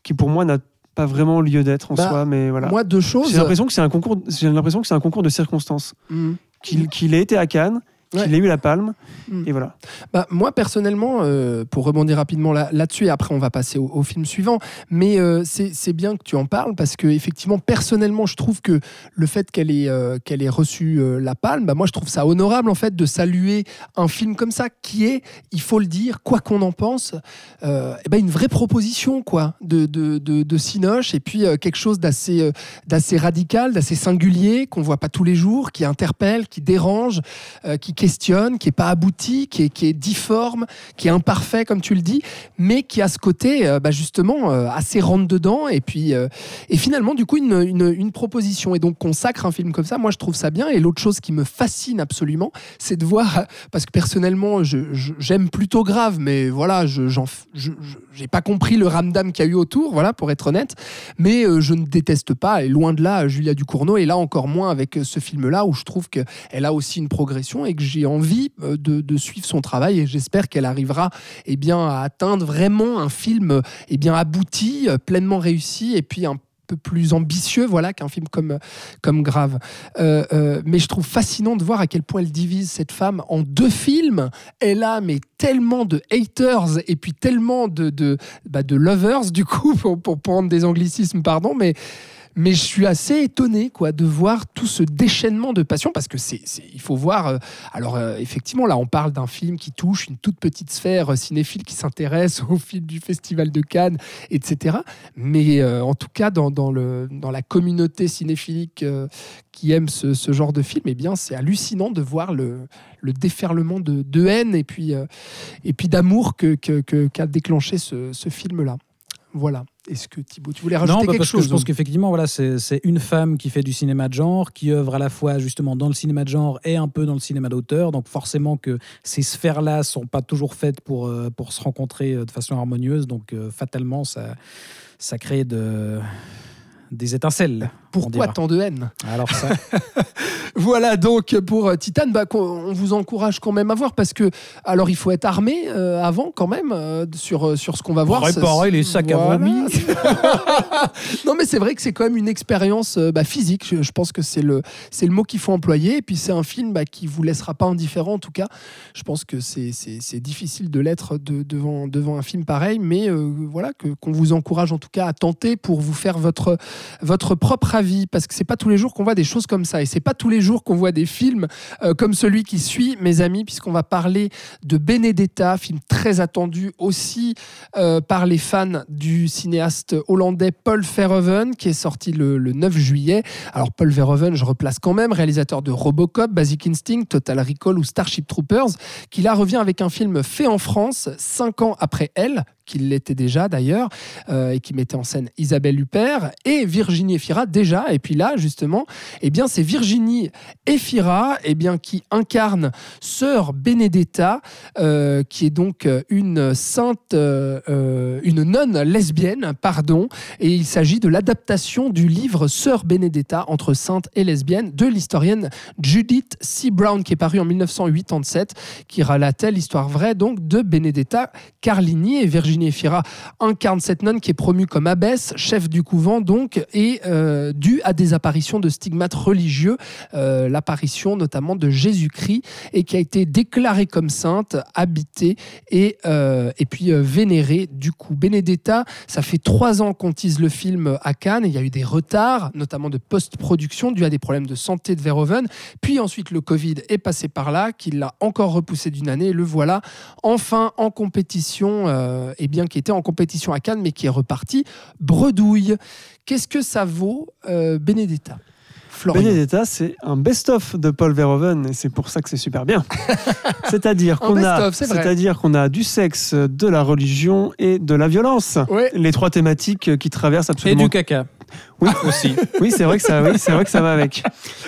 qui pour moi n'a pas vraiment lieu d'être en Bah, soi. Mais voilà. Moi, deux choses. J'ai l'impression que c'est un concours. J'ai l'impression que c'est un concours de circonstances. Mm. Qu'il qu'il ait été à Cannes, qu'il Ouais. ait eu la palme, Mm. et voilà. Bah, moi, personnellement, euh, pour rebondir rapidement là- là-dessus, et après on va passer au, au film suivant, mais euh, c'est c'est bien que tu en parles parce que, effectivement, personnellement, je trouve que le fait qu'elle ait, euh, qu'elle ait reçu euh, la palme, bah, moi, je trouve ça honorable, en fait, de saluer un film comme ça qui est, il faut le dire, quoi qu'on en pense, euh, eh ben, une vraie proposition quoi, de, de, de, de Cinoche et puis euh, quelque chose d'assez euh, d'assez radical, d'assez singulier, qu'on voit pas tous les jours, qui interpelle, qui dérange, euh, qui qui est pas abouti, qui est, qui est difforme, qui est imparfait comme tu le dis, mais qui a ce côté euh, bah, justement euh, assez rentre dedans et puis euh, et finalement du coup une, une, proposition et donc consacre un film comme ça. Moi je trouve ça bien et l'autre chose qui me fascine absolument, c'est de voir parce que personnellement j'aime plutôt grave, mais voilà je j'ai pas compris le ramdam qu'il y a eu autour, voilà pour être honnête, mais je ne déteste pas et loin de là Julia Ducournau et là encore moins avec ce film là où je trouve que elle a aussi une progression et que j'ai envie euh, de, suivre son travail et j'espère qu'elle arrivera eh bien, à atteindre vraiment un film euh, eh bien, abouti, euh, pleinement réussi et puis un peu plus ambitieux voilà qu'un film comme comme grave. Mais je trouve fascinant de voir à quel point elle divise cette femme en deux films. Elle a mais tellement de haters et puis tellement de de, bah, lovers du coup pour, pour prendre des anglicismes pardon mais mais je suis assez étonné quoi de voir tout ce déchaînement de passion parce que c'est il faut voir euh, alors euh, effectivement là on parle d'un film qui touche une toute petite sphère euh, cinéphile qui s'intéresse au film du festival de Cannes etc mais en tout cas dans, le dans la communauté cinéphilique qui aime ce, genre de film eh bien c'est hallucinant de voir le, le déferlement de, de haine et puis et puis d'amour que que- que- qu'a déclenché ce, ce film là voilà est-ce que Thibaut tu voulais rajouter Non, bah, quelque parce chose que je pense qu'effectivement, voilà, c'est c'est une femme qui fait du cinéma de genre, qui œuvre à la fois justement dans le cinéma de genre et un peu dans le cinéma d'auteur. Donc forcément que ces sphères-là sont pas toujours faites pour, euh, pour se rencontrer euh, de façon harmonieuse. Donc euh, fatalement, ça, ça crée de, des étincelles. Pourquoi tant de haine? Alors ça, Voilà donc pour euh, Titan, bah, on vous encourage quand même à voir parce que alors il faut être armé euh, avant quand même euh, sur sur ce qu'on va voir. Réparer Ça- les sacs à Voilà. vomi. non mais c'est vrai que c'est quand même une expérience euh, bah, physique. Je, je pense que c'est le c'est le mot qu'il faut employer et puis c'est un film bah, qui vous laissera pas indifférent en tout cas. Je pense que c'est c'est c'est difficile de l'être de- devant devant un film pareil, mais voilà que qu'on vous encourage en tout cas à tenter pour vous faire votre votre propre avis parce que c'est pas tous les jours qu'on voit des choses comme ça. Et c'est pas tous les jours qu'on voit des films euh, comme celui qui suit mes amis puisqu'on va parler de Benedetta film très attendu aussi euh, par les fans du cinéaste hollandais Paul Verhoeven qui est sorti le, le 9 juillet. Alors Paul Verhoeven je replace quand même réalisateur de Robocop Basic Instinct Total Recall ou Starship Troopers qui là revient avec un film fait en France cinq ans après elle qu'il l'était déjà d'ailleurs, euh, et qui mettait en scène Isabelle Huppert et Virginie Efira déjà. Et puis là, justement, eh bien, c'est Virginie Efira eh bien, qui incarne sœur Benedetta, euh, qui est donc une sainte, euh, une nonne lesbienne, pardon. Et il s'agit de l'adaptation du livre Sœur Benedetta entre sainte et lesbienne de l'historienne Judith C. Brown, qui est paru en 1987, qui relatait l'histoire vraie donc de Benedetta Carlini et Virginie Efira incarne cette nonne qui est promue comme abbesse, chef du couvent donc, et euh, due à des apparitions de stigmates religieux, euh, l'apparition notamment de Jésus-Christ, et qui a été déclarée comme sainte, habitée et, euh, et puis euh, vénérée du coup. Benedetta, ça fait trois ans qu'on tease le film à Cannes, et il y a eu des retards, notamment de post-production, dû à des problèmes de santé de Verhoeven, puis ensuite le Covid est passé par là, qui l'a encore repoussé d'une année, et le voilà enfin en compétition, euh, et bien qui était en compétition à Cannes, mais qui est reparti bredouille. Qu'est-ce que ça vaut, euh, Benedetta Florian? Benedetta, c'est un best-of de Paul Verhoeven et c'est pour ça que c'est super bien. C'est-à-dire Un qu'on a, best-of, c'est vrai. c'est-à-dire qu'on a du sexe, de la religion et de la violence. Ouais. Les trois thématiques qui traversent et absolument. du caca. Oui. aussi. Oui, c'est vrai que ça, oui, c'est vrai que ça va avec.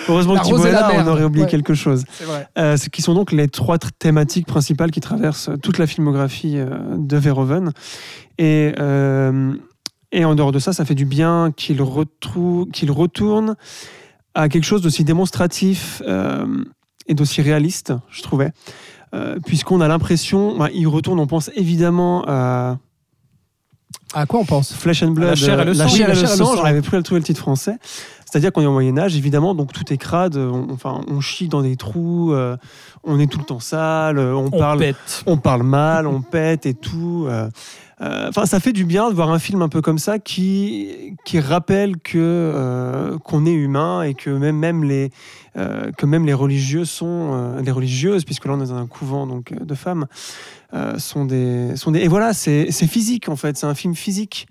Heureusement que Thibaut est là, on aurait oublié Ouais. quelque chose. Vrai. Euh, ce qui sont donc les trois tr- thématiques principales qui traversent toute la filmographie euh, de Verhoeven. Et, euh, et en dehors de ça, ça fait du bien qu'il qu'il retourne à quelque chose d'aussi démonstratif euh, et d'aussi réaliste, je trouvais. Euh, Puisqu'on a l'impression, bah, il retourne, on pense évidemment à À quoi on pense Flesh and Blood, La chair et le euh, sang. la chair et le sang, j'arrivais plus à le trouver le titre français. C'est-à-dire qu'on est au Moyen Âge, évidemment, donc tout est crade, on, enfin, on chie dans des trous, euh, on est tout le temps sale, euh, on, On parle, pète. on parle mal, on pète et tout. euh, euh, Enfin, ça fait du bien de voir un film un peu comme ça qui, qui rappelle que euh, qu'on est humain et que même, même les euh, que même les religieux sont euh, les religieuses, puisque là on est dans un couvent donc de femmes, sont des sont des et voilà c'est c'est physique en fait, c'est un film physique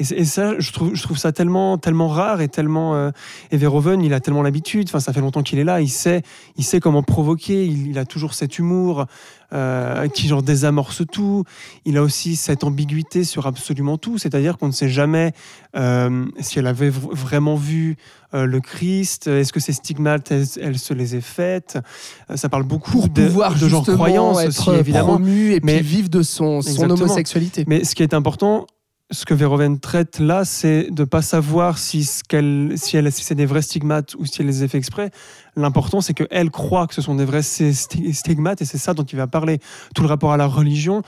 Et, ça, je trouve, je trouve ça tellement, tellement rare et tellement. euh, et Verhoeven, il a tellement l'habitude. Enfin, ça fait longtemps qu'il est là. Il sait, il sait comment provoquer. Il, il a toujours cet humour euh, qui genre désamorce tout. Il a aussi cette ambiguïté sur absolument tout. C'est-à-dire qu'on ne sait jamais euh, si elle avait vraiment vu le Christ. Est-ce que ces stigmates, elle, elle se les est faites? Ça parle beaucoup Pour de, pouvoir de genre croyance aussi, évidemment. promu et Mais- puis vivre de son, son homosexualité. Mais ce qui est important, ce que Verhoeven traite là, c'est de pas savoir si, ce qu'elle, si, elle, si c'est des vrais stigmates ou si elle les a fait exprès. L'important, c'est qu'elle croit que ce sont des vrais sti- sti- stigmates et c'est ça dont il va parler. Tout le rapport à la religion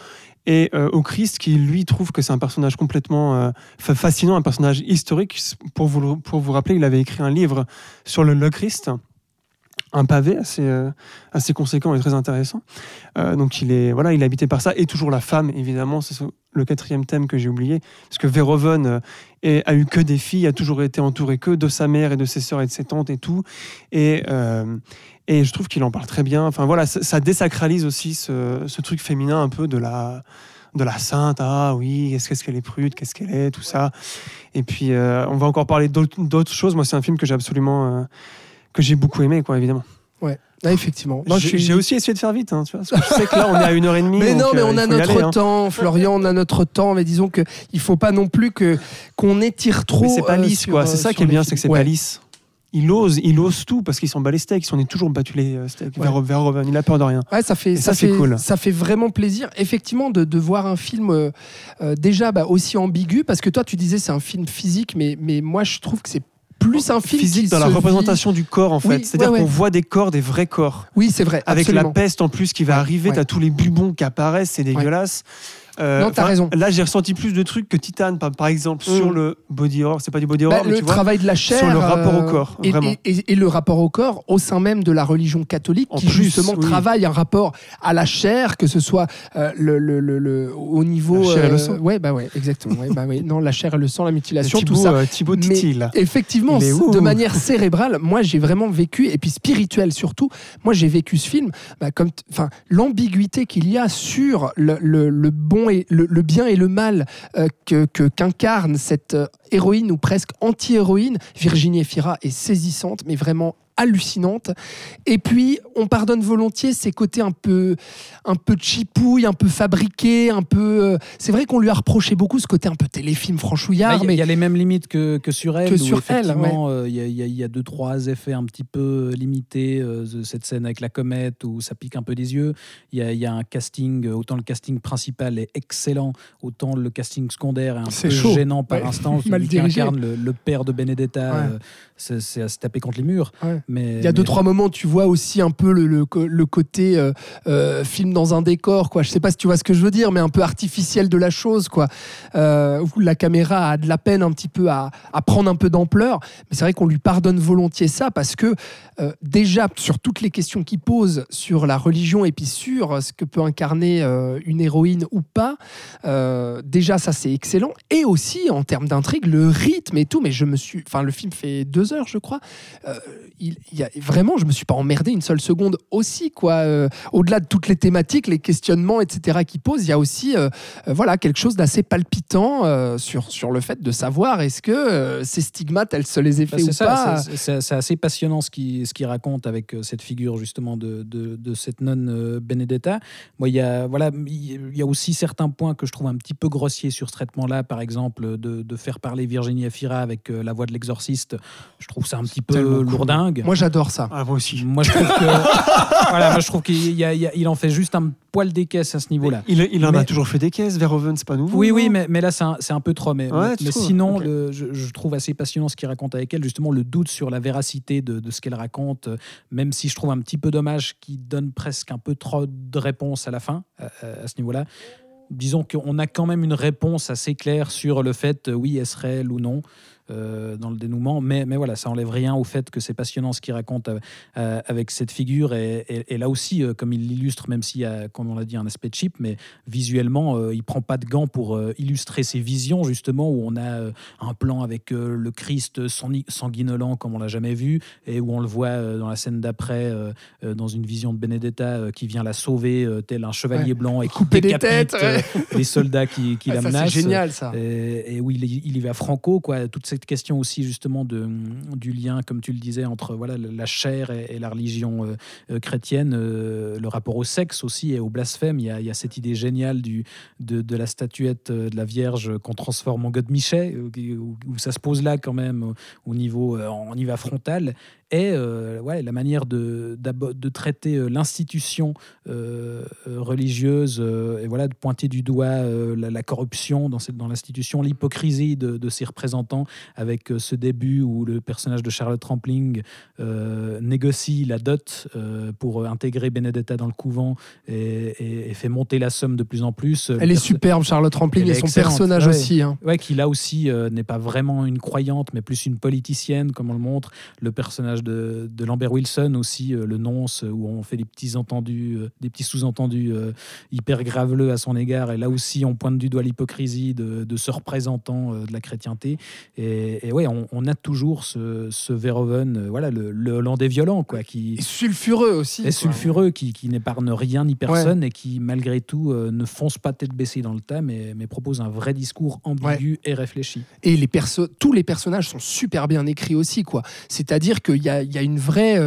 et euh, au Christ, qui lui trouve que c'est un personnage complètement euh, fa- fascinant, un personnage historique. Pour vous, pour vous rappeler, il avait écrit un livre sur le, le Christ. Un pavé assez, euh, assez conséquent et très intéressant. Euh, donc il est voilà, il est habité par ça et toujours la femme évidemment, c'est ce- le quatrième thème que j'ai oublié parce que Verhoeven euh, est- a eu que des filles, a toujours été entouré que de sa mère et de ses sœurs et de ses tantes et tout et euh, je trouve qu'il en parle très bien. Enfin voilà, ça, désacralise aussi ce, truc féminin un peu de la de la sainte, ah oui, est-ce qu'est-ce qu'elle est prude, qu'est-ce qu'elle est, tout ça. Et puis, on va encore parler d'autres choses. Moi, c'est un film que j'ai absolument, que j'ai beaucoup aimé, quoi, évidemment. Ah, effectivement. J'ai suis- aussi essayé de faire vite, hein, tu vois, parce que je sais que là, on est à une heure et demie. Mais non, mais euh, on a notre aller, hein. temps, Florian, on a notre temps. Mais disons que il faut pas non plus que qu'on étire trop. Mais c'est pas euh, lisse, quoi. euh, C'est ça qui est bien, c'est que c'est Ouais. pas lisse. Il ose, il ose tout parce qu'il s'en bat les steaks. On est toujours battu les steaks. Ouais. Vers, Verhoeven, il a peur de rien. Ouais, ça fait, Et ça, fait, cool. ça fait vraiment plaisir, effectivement, de, de voir un film euh, déjà bah, aussi ambigu, parce que toi, tu disais c'est un film physique, mais, mais moi, je trouve que c'est plus un film Physique dans la vit- représentation du corps, en fait. Oui, C'est-à-dire ouais, qu'on ouais. voit des corps, des vrais corps. Oui, c'est vrai. Avec absolument. la peste en plus qui va Ouais, arriver, t'as tous les bubons qui apparaissent, c'est dégueulasse. Euh, Non, t'as raison. Là, j'ai ressenti plus de trucs que Titan, par, exemple, Mm. sur le body horror. C'est pas du body Bah, horror, mais le tu vois. travail de la chair. sur le rapport au euh, corps, et, vraiment. et- et- et le rapport au corps au sein même de la religion catholique, En qui plus, justement oui. travaille un rapport à la chair, que ce soit euh, le, le- le- le- au niveau. La chair et le euh, sang. Ouais, bah ouais, exactement. ouais, bah ouais. Non, la chair et le sang, la mutilation, tout Thibaut, ça. euh, Thibaut Titi, là. Effectivement, de manière cérébrale, moi j'ai vraiment vécu, et puis spirituel surtout, moi j'ai vécu ce film, bah, comme, enfin, l'ambiguïté qu'il y a sur le, le- le et le, bien et le mal euh, qu'incarne cette euh, héroïne ou presque anti-héroïne. Virginie Efira est saisissante, mais vraiment hallucinante. Et puis, on pardonne volontiers ces côtés un peu, un peu chipouille, un peu fabriqué, un peu. euh, C'est vrai qu'on lui a reproché beaucoup ce côté un peu téléfilm Bah, franchouillard, Il y, a- mais il y a les mêmes limites que, que sur elle. Que sur effectivement, euh, il y, a- y y deux, trois effets un petit peu limités. euh, cette scène avec la comète où ça pique un peu des yeux. Il y a, il y a un casting, euh, autant le casting principal est excellent, autant le casting secondaire est un peu chaud. gênant par Ouais. instant. Mal Celui qui incarne le, le père de Benedetta, Ouais. euh, c'est à se taper contre les murs. Mais, Il y a deux mais- trois moments, tu vois aussi un peu le, le, côté euh, euh, film dans un décor, quoi. Je sais pas si tu vois ce que je veux dire, mais un peu artificiel de la chose, quoi. Euh, où la caméra a de la peine un petit peu à, à prendre un peu d'ampleur. Mais c'est vrai qu'on lui pardonne volontiers ça parce que déjà sur toutes les questions qu'il pose sur la religion et puis sur ce que peut incarner une héroïne ou pas, déjà ça c'est excellent. Et aussi en termes d'intrigue, le rythme et tout. Mais je me suis, enfin le film fait deux heures, je crois. Il, il y a vraiment, je me suis pas emmerdé une seule seconde aussi, quoi. Euh, Au-delà de toutes les thématiques, les questionnements, etc. qu'il pose, il y a aussi, euh, euh, voilà, quelque chose d'assez palpitant euh, sur sur le fait de savoir est-ce que ces stigmates, elles se les aient Bah, fait c'est ou ça, pas. c'est- assez passionnant ce qu'il ce qu'il raconte avec cette figure justement de, de, de cette nonne Benedetta. Moi, il y a voilà, il y a aussi certains points que je trouve un petit peu grossiers sur ce traitement-là. Par exemple, de, de faire parler Virginie Efira avec la voix de l'exorciste. Je trouve ça un petit peu tellement Moi, j'adore ça. Ah, moi aussi. Moi, je trouve que voilà, moi, je trouve qu'il y a- il y a- il en fait juste un poil des caisses à ce niveau-là. Il, il en a Mais- toujours fait des caisses, Verhoeven, c'est pas nouveau. Oui, oui, mais, mais là, c'est un, c'est un peu trop. Mais, Ouais, mais- tu mais trouves sinon, Ok. le- je, je trouve assez passionnant ce qu'il raconte avec elle, justement, le doute sur la véracité de, de ce qu'elle raconte, euh, même si je trouve un petit peu dommage qu'il donne presque un peu trop de réponses à la fin, à, à- à ce niveau-là. Disons qu'on a quand même une réponse assez claire sur le fait, euh, oui, est-ce réel ou non. Euh, dans le dénouement. Mais, mais voilà, ça enlève rien au fait que c'est passionnant ce qu'il raconte euh, euh, avec cette figure. Et, et- et là aussi, euh, comme il l'illustre, même s'il y a, comme on l'a dit, un aspect cheap, mais visuellement, il prend pas de gants pour illustrer ses visions, justement, où on a un plan avec le Christ sangui- sanguinolent comme on l'a jamais vu, et où on le voit dans la scène d'après, dans une vision de Benedetta qui vient la sauver, tel un chevalier Ouais. blanc, et Couper des têtes, ouais. les soldats qui, qui Ah, la ça, menacent. c'est génial ça. Et, et oui, il, y- il y va franco, quoi. Toute cette question aussi justement de, du lien, comme tu le disais, entre voilà la chair et, la religion euh, euh, chrétienne, euh, le rapport au sexe aussi et au blasphème. Il y a, cette idée géniale du, de, la statuette de la Vierge qu'on transforme en Godemichet, euh, qui- où, ça se pose là quand même au, au niveau, on y va frontal. Et euh, ouais, la manière de, de traiter euh, l'institution euh, euh, religieuse et voilà de pointer du doigt la, la corruption dans, cette, dans l'institution, l'hypocrisie de, de ses représentants avec ce début où le personnage de Charlotte Rampling négocie la dot pour intégrer Benedetta dans le couvent et, et- et fait monter la somme de plus en plus. Le Elle est perso- superbe, Charlotte Rampling, et est son excellente, personnage ouais. aussi. hein. Ouais, qui là aussi n'est pas vraiment une croyante, mais plus une politicienne, comme on le montre. Le personnage de, de Lambert Wilson aussi, euh, le nonce, euh, où on fait des petits entendus, euh, des petits sous-entendus hyper graveleux à son égard. Et là aussi, on pointe du doigt l'hypocrisie de, de ce représentant de la chrétienté. Et, et ouais, on, on a toujours ce, ce Verhoeven, voilà, le, le Hollandais violent, quoi, qui Et sulfureux aussi. quoi. sulfureux, qui, qui n'épargne rien ni personne et qui, malgré tout, ne fonce pas tête baissée dans le tas, mais, mais propose un vrai discours ambigu et réfléchi. Et les perso tous les personnages sont super bien écrits aussi, quoi. C'est-à-dire qu'il y a, y a une vraie,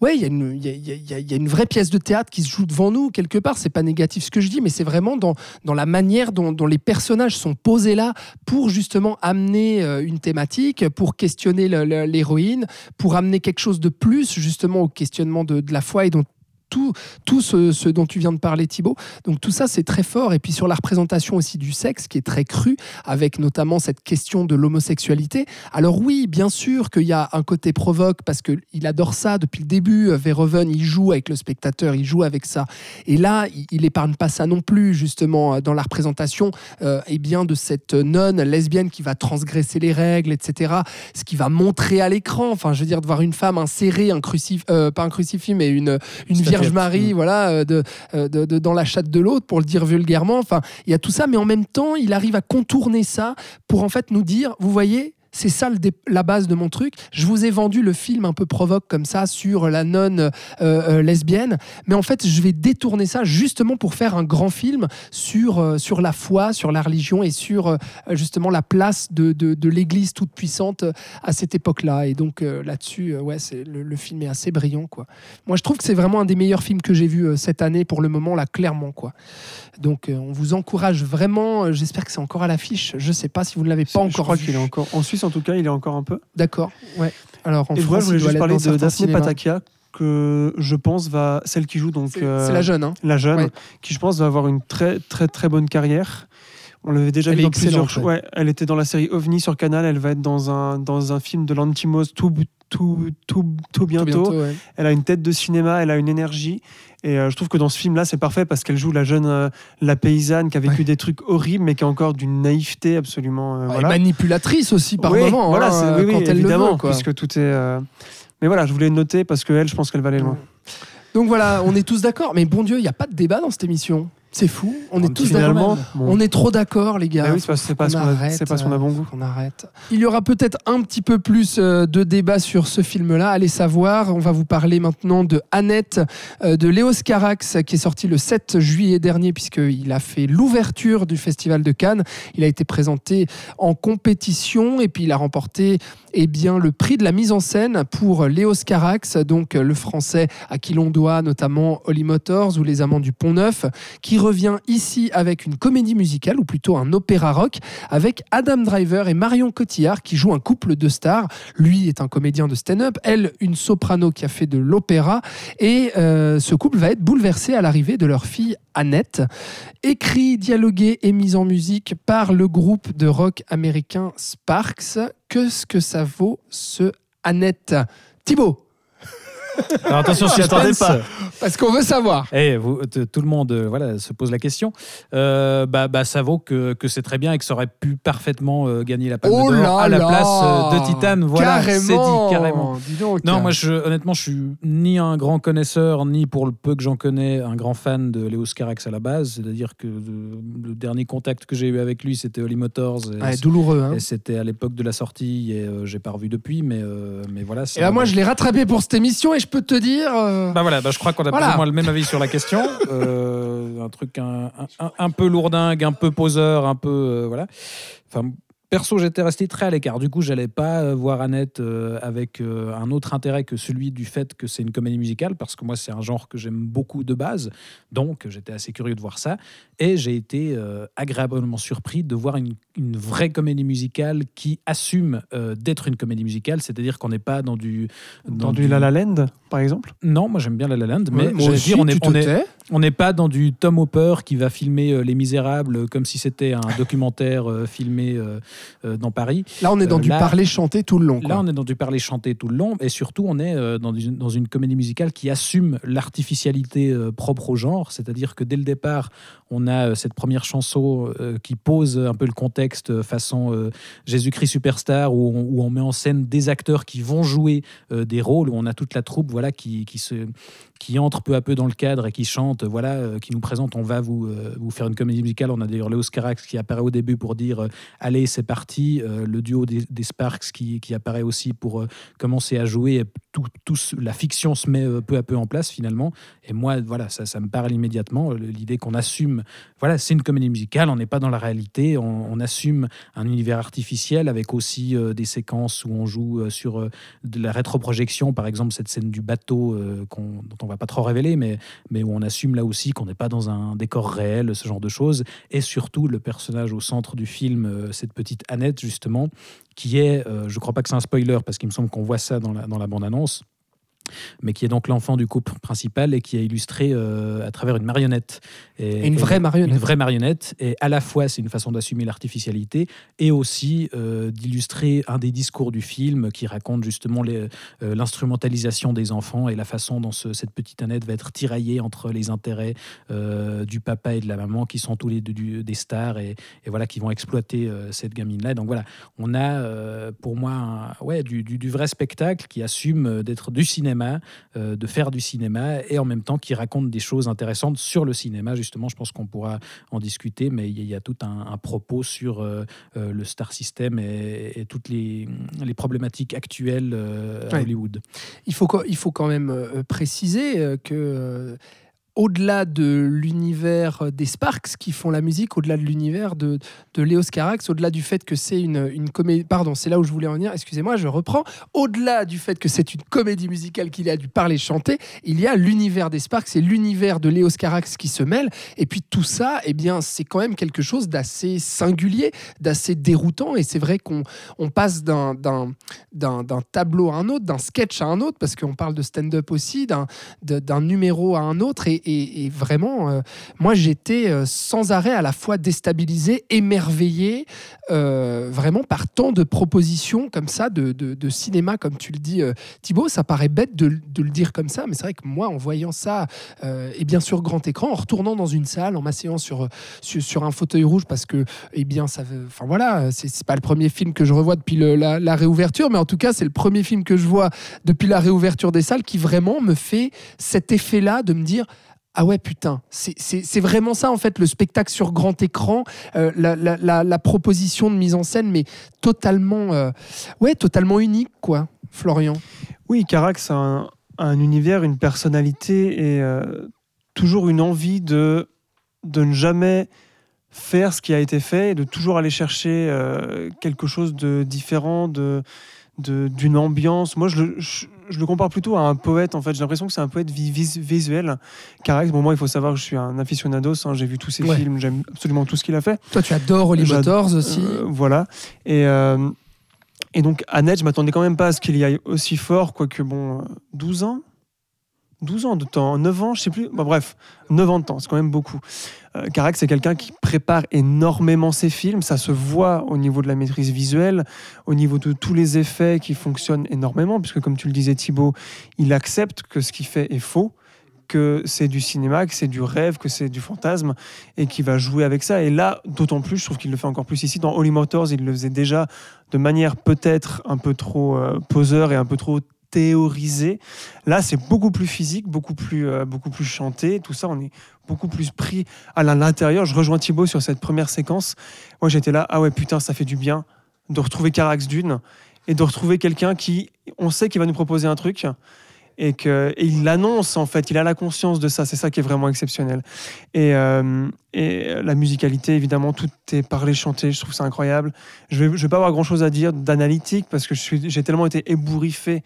ouais, il y a une, vraie pièce de théâtre qui se joue devant nous quelque part. C'est pas négatif ce que je dis, mais c'est vraiment dans dans la manière dont, les personnages sont posés là pour justement amener euh, une thématique, pour questionner l'héroïne, pour amener quelque chose de plus justement au questionnement de, de la foi et dont tout, tout ce, dont tu viens de parler Thibaut. Donc tout ça c'est très fort et puis sur la représentation aussi du sexe qui est très crue avec notamment cette question de l'homosexualité. Alors oui, bien sûr qu'il y a un côté provoque parce qu'il adore ça depuis le début. Verhoeven, il joue avec le spectateur, il joue avec ça. Et là, il, il épargne pas ça non plus, justement, dans la représentation euh, eh bien, de cette nonne lesbienne qui va transgresser les règles, etc. Ce qui va montrer à l'écran, enfin, je veux dire, de voir une femme insérer euh, pas un crucifix, mais une, une. Vierge Marie, Mm. voilà, euh, de, euh, de- de- dans la chatte de l'autre, pour le dire vulgairement. Enfin, il y a tout ça, mais en même temps, il arrive à contourner ça pour en fait nous dire, vous voyez, c'est ça le la base de mon truc. Je vous ai vendu le film un peu provoque comme ça sur la nonne euh, euh, lesbienne, mais en fait, je vais détourner ça justement pour faire un grand film sur, euh, sur la foi, sur la religion et sur euh, justement la place de, de, de l'Église toute puissante à cette époque-là. Et donc là-dessus, ouais, c'est, le, le film est assez brillant, quoi. Moi, je trouve que c'est vraiment un des meilleurs films que j'ai vu cette année pour le moment, là, clairement, quoi. Donc, on vous encourage vraiment. J'espère que c'est encore à l'affiche. Je sais pas si vous ne l'avez pas Je encore crois vu. qu'il est encore. En Suisse, en tout cas, il est encore un peu. D'accord. Ouais. Alors, en Et France, voilà, je voulais juste parler de cinémas. Patakia, que je pense va. Celle qui joue donc. C'est euh, la jeune, hein. la jeune, Ouais. qui je pense va avoir une très très très bonne carrière. On l'avait déjà Elle vu dans plusieurs. Ouais, elle était dans la série OVNI sur Canal. Elle va être dans un dans un film de Lantimos tout tout tout tout Tout bientôt. ouais. Elle a une tête de cinéma, elle a une énergie. Et euh, je trouve que dans ce film-là, c'est parfait parce qu'elle joue la jeune, euh, la paysanne qui a vécu Ouais. des trucs horribles, mais qui a encore d'une naïveté absolument. euh, voilà. manipulatrice aussi par Oui, moment. voilà, hein, c'est- oui, oui, quand elle évidemment, le veut, quoi. puisque tout est. euh, Mais voilà, je voulais noter parce que elle, je pense qu'elle va aller loin. Donc voilà, on est tous d'accord. Mais bon Dieu, il n'y a pas de débat dans cette émission. C'est fou. On est tous d'accord. Bon. On est trop d'accord, les gars. Oui, c'est pas- pas Qu'on ce qu'on a- bon goût. qu'on arrête. Il y aura peut-être un petit peu plus euh, de débat sur ce film-là. Allez savoir. On va vous parler maintenant de Annette euh, de Léos Carax qui est sorti le 7 juillet dernier puisqu'il a fait l'ouverture du Festival de Cannes. Il a été présenté en compétition et puis il a remporté eh bien, le prix de la mise en scène pour Léos Carax, donc euh, le français à qui l'on doit notamment Holly Motors ou Les Amants du Pont Neuf, qui revient ici avec une comédie musicale ou plutôt un opéra rock avec Adam Driver et Marion Cotillard qui jouent un couple de stars. Lui est un comédien de stand-up, elle une soprano qui a fait de l'opéra et euh, ce couple va être bouleversé à l'arrivée de leur fille Annette. Écrit, dialogué et mis en musique par le groupe de rock américain Sparks. Qu'est-ce que ça vaut ce Annette? Thibaut Alors attention, attendais suspense. pas. Parce qu'on veut savoir. Eh, vous- tout le monde euh, voilà, se pose la question. Euh, bah, bah, ça vaut que, que c'est très bien et que ça aurait pu parfaitement euh, gagner la Palme Oh d'Or à la place de Titane. Voilà, c'est dit carrément. Dis donc. Non, moi, je, honnêtement, je suis ni un grand connaisseur, ni pour le peu que j'en connais, un grand fan de Léo Carax à la base. C'est-à-dire que le dernier contact que j'ai eu avec lui, c'était Holly Motors. Et, Ouais, douloureux. Hein. et c'était à l'époque de la sortie, et j'ai pas revu depuis, mais, mais voilà. Et là, moi, je l'ai rattrapé pour cette émission et je peux te dire. euh, Bah voilà, bah je crois qu'on a Voilà. plus ou moins le même avis sur la question. Euh, un truc un, un- un peu lourdingue, un peu poseur, un peu. euh, voilà. Enfin. Perso, j'étais resté très à l'écart. Du coup, j'allais pas euh, voir Annette euh, avec euh, un autre intérêt que celui du fait que c'est une comédie musicale, parce que moi, c'est un genre que j'aime beaucoup de base. Donc, j'étais assez curieux de voir ça. Et j'ai été euh, agréablement surpris de voir une, une vraie comédie musicale qui assume d'être une comédie musicale, c'est-à-dire qu'on n'est pas dans du. Dans du La La Land, par exemple? Non, moi j'aime bien La La Land, mais ouais, moi j'allais aussi, dire, on tu est, on n'est pas dans du Tom Hopper qui va filmer euh, Les Misérables euh, comme si c'était un documentaire euh, filmé euh, dans Paris. Là, on est dans du là- parler chanté tout le long. quoi. Là, on est dans du parler chanté tout le long, et surtout, on est dans, une, dans une comédie musicale qui assume l'artificialité propre au genre, c'est-à-dire que dès le départ, on a cette première chanson qui pose un peu le contexte façon Jésus-Christ Superstar, où on, où on met en scène des acteurs qui vont jouer des rôles, où on a toute la troupe voilà, qui, qui, se, qui entre peu à peu dans le cadre et qui chante, voilà, euh, qui nous présente, on va vous, euh, vous faire une comédie musicale. On a d'ailleurs Léo Scarax qui apparaît au début pour dire euh, allez, c'est parti, le duo des, des Sparks qui, qui apparaît aussi pour commencer à jouer, tout, la fiction se met euh, peu à peu en place finalement. Et moi, voilà, ça, ça me parle immédiatement, euh, l'idée qu'on assume, voilà, c'est une comédie musicale, on n'est pas dans la réalité, on, on assume un univers artificiel avec aussi euh, des séquences où on joue sur de la rétroprojection, par exemple cette scène du bateau euh, qu'on- dont on va pas trop révéler, mais, mais où on assume là aussi qu'on n'est pas dans un décor réel, ce genre de choses. Et surtout, le personnage au centre du film, cette petite Annette, justement, qui est, je crois pas que c'est un spoiler, parce qu'il me semble qu'on voit ça dans la, dans la bande-annonce, réponse. Mais qui est donc l'enfant du couple principal et qui est illustré euh, à travers une marionnette. Et, Et une vraie marionnette. Une vraie marionnette. Et à la fois, c'est une façon d'assumer l'artificialité et aussi euh, d'illustrer un des discours du film qui raconte justement euh, l'instrumentalisation des enfants et la façon dont ce- cette petite Annette va être tiraillée entre les intérêts du papa et de la maman qui sont tous les deux du- des stars et, et voilà qui vont exploiter cette gamine-là. Donc voilà, on a pour moi un- ouais, du, du- du vrai spectacle qui assume d'être du cinéma, euh, de faire du cinéma et en même temps qui raconte des choses intéressantes sur le cinéma. Justement, je pense qu'on pourra en discuter, mais il y, a- il y a tout un, un propos sur euh, euh, le star system et, et toutes les, les problématiques actuelles à Ouais. Hollywood. Il faut, il faut quand même préciser que au-delà de l'univers des Sparks qui font la musique, au-delà de l'univers de, de Léo Scarax, au-delà du fait que c'est une, une comédie... Pardon, c'est là où je voulais en venir, excusez-moi, je reprends. Au-delà du fait que c'est une comédie musicale qu'il a dû parler chanter, il y a l'univers des Sparks, c'est l'univers de Léo Scarax qui se mêle. Et puis tout ça, eh bien, c'est quand même quelque chose d'assez singulier, d'assez déroutant. Et c'est vrai qu'on on passe d'un- tableau à un autre, d'un sketch à un autre, parce qu'on parle de stand-up aussi, d'un d'un numéro à un autre. Et, et- vraiment, euh, moi, j'étais euh, sans arrêt à la fois déstabilisé, émerveillé, euh, vraiment par tant de propositions comme ça, de, de- cinéma, comme tu le dis, Thibaut. Ça paraît bête de, le- dire comme ça, mais c'est vrai que moi, en voyant ça, et bien sûr grand écran, en retournant dans une salle, en m'asseyant sur, sur, un fauteuil rouge, parce que, eh bien, ça. Enfin voilà, c'est pas le premier film que je revois depuis la réouverture, mais en tout cas, c'est le premier film que je vois depuis la réouverture des salles qui vraiment me fait cet effet-là de me dire. Ah ouais, putain, c'est- vraiment ça en fait, le spectacle sur grand écran, euh, la, la- la- proposition de mise en scène, mais totalement, euh, ouais, totalement unique, quoi, Florian. Oui, Carax a un, un univers, une personnalité et euh, toujours une envie de, de ne jamais faire ce qui a été fait et de toujours aller chercher quelque chose de différent, de d'une ambiance. Moi, je, je le compare plutôt à un poète, en fait. J'ai l'impression que c'est un poète vi- vis- visuel. Carax, bon, moi, il faut savoir que je suis un aficionados. hein. J'ai vu tous ses Ouais. films, j'aime absolument tout ce qu'il a fait. Toi, tu adores J'adore, Motors aussi. Euh, voilà. Et, euh, et donc, Annette, je m'attendais quand même pas à ce qu'il y aille aussi fort, quoique, bon, euh, 12 ans? 12 ans de temps, 9 ans, je sais plus. Bon, bref, 9 ans de temps, c'est quand même beaucoup. Euh, Carax, c'est quelqu'un qui prépare énormément ses films. Ça se voit au niveau de la maîtrise visuelle, au niveau de tous les effets qui fonctionnent énormément, puisque comme tu le disais Thibaut, il accepte que ce qu'il fait est faux que c'est du cinéma, que c'est du rêve, que c'est du fantasme, et qui va jouer avec ça. Et là, d'autant plus, je trouve qu'il le fait encore plus ici. Dans Holy Motors, il le faisait déjà de manière peut-être un peu trop euh, poseur et un peu trop théorisée. Là, c'est beaucoup plus physique, beaucoup plus, euh, beaucoup plus chanté. Tout ça, on est beaucoup plus pris à l'intérieur. Je rejoins Thibaut sur cette première séquence. Moi, j'étais là, ah ouais, putain, ça fait du bien de retrouver Carax Dune et de retrouver quelqu'un qui, on sait qu'il va nous proposer un truc et qu'il l'annonce en fait, il a la conscience de ça, c'est ça qui est vraiment exceptionnel. Et, euh, et la musicalité, évidemment, tout est parlé, chanté, je trouve ça incroyable. Je vais, je vais pas avoir grand chose à dire d'analytique parce que j'ai tellement été ébouriffé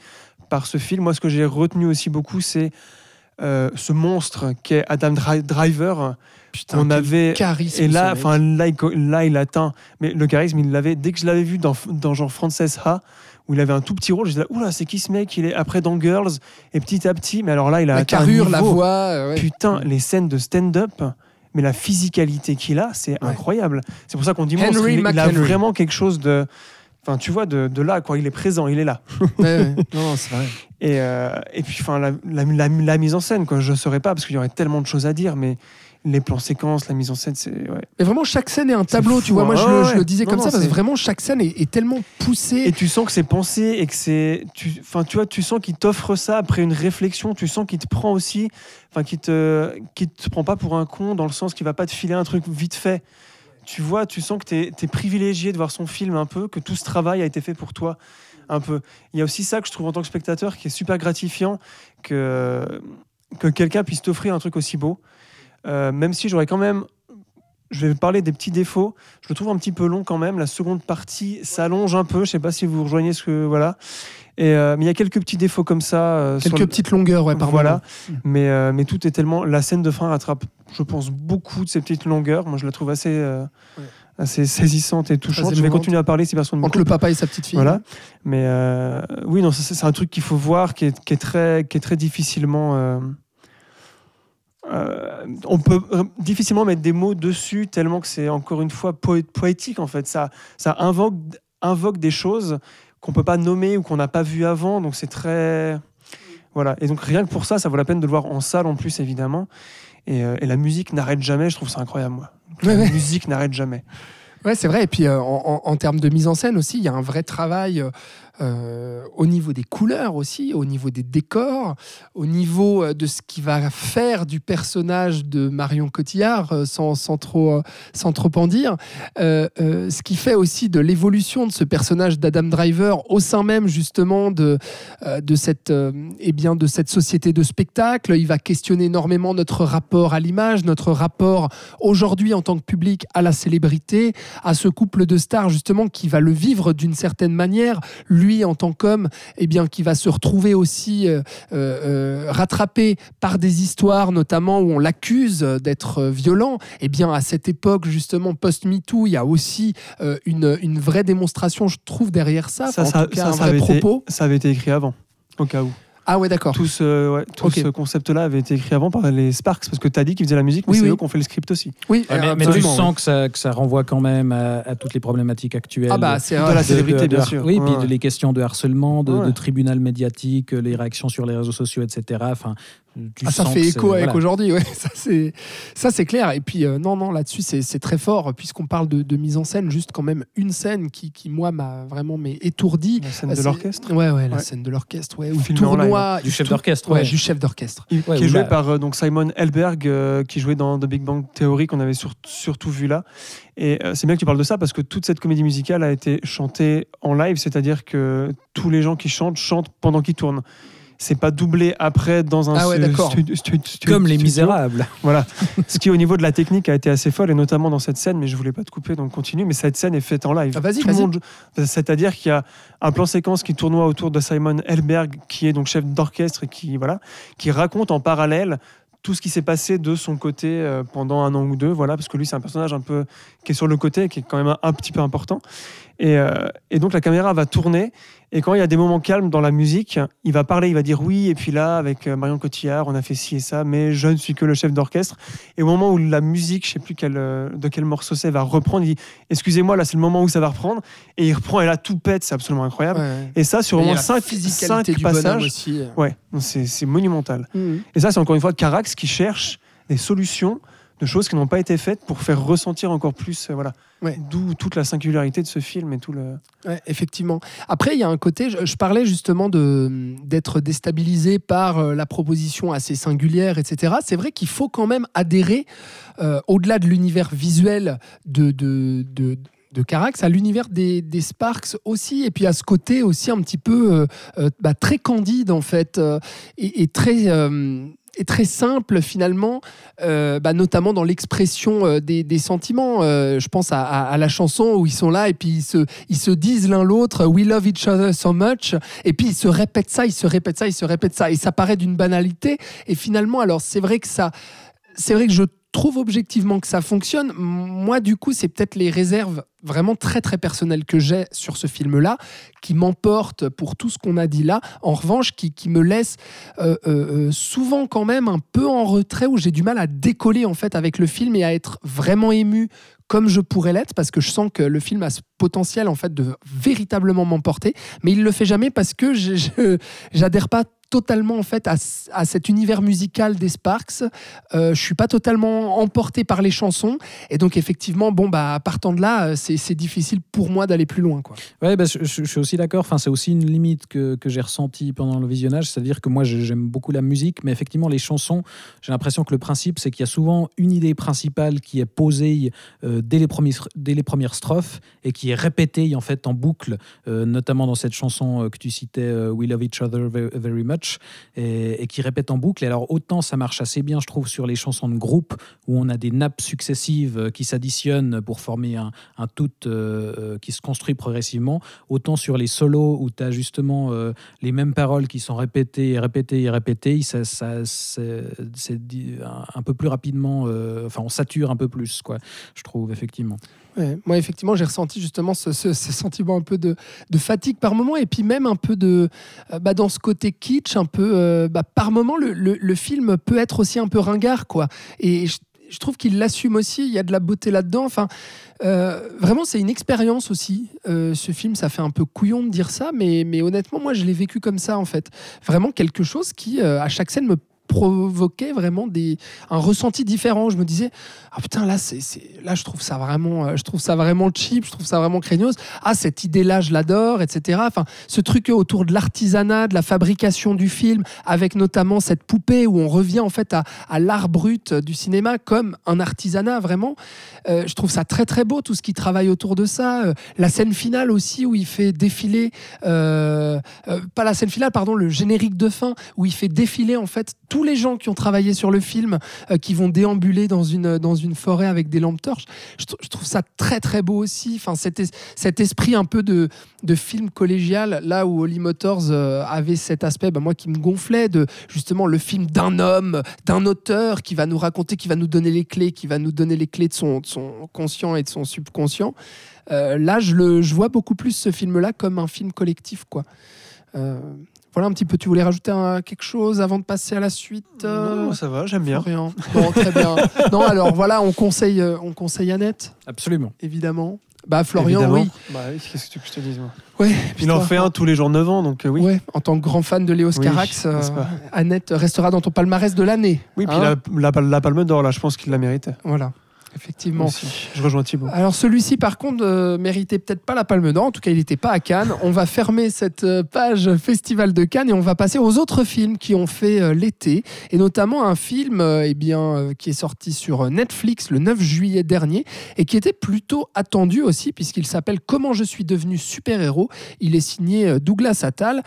par ce film. Moi, ce que j'ai retenu aussi beaucoup, c'est euh, ce monstre qu'est Adam Dri- Driver. Putain, on avait charisme, et là, enfin là, il, là, il atteint. Mais le charisme, il l'avait dès que je l'avais vu dans, dans genre Frances Ha, où il avait un tout petit rôle. J'étais là, oula, c'est qui ce mec? Il est après dans Girls et petit à petit. Mais alors là, il a la atteint un carrure, la voix. euh, ouais. Putain, les scènes de stand-up. Mais la physicalité qu'il a, c'est Ouais. incroyable. C'est pour ça qu'on dit monstre. Il, il a vraiment quelque chose de. Enfin, tu vois, de, de là, quoi. Il est présent, il est là. Ouais, ouais. Non, non, c'est vrai. Et, euh, et puis, enfin, la, la- la- la mise en scène, quoi. Je ne saurais pas parce qu'il y aurait tellement de choses à dire, mais les plans séquences, la mise en scène, c'est. Ouais. Mais vraiment, chaque scène est un tableau, tu vois. hein. Moi, je, le- je le disais Non, comme non, ça parce que vraiment, chaque scène est, est tellement poussée. Et tu sens que c'est pensé et que c'est. tu- Enfin, tu vois, tu sens qu'il t'offre ça après une réflexion. Tu sens qu'il te prend aussi. Enfin, qu'il te, te prend pas pour un con dans le sens qu'il va pas te filer un truc vite fait. Tu vois, tu sens que tu es, privilégié de voir son film un peu, que tout ce travail a été fait pour toi un peu. Il y a aussi ça que je trouve en tant que spectateur qui est super gratifiant que, que quelqu'un puisse t'offrir un truc aussi beau. Euh, même si j'aurais quand même. Je vais parler des petits défauts. Je le trouve un petit peu long quand même. La seconde partie s'allonge un peu. Je sais pas si vous rejoignez ce que. Voilà. Et, euh, mais il y a quelques petits défauts comme ça. euh, Quelques petites longueurs, ouais, par voilà. moment. Mais, euh, mais tout est tellement. La scène de fin rattrape, je pense, beaucoup de ces petites longueurs. Moi, je la trouve assez, Ouais. assez saisissante et touchante. Je vais continuer à parler si personne ne me Entre le papa et sa petite fille. Voilà. Mais oui, non, c'est un truc qu'il faut voir, qui est, qui est très, qui est très difficilement. euh, on peut difficilement mettre des mots dessus, tellement que c'est encore une fois poé- poétique en fait. Ça, ça invoque, invoque des choses qu'on peut pas nommer ou qu'on n'a pas vu avant, donc c'est très. Voilà. Et donc rien que pour ça, ça vaut la peine de le voir en salle en plus, évidemment. Et, euh, et la musique n'arrête jamais, je trouve ça incroyable, moi. Ouais, la ouais. musique n'arrête jamais. Ouais, c'est vrai. Et puis, euh, en, en- en termes de mise en scène aussi, il y a un vrai travail euh, au niveau des couleurs aussi, au niveau des décors, au niveau euh, de ce qui va faire du personnage de Marion Cotillard, euh, sans, sans, trop, sans trop en dire. Ce qui fait aussi de l'évolution de ce personnage d'Adam Driver au sein même, justement, de, de, cette, eh bien, de cette société de spectacle. Il va questionner énormément notre rapport à l'image, notre rapport aujourd'hui en tant que public à la célébrité, à ce couple de stars justement qui va le vivre d'une certaine manière, lui en tant qu'homme, eh bien qui va se retrouver aussi euh, euh, euh, rattrapé par des histoires notamment où on l'accuse d'être violent. Eh bien à cette époque justement post MeToo, il y a aussi une, une vraie démonstration, je trouve derrière ça, Ça, en ça, tout cas ça, un ça vrai avait été, propos. ça avait été écrit avant, au cas où. Ah ouais d'accord. Tout ce, ouais, tout ce concept-là avait été écrit avant par les Sparks, parce que tu as dit qu'ils faisaient la musique, mais Oui, c'est oui. eux qui ont fait le script aussi. Oui, Ouais, mais, mais tu sens que ça, que ça renvoie quand même à, à toutes les problématiques actuelles. Ah bah de- c'est de la célébrité, de- bien de- sûr. Oui, Ouais, puis les questions de harcèlement, de, Ouais. de tribunal médiatique, les réactions sur les réseaux sociaux, etc. Enfin, Ah, ça fait écho avec voilà. aujourd'hui, ouais. ça c'est ça c'est clair. Et puis euh, non non là-dessus c'est très fort puisqu'on parle de, de mise en scène, juste quand même une scène qui, qui moi m'a vraiment mais étourdi. La scène de c'est- l'orchestre. Ouais ouais la Ouais. scène de l'orchestre, ouais. Ou live, tournoi Du chef d'orchestre, ouais, ouais. du chef d'orchestre. Qui est ou joué là- par euh, donc Simon Helberg, euh, qui jouait dans The Big Bang Theory, qu'on avait sur- surtout vu là. Et euh, c'est bien que tu parles de ça parce que toute cette comédie musicale a été chantée en live, c'est-à-dire que tous les gens qui chantent chantent pendant qu'ils tournent. C'est pas doublé après dans un Ah ouais, stu- d'accord. stu- stu- stu- Comme les. Misérables. Voilà. Ce qui, au niveau de la technique, a été assez folle, et notamment dans cette scène, mais je voulais pas te couper, donc continue. Mais cette scène est faite en live. Ah, vas-y, vas-y. monde- C'est-à-dire qu'il y a un plan séquence qui tournoie autour de Simon Helberg, qui est donc chef d'orchestre et qui, voilà, qui raconte en parallèle tout ce qui s'est passé de son côté euh, pendant un an ou deux, voilà, parce que lui, c'est un personnage un peu qui est sur le côté, qui est quand même un, un petit peu important. Et, euh, et donc la caméra va tourner. Et quand il y a des moments calmes dans la musique, il va parler, il va dire oui. Et puis là, avec euh, Marion Cotillard, on a fait ci et ça, mais je ne suis que le chef d'orchestre. Et au moment où la musique, je sais plus quel, euh, de quel morceau c'est, va reprendre, il dit excusez-moi, là c'est le moment où ça va reprendre. Et il reprend et là tout pète, c'est absolument incroyable. Ouais. Et ça, sur au moins la 5, physicalité du bonhomme passages. aussi. Ouais, c'est monumental. Mhm. Et ça, c'est encore une fois Carax qui cherche des solutions de choses qui n'ont pas été faites pour faire ressentir encore plus. euh, voilà. Ouais. D'où toute la singularité de ce film et tout le. Ouais, effectivement. Après, il y a un côté, je, je parlais justement de d'être déstabilisé par euh, la proposition assez singulière, etc. C'est vrai qu'il faut quand même adhérer, euh, au-delà de l'univers visuel de, de, de, de Carax, à l'univers des, des Sparks aussi, et puis à ce côté aussi un petit peu euh, bah, très candide, en fait, euh, et, et très... euh, très simple finalement, euh, bah, notamment dans l'expression euh, des, sentiments. Euh, je pense à la chanson où ils sont là et puis ils se, ils se disent l'un l'autre We love each other so much. Et puis ils se répètent ça, ils se répètent ça, ils se répètent ça. Et ça paraît d'une banalité. Et finalement, alors c'est vrai que ça. C'est vrai que je trouve objectivement que ça fonctionne. Moi, du coup, c'est peut-être les réserves vraiment très très personnelles que j'ai sur ce film-là qui m'emportent pour tout ce qu'on a dit là. En revanche, qui, qui me laissent euh, euh, euh, souvent quand même un peu en retrait où j'ai du mal à décoller en fait avec le film et à être vraiment ému comme je pourrais l'être parce que je sens que le film a ce potentiel en fait de véritablement m'emporter mais il le fait jamais parce que j'adhère pas totalement en fait à, à cet univers musical des Sparks euh, je suis pas totalement emporté par les chansons et donc effectivement bon bah partant de là euh, c'est difficile pour moi d'aller plus loin quoi Ouais, bah, je, suis aussi d'accord. Enfin, c'est aussi une limite que, que j'ai ressentie pendant le visionnage. C'est-à-dire que moi, j'aime beaucoup la musique, mais effectivement, les chansons, j'ai l'impression que le principe, c'est qu'il y a souvent une idée principale qui est posée euh, dès, les premiers, dès les premières strophes et qui est répétée en fait en boucle, euh, notamment dans cette chanson que tu citais, We Love Each Other Ve- Very Much, et, qui répète en boucle. Alors, autant ça marche assez bien, je trouve, sur les chansons de groupe où on a des nappes successives euh, qui s'additionnent pour former un, tout euh, euh, qui se construit progressivement, autant sur les solos où tu as justement les mêmes paroles qui sont répétées et répétées et répétées, ça, ça, c'est un, peu plus rapidement, enfin on sature un peu plus, quoi, je trouve, effectivement. Moi, effectivement, j'ai ressenti justement ce, sentiment un peu de, fatigue par moment, et puis même un peu de. euh, bah, dans ce côté kitsch, un peu. euh, bah, par moment, le, le- film peut être aussi un peu ringard, quoi. Et je, trouve qu'il l'assume aussi, il y a de la beauté là-dedans. Enfin, euh, vraiment, c'est une expérience aussi. Ce film, ça fait un peu couillon de dire ça, mais, mais honnêtement, moi, je l'ai vécu comme ça, en fait. Vraiment quelque chose qui, à chaque scène, me provoquait vraiment des, un ressenti différent. Je me disais, ah putain, là, c'est, là je, trouve ça vraiment, euh, je trouve ça vraiment cheap, je trouve ça vraiment craignos. Ah, cette idée-là, je l'adore, etc. Enfin, ce truc autour de l'artisanat, de la fabrication du film, avec notamment cette poupée où on revient en fait à, à l'art brut du cinéma comme un artisanat, vraiment. Euh, je trouve ça très très beau, tout ce qui travaille autour de ça. Euh, la scène finale aussi, où il fait défiler, pas la scène finale, pardon, le générique de fin, où il fait défiler en fait tous les gens qui ont travaillé sur le film, euh, qui vont déambuler dans une, dans une forêt avec des lampes torches. Je, tr- je trouve ça très très beau aussi. Enfin, cet, cet esprit un peu de, de film collégial, là où Holly Motors euh, avait cet aspect, bah, moi qui me gonflait, de justement le film d'un homme, d'un auteur qui va nous raconter, qui va nous donner les clés, qui va nous donner les clés de son, son conscient et de son subconscient. Euh, là, je, le, je vois beaucoup plus ce film-là comme un film collectif, quoi. Euh, voilà un petit peu. Tu voulais rajouter un- quelque chose avant de passer à la suite euh, Non, ça va, j'aime bien. Florian? Bon, très bien. Non, alors voilà, on conseille, euh, on conseille Annette, Absolument. évidemment. Bah Florian, Évidemment. oui. Bah qu'est-ce que tu veux que je te dise moi? Ouais, Il en fait un tous les jours 9 ans, donc euh, oui. Ouais, en tant que grand fan de Léo Oui, Carax, euh, Annette restera dans ton palmarès de l'année. Oui, puis Hein la, la, la Palme d'Or, là, je pense qu'il la méritait. Voilà, effectivement. Aussi. Je rejoins Thibaut. Alors celui-ci, par contre, euh, méritait peut-être pas la Palme d'Or. En tout cas, il n'était pas à Cannes. On va fermer cette euh, page Festival de Cannes et on va passer aux autres films qui ont fait euh, l'été, et notamment un film, euh, eh bien, euh, qui est sorti sur Netflix le 9 juillet dernier et qui était plutôt attendu aussi puisqu'il s'appelle Comment je suis devenu super-héros. Il est signé Douglas Attal.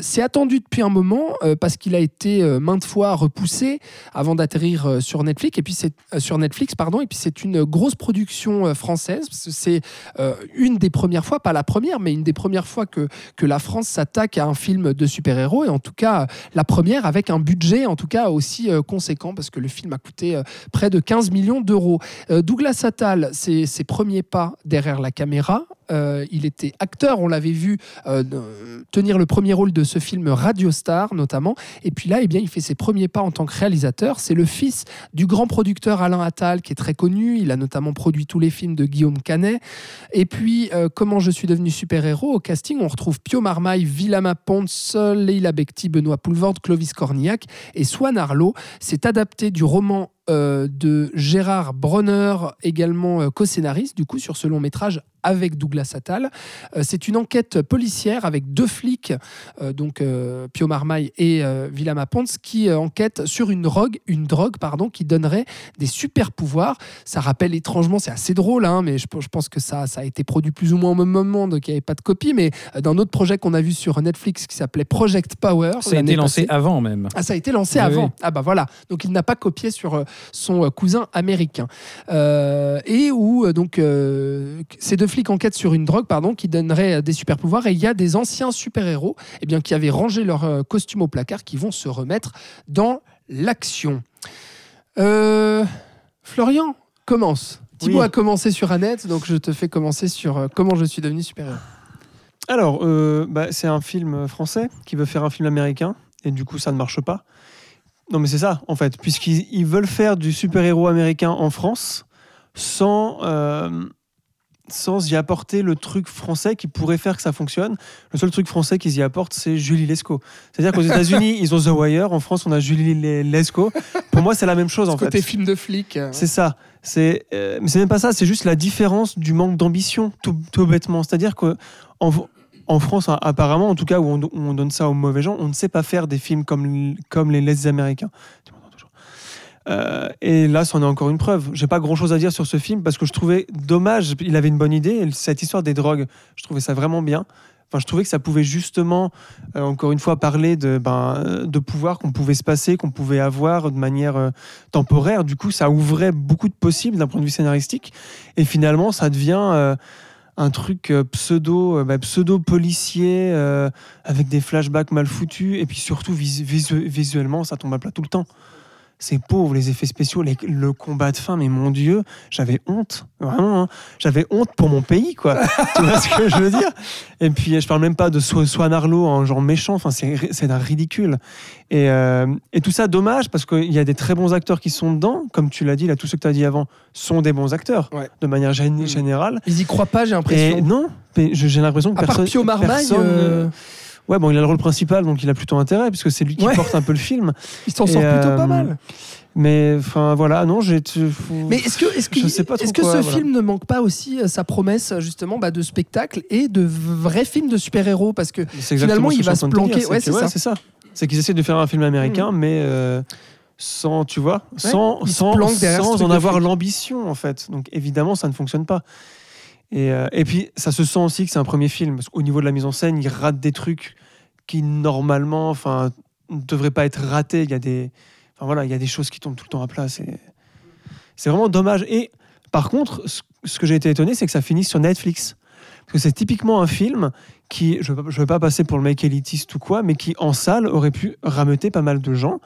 C'est attendu depuis un moment parce qu'il a été maintes fois repoussé avant d'atterrir sur Netflix et puis c'est sur Netflix pardon et puis c'est une grosse production euh, française c'est euh, une des premières fois pas la première mais une des premières fois que la France s'attaque à un film de super-héros et en tout cas la première avec un budget aussi euh, conséquent parce que le film a coûté près de 15 millions d'euros. Douglas Attal c'est ses premiers pas derrière la caméra Euh, il était acteur, on l'avait vu euh, tenir le premier rôle de ce film Radio Star notamment. Et puis là, eh bien, il fait ses premiers pas en tant que réalisateur. C'est le fils du grand producteur Alain Attal, qui est très connu. Il a notamment produit tous les films de Guillaume Canet. Et puis, euh, comment je suis devenu super-héros Au casting, on retrouve Pio Marmaille, Villama Ponce, Leila Bekti, Benoît Poulvord, Clovis Cornillac et Swan Arlo. C'est adapté du roman euh, de Gérard Bronner, également euh, co-scénariste du coup sur ce long métrage avec Douglas Attal. Euh, c'est une enquête policière avec deux flics, donc Pio Marmaille et Villama Ponce, qui enquêtent sur une drogue, une drogue pardon, qui donnerait des super pouvoirs. Ça rappelle étrangement, c'est assez drôle, hein, mais je, je pense que ça, ça a été produit plus ou moins au même moment, donc il n'y avait pas de copie. Mais d'un autre projet qu'on a vu sur Netflix qui s'appelait Project Power, Ça a été lancé passée. avant même. Ah, ça a été lancé Oui, avant. oui. Ah bah voilà. Donc il n'a pas copié sur son euh, cousin américain. Euh, et où euh, donc euh, ces deux flics enquêtent sur une drogue pardon qui donnerait des super pouvoirs et il y a des anciens super héros eh bien qui avaient rangé leur costume au placard qui vont se remettre dans l'action. Euh, Florian commence. Thibaut Oui. a commencé sur Annette, donc je te fais commencer sur comment je suis devenu super héros. Alors, euh, bah, c'est un film français qui veut faire un film américain, et du coup, ça ne marche pas. Non, mais c'est ça, en fait, puisqu'ils ils veulent faire du super-héros américain en France sans, euh, sans y apporter le truc français qui pourrait faire que ça fonctionne. Le seul truc français qu'ils y apportent, c'est Julie Lescaut. C'est-à-dire qu'aux États-Unis, ils ont The Wire, en France, on a Julie Le- Lescaut. Pour moi, c'est la même chose, en Ce côté fait. film de flic. euh, C'est ça. C'est, euh, mais c'est même pas ça. C'est juste la différence du manque d'ambition, tout, tout bêtement. C'est-à-dire que en, en France, hein, apparemment, en tout cas, où on, donne ça aux mauvais gens, on ne sait pas faire des films comme, les Les Américains. Euh, et là, c'en est encore une preuve. J'ai pas grand chose à dire sur ce film parce que je trouvais dommage. Il avait une bonne idée. Cette histoire des drogues, je trouvais ça vraiment bien. Enfin, je trouvais que ça pouvait justement, euh, encore une fois, parler de, ben, de pouvoir qu'on pouvait se passer, qu'on pouvait avoir de manière euh, temporaire. Du coup, ça ouvrait beaucoup de possibles d'un point de vue scénaristique. Et finalement, ça devient un truc euh, pseudo, euh, bah, pseudo policier euh, avec des flashbacks mal foutus. Et puis surtout, visu- visu- visuellement, ça tombe à plat tout le temps. C'est pauvre, les effets spéciaux, les- le combat de fin, mais mon Dieu, j'avais honte, vraiment, hein. j'avais honte pour mon pays, quoi. tu vois ce que je veux dire? Et puis, je parle même pas de So- Swan Arlo en genre méchant, enfin, c'est d'un ridicule. Et, euh, et tout ça, dommage, parce qu'il y a des très bons acteurs qui sont dedans, comme tu l'as dit, là, tous ceux que tu as dit avant sont des bons acteurs, Ouais. de manière Mm. générale. Ils y croient pas, j'ai l'impression. Non, j'ai l'impression que À part personne. Pio Marmaille, personne, euh, Ouais, bon, il a le rôle principal, donc il a plutôt intérêt, puisque c'est lui qui Ouais. porte un peu le film. ils s'en sortent plutôt pas euh, mal. Mais enfin, voilà, non, j'ai. Mais est-ce que, est-ce que, je sais pas trop est-ce que ce voilà. film ne manque pas aussi euh, sa promesse justement bah, de spectacle et de vrais films de super-héros? Parce que Finalement, il va se planquer. dire, Ouais, que- c'est ça. c'est ça. C'est qu'ils essaient de faire un film américain, mais euh, sans, tu vois, sans, sans, sans en avoir l'ambition, en fait. Donc évidemment, ça ne fonctionne pas. Et, euh, et puis, ça se sent aussi que c'est un premier film. Parce qu'au niveau de la mise en scène, il rate des trucs qui, normalement, enfin, ne devraient pas être ratés. Il y a des, enfin, voilà, il y a des choses qui tombent tout le temps à plat. C'est, vraiment dommage. Et par contre, ce, ce que j'ai été étonné, c'est que ça finisse sur Netflix. Parce que c'est typiquement un film qui, je ne veux pas passer pour le mec élitiste ou quoi, mais qui en salle aurait pu rameuter pas mal de gens.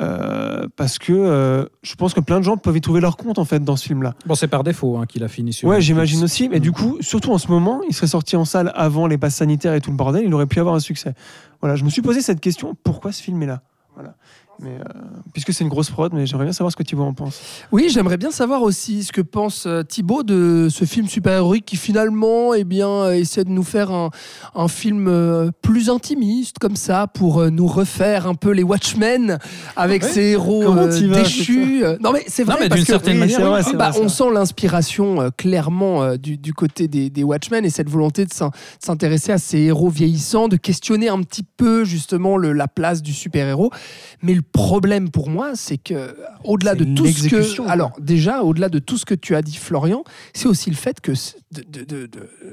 Euh, parce que euh, je pense que plein de gens peuvent y trouver leur compte en fait dans ce film-là. Bon, c'est par défaut hein, qu'il a fini sur. Ouais, j'imagine aussi. Mais Mm. du coup, surtout en ce moment, il serait sorti en salle avant les passes sanitaires et tout le bordel, il aurait pu avoir un succès. Voilà, je me suis posé cette question pourquoi ce film est là Voilà. Mais euh, puisque c'est une grosse prod, mais j'aimerais bien savoir ce que Thibaut en pense. oui, j'aimerais bien savoir aussi ce que pense euh, Thibaut de ce film super-héroïque qui finalement eh bien, euh, essaie de nous faire un, un film plus intimiste comme ça pour nous refaire un peu les Watchmen avec Ouais. ces héros euh, vas, déchus. Non mais c'est Non, vrai mais parce que certaine oui, manière, c'est oui. vrai, Ah, c'est Bah, vrai, on sent l'inspiration euh, clairement euh, du, du côté des, des Watchmen et cette volonté de s'in- de s'intéresser à ces héros vieillissants, de questionner un petit peu justement le- la place du super-héros. Mais le problème pour moi, c'est que au-delà de tout ce que, alors déjà au-delà de tout ce que tu as dit, Florian, c'est aussi le fait que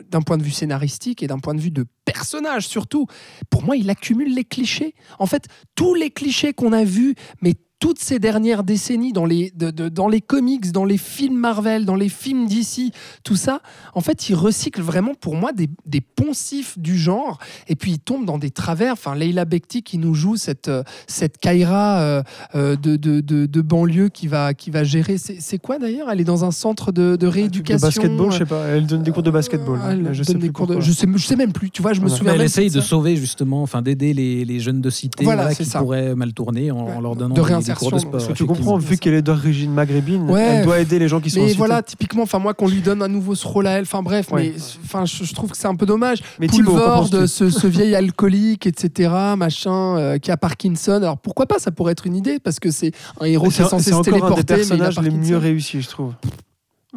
d'un point de vue scénaristique et d'un point de vue de personnage surtout, pour moi, il accumule les clichés. En fait, tous les clichés qu'on a vus, mais toutes ces dernières décennies dans les, de- de- dans les comics, dans les films Marvel, dans les films DC, tout ça, en fait, il recycle vraiment pour moi des, des poncifs du genre. Et puis il tombe dans des travers. Enfin, Leila Bekti qui nous joue cette, euh, cette Kaira euh, euh, de, de, de- de banlieue qui va, qui va gérer. C'est quoi d'ailleurs? Elle est dans un centre de, rééducation. De basketball, euh, je sais pas. Elle donne des cours de basketball. Elle mais je donne sais des plus cours de- pourquoi. je sais, je sais même plus. Tu vois, je me Voilà. souviens. Mais elle même essaye de ça. sauver justement, enfin d'aider les, les jeunes de cité Voilà, qui ça. pourraient mal tourner en, en leur donnant De des- cours de sport. Parce que tu comprends, vu qu'elle est d'origine maghrébine, Ouais. elle doit aider les gens qui sont Mais cité. voilà, typiquement, enfin moi qu'on lui donne à nouveau ce rôle à elle. Enfin bref, Ouais. mais enfin je, je trouve que c'est un peu dommage. Mais Poulvord, ce, ce vieil alcoolique, etc., machin, euh, qui a Parkinson. Alors pourquoi pas Ça pourrait être une idée parce que c'est un héros qui est C'est censé c'est se encore un téléporter, des mais il a personnages les mieux réussis, je trouve.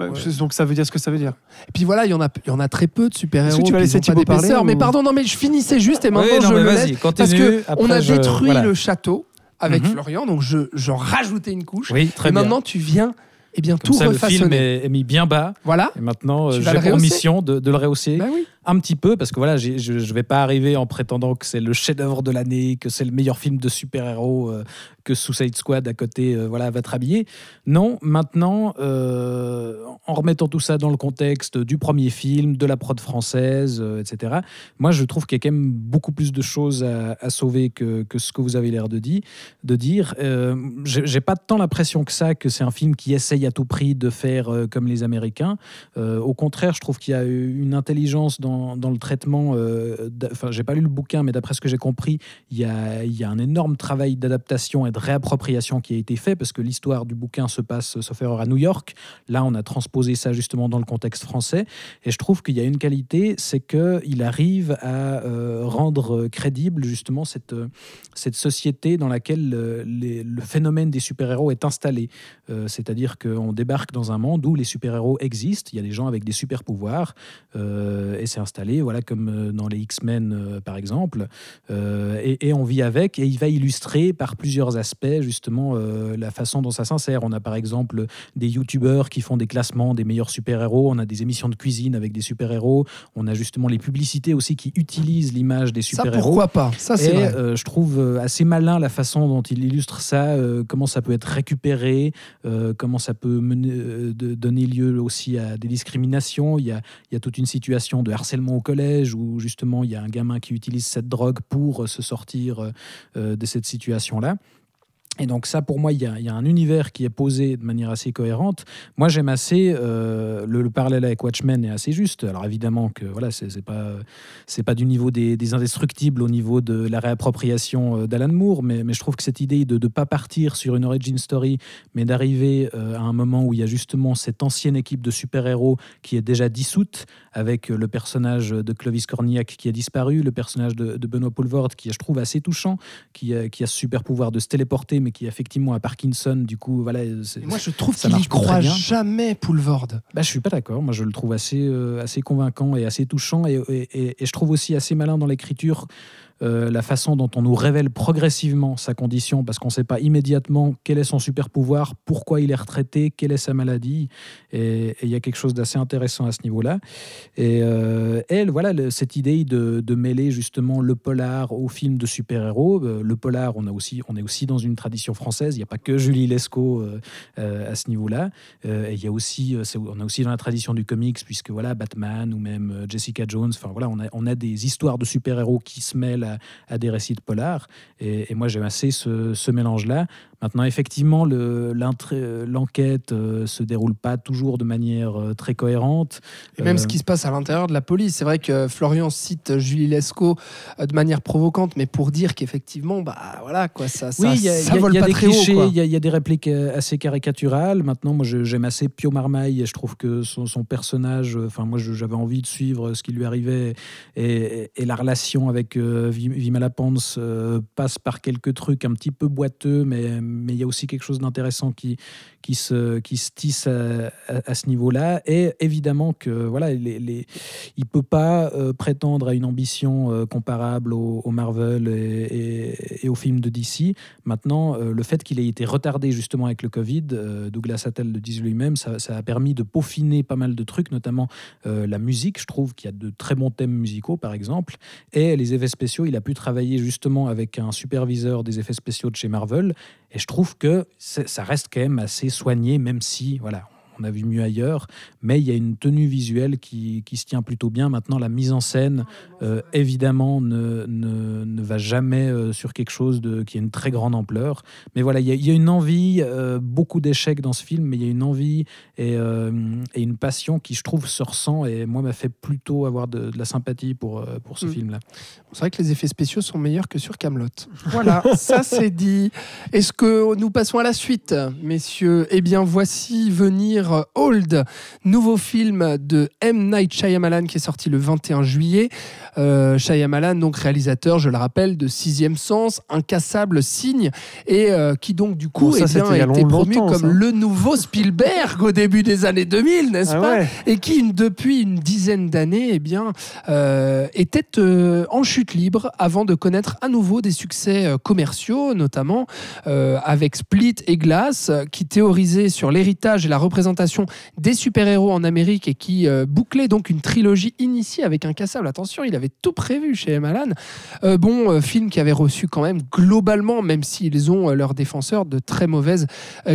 Ouais, c'est- Donc ça veut dire ce que ça veut dire. Et puis voilà, il y en a, il y en a très peu de super Est-ce héros. que tu vas laisser Thibaut parler d'épaisseur. Mais ou- pardon, non, mais je finissais juste et Oui, maintenant non, je mais le laisse parce que après on a je- détruit voilà. le château avec Mhm. Florian, donc je j'en rajoutais une couche. Oui, très et bien. maintenant tu viens, eh bien Comme tout ça, le film est, est mis bien bas. Voilà. Et maintenant, euh, j'ai pour mission de, de le rehausser Bah oui. un petit peu, parce que voilà, je ne vais pas arriver en prétendant que c'est le chef-d'œuvre de l'année, que c'est le meilleur film de super-héros, euh, que Suicide Squad à côté euh, voilà, va te rhabiller. Non, maintenant, euh, en remettant tout ça dans le contexte du premier film, de la prod française, euh, etc., moi je trouve qu'il y a quand même beaucoup plus de choses à, sauver que, que ce que vous avez l'air de, di- de dire. J'ai pas tant l'impression que ça, que c'est un film qui essaye à tout prix de faire comme les Américains. Au contraire, je trouve qu'il y a une intelligence dans, dans le traitement. Enfin, j'ai pas lu le bouquin, mais d'après ce que j'ai compris, il y, a, y a un énorme travail d'adaptation et de réappropriation qui a été fait parce que l'histoire du bouquin se passe, sauf erreur, à New York. Là, on a transposé ça justement dans le contexte français. Et je trouve qu'il y a une qualité, c'est qu'il arrive à euh, rendre crédible justement cette, euh, cette société dans laquelle euh, le phénomène des super-héros est installé. C'est-à-dire qu'on débarque dans un monde où les super-héros existent, il y a des gens avec des super-pouvoirs, et c'est installé, voilà, comme dans les X-Men par exemple, et, et on vit avec, et il va illustrer par plusieurs aspects justement euh, la façon dont ça s'insère. On a par exemple des youtubeurs qui font des classements des meilleurs super-héros, on a des émissions de cuisine avec des super-héros, on a justement les publicités aussi qui utilisent l'image des Ça super-héros. pourquoi pas? Ça c'est Et vrai. euh, je trouve euh, assez malin la façon dont il illustre ça, euh, comment ça peut être récupéré, comment ça peut mener, donner lieu aussi à des discriminations. Il y, a, il y a toute une situation de harcèlement au collège où justement il y a un gamin qui utilise cette drogue pour se sortir de cette situation-là. Et donc ça, pour moi, il y, a, un univers qui est posé de manière assez cohérente. Moi, j'aime assez euh, le, le parallèle avec Watchmen est assez juste. Alors évidemment que voilà, c'est pas c'est pas du niveau des, des indestructibles au niveau de la réappropriation euh, d'Alan Moore, mais, je trouve que cette idée de ne pas partir sur une origin story, mais d'arriver euh, à un moment où il y a justement cette ancienne équipe de super-héros qui est déjà dissoute, avec le personnage de Clovis Cornillac qui a disparu, le personnage de, Benoît Poulvord qui je trouve, assez touchant, qui a, qui a ce super pouvoir de se téléporter, mais qui effectivement a Parkinson, du coup, voilà. moi je trouve qu'il y marche pas très croit jamais, Poulvord. bah, je suis pas d'accord. Moi, je le trouve assez, euh, assez convaincant et assez touchant. Et, et- et- et je trouve aussi assez malin dans l'écriture euh, la façon dont on nous révèle progressivement sa condition, parce qu'on ne sait pas immédiatement quel est son super pouvoir, pourquoi il est retraité, quelle est sa maladie. Et il y a quelque chose d'assez intéressant à ce niveau-là. Et euh, elle, voilà, cette idée de, mêler justement le polar au film de super-héros. Euh, le polar, on, a aussi, on est aussi dans une tradition française. Il n'y a pas que Julie Lescaut à ce niveau-là. Et il y a aussi, on a aussi dans la tradition du comics, puisque voilà, Batman ou même Jessica Jones, enfin voilà, on a, on a des histoires de super-héros qui se mêlent à, à des récits de polar. Et, moi, j'aime assez ce, ce mélange-là. Maintenant, effectivement, le- euh, l'enquête euh, se déroule pas toujours de manière euh, très cohérente. Et même Euh, ce qui se passe à l'intérieur de la police. C'est vrai que Florian cite Julie Lescaut de manière provocante, mais pour dire qu'effectivement, bah voilà, quoi, ça, ça, Oui, y a, ça y a- vole y a pas des très clichés, il y, a- il y a des répliques assez caricaturales. Maintenant, moi, j'aime assez Pio Marmaille et je trouve que son, son personnage, enfin, moi, j'avais envie de suivre ce qui lui arrivait et, et la relation avec euh, Vim- Vimala Pons euh, passe par quelques trucs un petit peu boiteux, mais mais il y a aussi quelque chose d'intéressant qui, qui, se, qui se tisse à, ce niveau-là. Et évidemment que voilà, les, il peut pas euh, prétendre à une ambition euh, comparable au, Marvel et, et, et aux films de DC. Maintenant, euh, le fait qu'il ait été retardé justement avec le Covid, Douglas Attal le disait lui-même, ça, ça a permis de peaufiner pas mal de trucs, notamment la musique. Je trouve qu'il y a de très bons thèmes musicaux, par exemple, et les effets spéciaux. Il a pu travailler justement avec un superviseur des effets spéciaux de chez Marvel. Je trouve que ça reste quand même assez soigné, même si, voilà, on a vu mieux ailleurs, mais il y a une tenue visuelle qui, qui se tient plutôt bien. Maintenant, la mise en scène, euh, évidemment, ne, ne, ne va jamais euh, sur quelque chose de, qui a une très grande ampleur. Mais voilà, il y a, il y a une envie, euh, beaucoup d'échecs dans ce film, mais il y a une envie et, euh, et une passion qui, je trouve, se ressent et moi, m'a fait plutôt avoir de, de la sympathie pour, pour ce Mm. film-là. C'est vrai que les effets spéciaux sont meilleurs que sur Camelot. Voilà, ça c'est dit. Est-ce que nous passons à la suite, messieurs? Eh bien, voici venir Old, nouveau film de M. Night Shyamalan qui est sorti le 21 juillet. Euh, Shyamalan, donc réalisateur, je le rappelle, de Sixième Sens, Incassable, Signe, et euh, qui donc du coup Bon, ça, eh bien, a été promu comme ça. le nouveau Spielberg au début des années 2000, n'est-ce Ah pas ouais. et qui, une- depuis une dizaine d'années, eh bien, euh, était euh, en chute libre avant de connaître à nouveau des succès euh, commerciaux, notamment euh, avec Split et Glass, euh, qui théorisaient sur l'héritage et la représentation des super-héros en Amérique et qui euh, bouclait donc une trilogie initiée avec Incassable. Attention, il avait tout prévu chez M. Alan. Euh, bon, euh, film qui avait reçu quand même globalement, même s'ils ont leurs défenseurs, de très mauvaises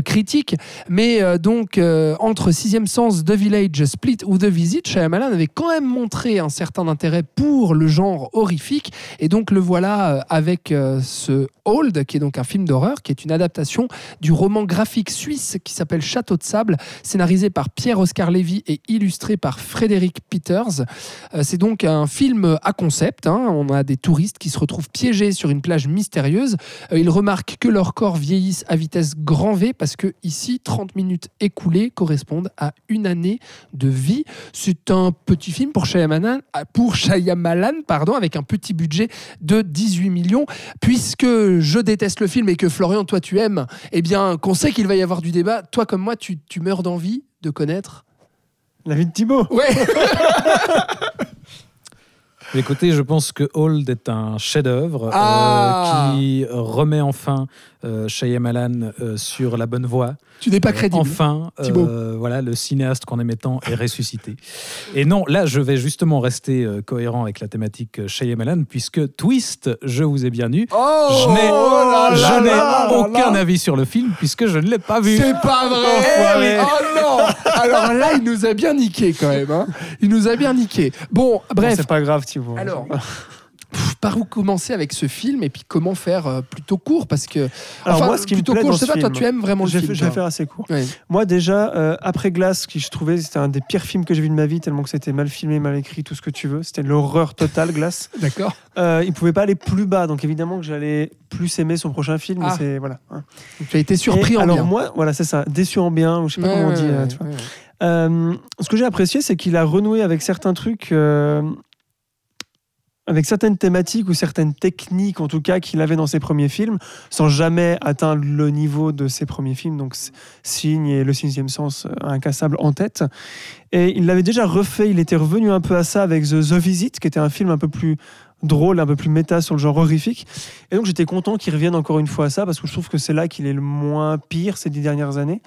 critiques. Mais donc, entre Sixième Sens, The Village, Split ou The Visit, Shyamalan avait quand même montré un certain intérêt pour le genre horrifique. Et donc, le voilà avec ce Old, qui est donc un film d'horreur, qui est une adaptation du roman graphique suisse qui s'appelle Château de sable, scénarisé par Pierre-Oscar Lévy et illustré par Frédéric Peters. Euh, C'est donc un film à concept. hein. On a des touristes qui se retrouvent piégés sur une plage mystérieuse. Euh, Ils remarquent que leurs corps vieillissent à vitesse grand V parce que ici, 30 minutes écoulées correspondent à une année de vie. C'est un petit film pour Shyamalan, euh, pour Shyamalan pardon, avec un petit budget de 18 millions. Puisque je déteste le film et que Florian, toi, tu aimes, eh bien, qu'on sait qu'il va y avoir du débat. Toi, comme moi, tu, tu meurs d'envie de connaître. La vie de Thibaut. Ouais. Écoutez, je pense que Old est un chef-d'œuvre euh, Ah. qui remet enfin euh, Shyamalan euh, sur la bonne voie. Tu n'es pas crédible. Enfin, euh, voilà, le cinéaste qu'on aimait tant est ressuscité. Et non, là, je vais justement rester euh, cohérent avec la thématique euh, Shyamalan, puisque Twist, je vous ai bien eu. Oh je n'ai je aucun là. avis sur le film, puisque je ne l'ai pas vu. C'est pas vrai Enfoiré. Oh non Alors là, il nous a bien niqué quand même. hein. Il nous a bien niqué. Bon, bref. C'est pas grave, Thibaut. Alors, pff, par où commencer avec ce film et puis comment faire euh, plutôt court Parce que. Alors, enfin, moi, ce qui me plaît court, dans je sais pas, toi, film- tu aimes vraiment le film. je vais toi? faire assez court. Moi, déjà, euh, après Glace, qui je trouvais c'était un des pires films que j'ai vu de ma vie, tellement que c'était mal filmé, mal écrit, tout ce que tu veux. C'était l'horreur totale, Glace. D'accord. Euh, il pouvait pas aller plus bas, donc évidemment que j'allais plus aimer son prochain film. Ah. c'est voilà. hein. Donc, tu as été surpris Et en alors bien. moi, voilà, c'est ça, déçu en bien, ou je sais pas Ouais, comment on dit. ouais, tu vois. ouais. Euh, ce que j'ai apprécié, c'est qu'il a renoué avec certains trucs, euh, avec certaines thématiques ou certaines techniques, en tout cas, qu'il avait dans ses premiers films, sans jamais atteindre le niveau de ses premiers films, donc Signe et Le Sixième Sens, euh, Incassable en tête. Et il l'avait déjà refait, il était revenu un peu à ça avec The, The Visit, qui était un film un peu plus drôle, un peu plus méta sur le genre horrifique. Et donc j'étais content qu'il revienne encore une fois à ça, parce que je trouve que c'est là qu'il est le moins pire ces dix dernières années.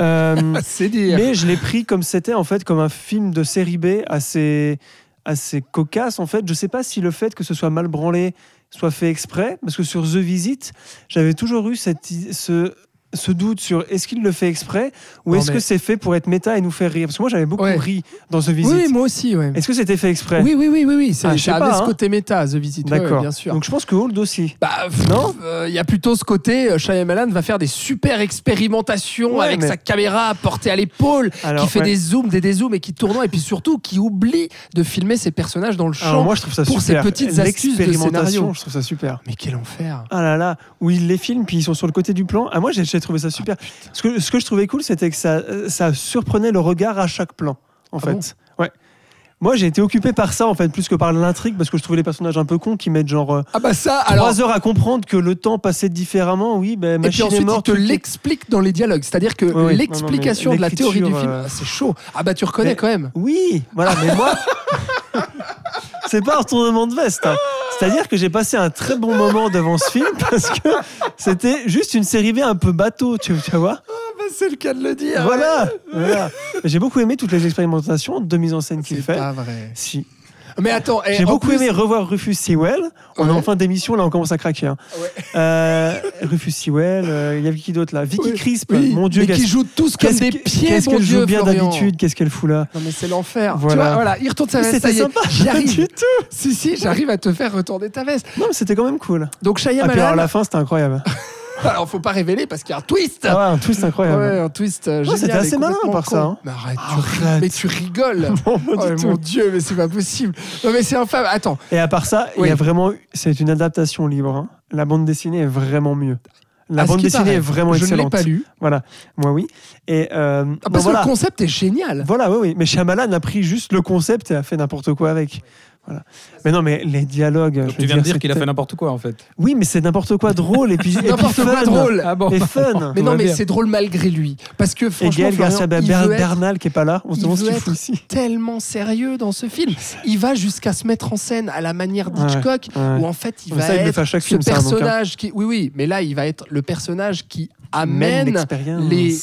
Euh, C'est dire. mais je l'ai pris comme c'était en fait comme un film de série B assez assez cocasse en fait. Je sais pas si le fait que ce soit mal branlé soit fait exprès parce que sur The Visit, j'avais toujours eu cette ce ce doute sur est-ce qu'il le fait exprès ou est-ce mais- que c'est fait pour être méta et nous faire rire? Parce que moi j'avais beaucoup Ouais. ri dans The Visit. Oui, moi aussi, ouais. Est-ce que c'était fait exprès? Oui, oui, oui, oui, oui. C'est Ah, je pas, ce hein. côté méta, The Visit. ouais, D'accord. bien sûr. Donc je pense que Hold aussi. Bah, pff, Non? euh, Il y a plutôt ce côté, euh, Shyamalan va faire des super expérimentations avec mais- sa caméra portée à l'épaule, qui fait des zooms, des dézooms et qui tourne, et puis surtout qui oublie de filmer ses personnages dans le champ. Alors moi je trouve ça pour ces super. petites astuces de scénario. je trouve ça super. Mais quel enfer Ah là là, où ils les filment, puis ils sont sur le côté du plan. Ah, moi, j'ai j'ai trouvé ça super. ce, que, ce que je trouvais cool, c'était que ça, ça surprenait le regard à chaque plan, en Ah fait. ouais. Moi, j'ai été occupé par ça, en fait, plus que par l'intrigue, parce que je trouvais les personnages un peu cons qui mettent genre euh, Ah bah ça, alors... trois heures à comprendre que le temps passait différemment. Oui, ben, Et puis machine est ensuite, il morte. te est- l'explique dans les dialogues. C'est-à-dire que l'explication de la théorie du film, euh, c'est chaud. Ah bah tu reconnais mais- quand même. Oui, voilà, mais moi. C'est pas un retournement de veste. hein. C'est-à-dire que j'ai passé un très bon moment devant ce film parce que c'était juste une série B un peu bateau, tu, tu vois. Ah bah c'est le cas de le dire. Voilà, voilà. J'ai beaucoup aimé toutes les expérimentations de mise en scène qu'il C'est fait. pas vrai. Si. Mais attends, eh, J'ai beaucoup plus- aimé revoir Rufus Sewell. On est en fin d'émission, là on commence à craquer. hein. Ouais. Euh, Rufus Sewell, euh, il y avait qui d'autre là? Vicky. Crisp, Oui, mon Dieu, mais qui qu'est-ce jouent tous comme des pieds, qu'est-ce qu'elle joue bien d'habitude, qu'est-ce qu'elle fout là? Non mais c'est l'enfer. Tu Voilà. vois, voilà, il retourne sa veste. C'était ça y est, sympa, J'y pas arrive. du tout. Si si, j'arrive à te faire retourner ta veste. Non, mais c'était quand même cool. Donc Ah, puis Shyamalan. alors la fin, c'était incroyable. Alors faut pas révéler parce qu'il y a un twist. Ah ouais, un twist incroyable. Ouais, un twist euh, génial. c'était assez malin, par ça, con. hein. Mais arrête, tu, Arrête. mais tu rigoles. Non, Oh, mon. Dieu, mais c'est pas possible. Non mais c'est infâme. Attends, Et à part ça, il Oui. y a vraiment, c'est une adaptation libre. hein. La bande dessinée est vraiment mieux. La à bande dessinée paraît, est vraiment je excellente. ne l'ai pas lu. Voilà, moi oui. Et euh, Ah, bon, parce voilà. que le concept est génial. Voilà, oui, oui. Mais Shyamalan a pris juste le concept et a fait n'importe quoi avec. Voilà. Mais non, mais les dialogues. je Donc, tu viens de dire qu'il a fait n'importe quoi en fait. Oui, mais c'est n'importe quoi drôle et puis, et puis N'importe quoi fun. drôle. Ah bon Et fun. Mais non, mais c'est drôle malgré lui. Parce que Et franchement, Gaël Florian, Garcia il Ber- veut être Bernal qui est pas là, on se il demande ce qu'il fout ici. tellement sérieux dans ce film. Il va jusqu'à se mettre en scène à la manière d'Hitchcock, Ouais. où en fait il Mais va ça, il le être fait à chaque ce film, ça, donc, hein. personnage qui, oui, oui, mais là il va être le personnage qui amène les,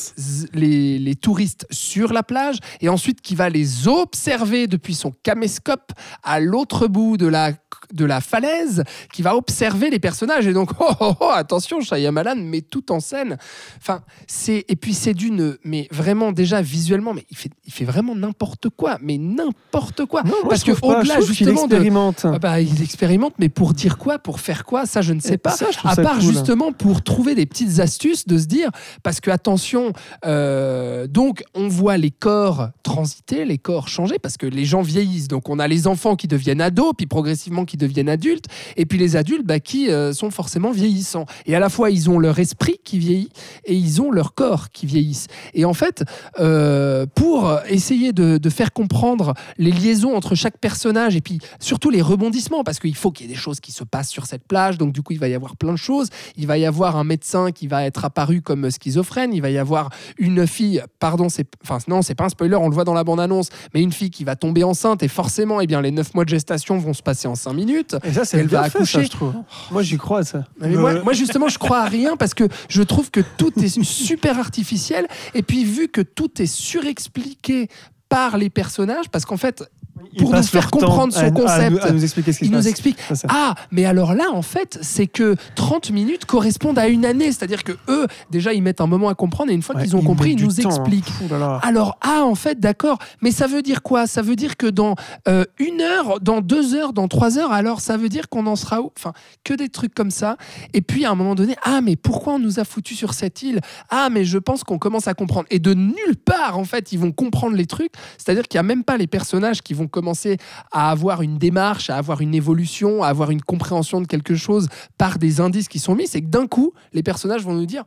les, les touristes sur la plage et ensuite qui va les observer depuis son caméscope à l'autre bout de la, de la falaise, qui va observer les personnages. Et donc, oh, oh, oh, attention, Shyamalan met tout en scène. Enfin, c'est et puis c'est d'une, mais vraiment déjà visuellement, mais il fait, il fait vraiment n'importe quoi, mais n'importe quoi. Non, Parce que au-delà justement de, expérimente. ah bah, il expérimente, mais pour dire quoi, pour faire quoi, ça je ne sais Et pas. ça, à part cool. justement pour trouver des petites astuces de se dire, parce que attention, euh, donc on voit les corps transiter, les corps changer, parce que les gens vieillissent. Donc on a les enfants qui deviennent ados, puis progressivement qui deviennent adultes, et puis les adultes bah, qui euh, sont forcément vieillissants. Et à la fois ils ont leur esprit qui vieillit et ils ont leur corps qui vieillissent. Et en fait, euh, pour essayer de, faire comprendre les liaisons entre chaque personnage et puis surtout les rebondissements, parce qu'il faut qu'il y ait des choses qui se passent sur cette plage, donc du coup il va y avoir plein de choses. Il va y avoir un médecin qui va être apparu comme schizophrène, il va y avoir une fille, pardon, c'est, enfin non, c'est pas un spoiler, on le voit dans la bande-annonce, mais une fille qui va tomber enceinte et forcément, eh bien, les 9 mois de gestation vont se passer en 5 minutes. Et ça, c'est Elle bien va fait, accoucher. ça, je trouve. Moi, j'y crois, ça. Mais moi, moi, justement, je crois à rien parce que je trouve que tout est super artificiel. Et puis, vu que tout est surexpliqué par les personnages, parce qu'en fait, pour nous faire comprendre son à- concept, à nous expliquer ce qui il se nous passe. explique Ah, mais alors là, en fait, c'est que 30 minutes correspondent à une année. C'est-à-dire que eux, déjà, ils mettent un moment à comprendre et une fois Ouais, qu'ils ont ils compris, ils nous temps, hein. expliquent. Ouh là là. Alors, ah, en fait, d'accord. Mais ça veut dire quoi? Ça veut dire que dans euh, une heure, dans deux heures, dans trois heures, alors ça veut dire qu'on en sera où? Enfin, que des trucs comme ça. Et puis, à un moment donné, ah, mais pourquoi on nous a foutus sur cette île? Ah, mais je pense qu'on commence à comprendre. Et de nulle part, en fait, ils vont comprendre les trucs. C'est-à-dire qu'il n'y a même pas les personnages qui vont commencer à avoir une démarche, à avoir une évolution, à avoir une compréhension de quelque chose par des indices qui sont mis. C'est que d'un coup, les personnages vont nous dire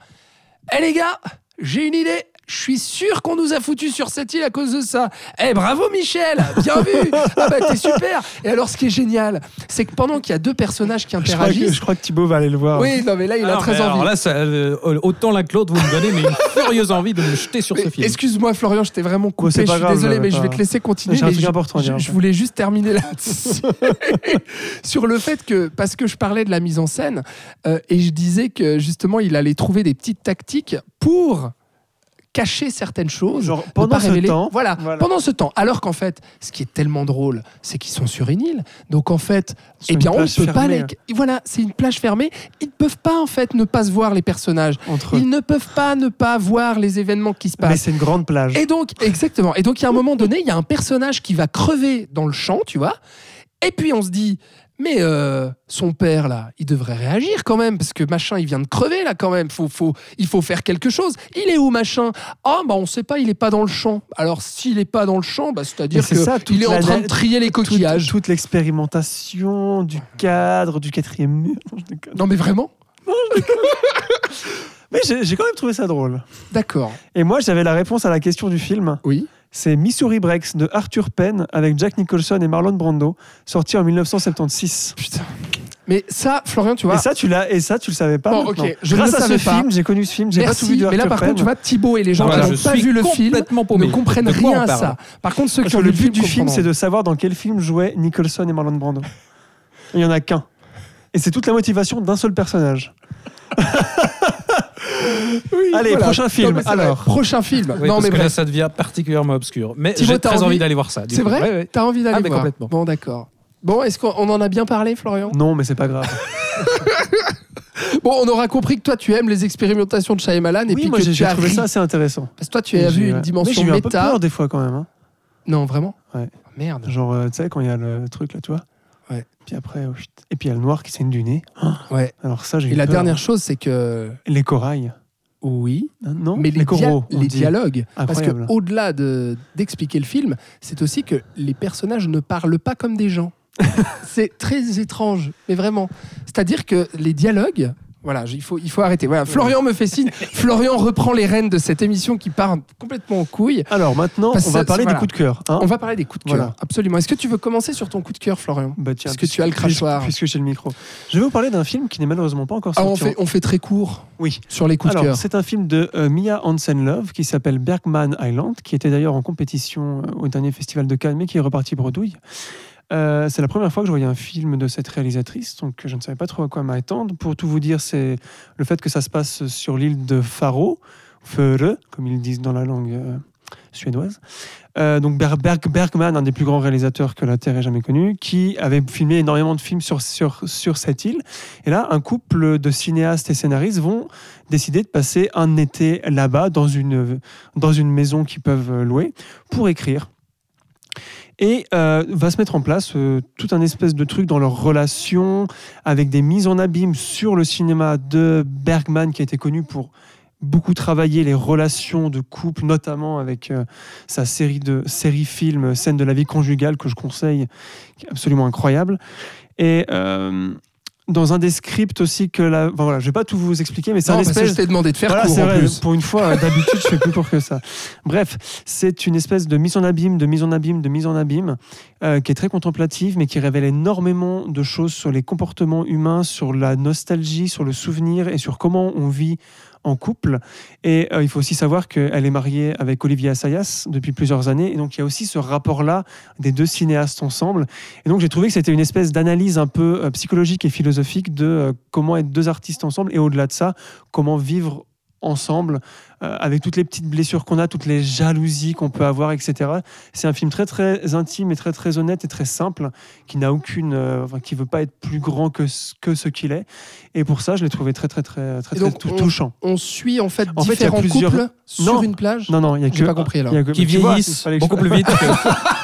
Eh les gars, j'ai une idée. Je suis sûr qu'on nous a foutus sur cette île à cause de ça. Eh bravo Michel, bien vu. Ah bah t'es super. Et alors ce qui est génial, c'est que pendant qu'il y a deux personnages qui Je crois, que, interagissent, je crois que Thibaut va aller le voir. oui non mais là il a Alors, très mais alors envie. là, ça, euh, autant l'un que l'autre, vous me donnez mais une furieuse envie de me jeter sur Mais ce film. Excuse-moi Florian, je t'ai vraiment coupé. c'est je pas suis grave, désolé, mais je vais te laisser continuer. J'ai un mais truc je, important je- je voulais juste terminer là-dessus sur le fait que parce que je parlais de la mise en scène euh, et je disais que justement il allait trouver des petites tactiques pour cacher certaines choses, Genre, ne pendant pas ce révéler. temps, voilà, voilà. pendant ce temps. Alors qu'en fait, ce qui est tellement drôle, c'est qu'ils sont sur une île. Donc en fait, eh bien, on ne peut pas les. Voilà, c'est une plage fermée. Ils ne peuvent pas en fait ne pas se voir les personnages. Entre eux. Ils ne peuvent pas ne pas voir les événements qui se Mais passent. c'est une grande plage. Et donc, exactement. Et donc, il y a un moment donné, il y a un personnage qui va crever dans le champ, tu vois. Et puis, on se dit, mais euh, son père, là, il devrait réagir quand même, parce que machin, il vient de crever, là, quand même. Faut, faut, il faut faire quelque chose. Il est où, machin? Ah, bah, on sait pas, il est pas dans le champ. Alors, s'il est pas dans le champ, bah, c'est-à-dire Mais toute qu'il est en la- train de trier les Toute- coquillages. Toute, l'expérimentation du cadre, du quatrième mur. Non. Non, mais vraiment? Mais j'ai j'ai quand même trouvé ça drôle. D'accord. Et moi, j'avais la réponse à la question du film. Oui. C'est Missouri Breaks de Arthur Penn avec Jack Nicholson et Marlon Brando, sorti en 1976. Putain. Mais ça, Florian, tu vois. Et ça, tu l'as, et ça, tu le savais pas. Bon, je Grâce à ce savais pas. film, j'ai connu ce film, j'ai pas tout vu de mais là par Penn. contre, tu vois, Thibaut et les gens Voilà, qui n'ont pas vu le film complètement paumé. ne comprennent De rien à ça. Par contre, ceux Parce qui ont le vu but du film, c'est de savoir dans quel film jouaient Nicholson et Marlon Brando. Il y en a qu'un. Et c'est toute la motivation d'un seul personnage. Allez, prochain film, Non, mais c'est vrai. alors. Prochain film. Oui, non, parce mais que là, ça devient particulièrement obscur. Mais j'ai très envie- envie d'aller voir ça. du C'est vrai Ouais, ouais. T'as envie d'aller Ah, mais voir complètement. Bon, d'accord. Bon, est-ce qu'on on en a bien parlé, Florian? Non, mais c'est pas grave. Bon, on aura compris que toi, tu aimes les expérimentations de Shyamalan et oui, puis moi que j'ai tu as trouvé ri. ça assez intéressant. Parce que toi, tu as vu une dimension Mais j'ai eu un peu méta. peur des fois quand même. hein. Non, vraiment? Ouais. Merde. Genre, euh, tu sais, quand il y a le truc là, tu vois. Ouais. Puis après, oh, et puis il y a le noir qui saigne du nez. Ouais. Alors ça, j'ai eu Et la peur. dernière chose, c'est que. Les corails. Oui, Hein, Non mais les, coraux. les dialogues. Parce que Incroyable. au-delà de- d'expliquer le film, c'est aussi que les personnages ne parlent pas comme des gens. c'est très étrange, mais vraiment. C'est-à-dire que les dialogues. Voilà, il faut, il faut arrêter. Voilà, Florian me fait signe. Florian reprend les rênes de cette émission qui part complètement en couille. Alors maintenant, Parce on va parler voilà. des coups de cœur. hein. On va parler des coups de cœur. Voilà. Absolument. Est-ce que tu veux commencer sur ton coup de cœur, Florian? Bah, tiens, Parce que tu as le crachoir? Puisque j'ai le micro. Je vais vous parler d'un film qui n'est malheureusement pas encore Ah, sorti. on fait, on fait très court Oui. sur les coups de cœur. c'est un film de euh, Mia Hansen-Love qui s'appelle Bergman Island, qui était d'ailleurs en compétition euh, au dernier festival de Cannes, mais qui est reparti bredouille. Euh, c'est la première fois que je voyais un film de cette réalisatrice, donc je ne savais pas trop à quoi m'attendre. Pour tout vous dire, c'est le fait que ça se passe sur l'île de Faro, Före, comme ils disent dans la langue euh, suédoise. Euh, donc Ber- Berg- Bergman, un des plus grands réalisateurs que la Terre ait jamais connu, qui avait filmé énormément de films sur, sur, sur cette île. Et là, un couple de cinéastes et scénaristes vont décider de passer un été là-bas, dans une, dans une maison qu'ils peuvent louer, pour écrire. Et euh, va se mettre en place euh, tout un espèce de truc dans leur relation, avec des mises en abîme sur le cinéma de Bergman, qui a été connu pour beaucoup travailler les relations de couple, notamment avec euh, sa série de série films Scènes de la vie conjugale que je conseille, qui est absolument incroyable. Et euh, dans un des scripts aussi que la, enfin, voilà, je vais pas tout vous expliquer, mais c'est un parce que espèce je t'ai demandé de faire voilà, court en vrai, plus. pour une fois, d'habitude, je fais plus court que ça. Bref, c'est une espèce de mise en abîme, de mise en abîme, de mise en abîme, euh, qui est très contemplative, mais qui révèle énormément de choses sur les comportements humains, sur la nostalgie, sur le souvenir et sur comment on vit en couple. Et euh, il faut aussi savoir qu'elle est mariée avec Olivier Assayas depuis plusieurs années. Et donc, il y a aussi ce rapport-là des deux cinéastes ensemble. Et donc, j'ai trouvé que c'était une espèce d'analyse un peu euh, psychologique et philosophique de euh, comment être deux artistes ensemble. Et au-delà de ça, comment vivre ensemble euh, avec toutes les petites blessures qu'on a, toutes les jalousies qu'on peut avoir, etc. C'est un film très très intime et très très honnête et très simple qui n'a aucune, euh, enfin, qui veut pas être plus grand que ce, que ce qu'il est. Et pour ça, je l'ai trouvé très très très très, on- touchant. On suit en fait En fait, différents plusieurs- couples sur Non. une plage? Non non, il y a que pas compris, alors. il y a que- Qui vois, vieillissent beaucoup plus vite. que-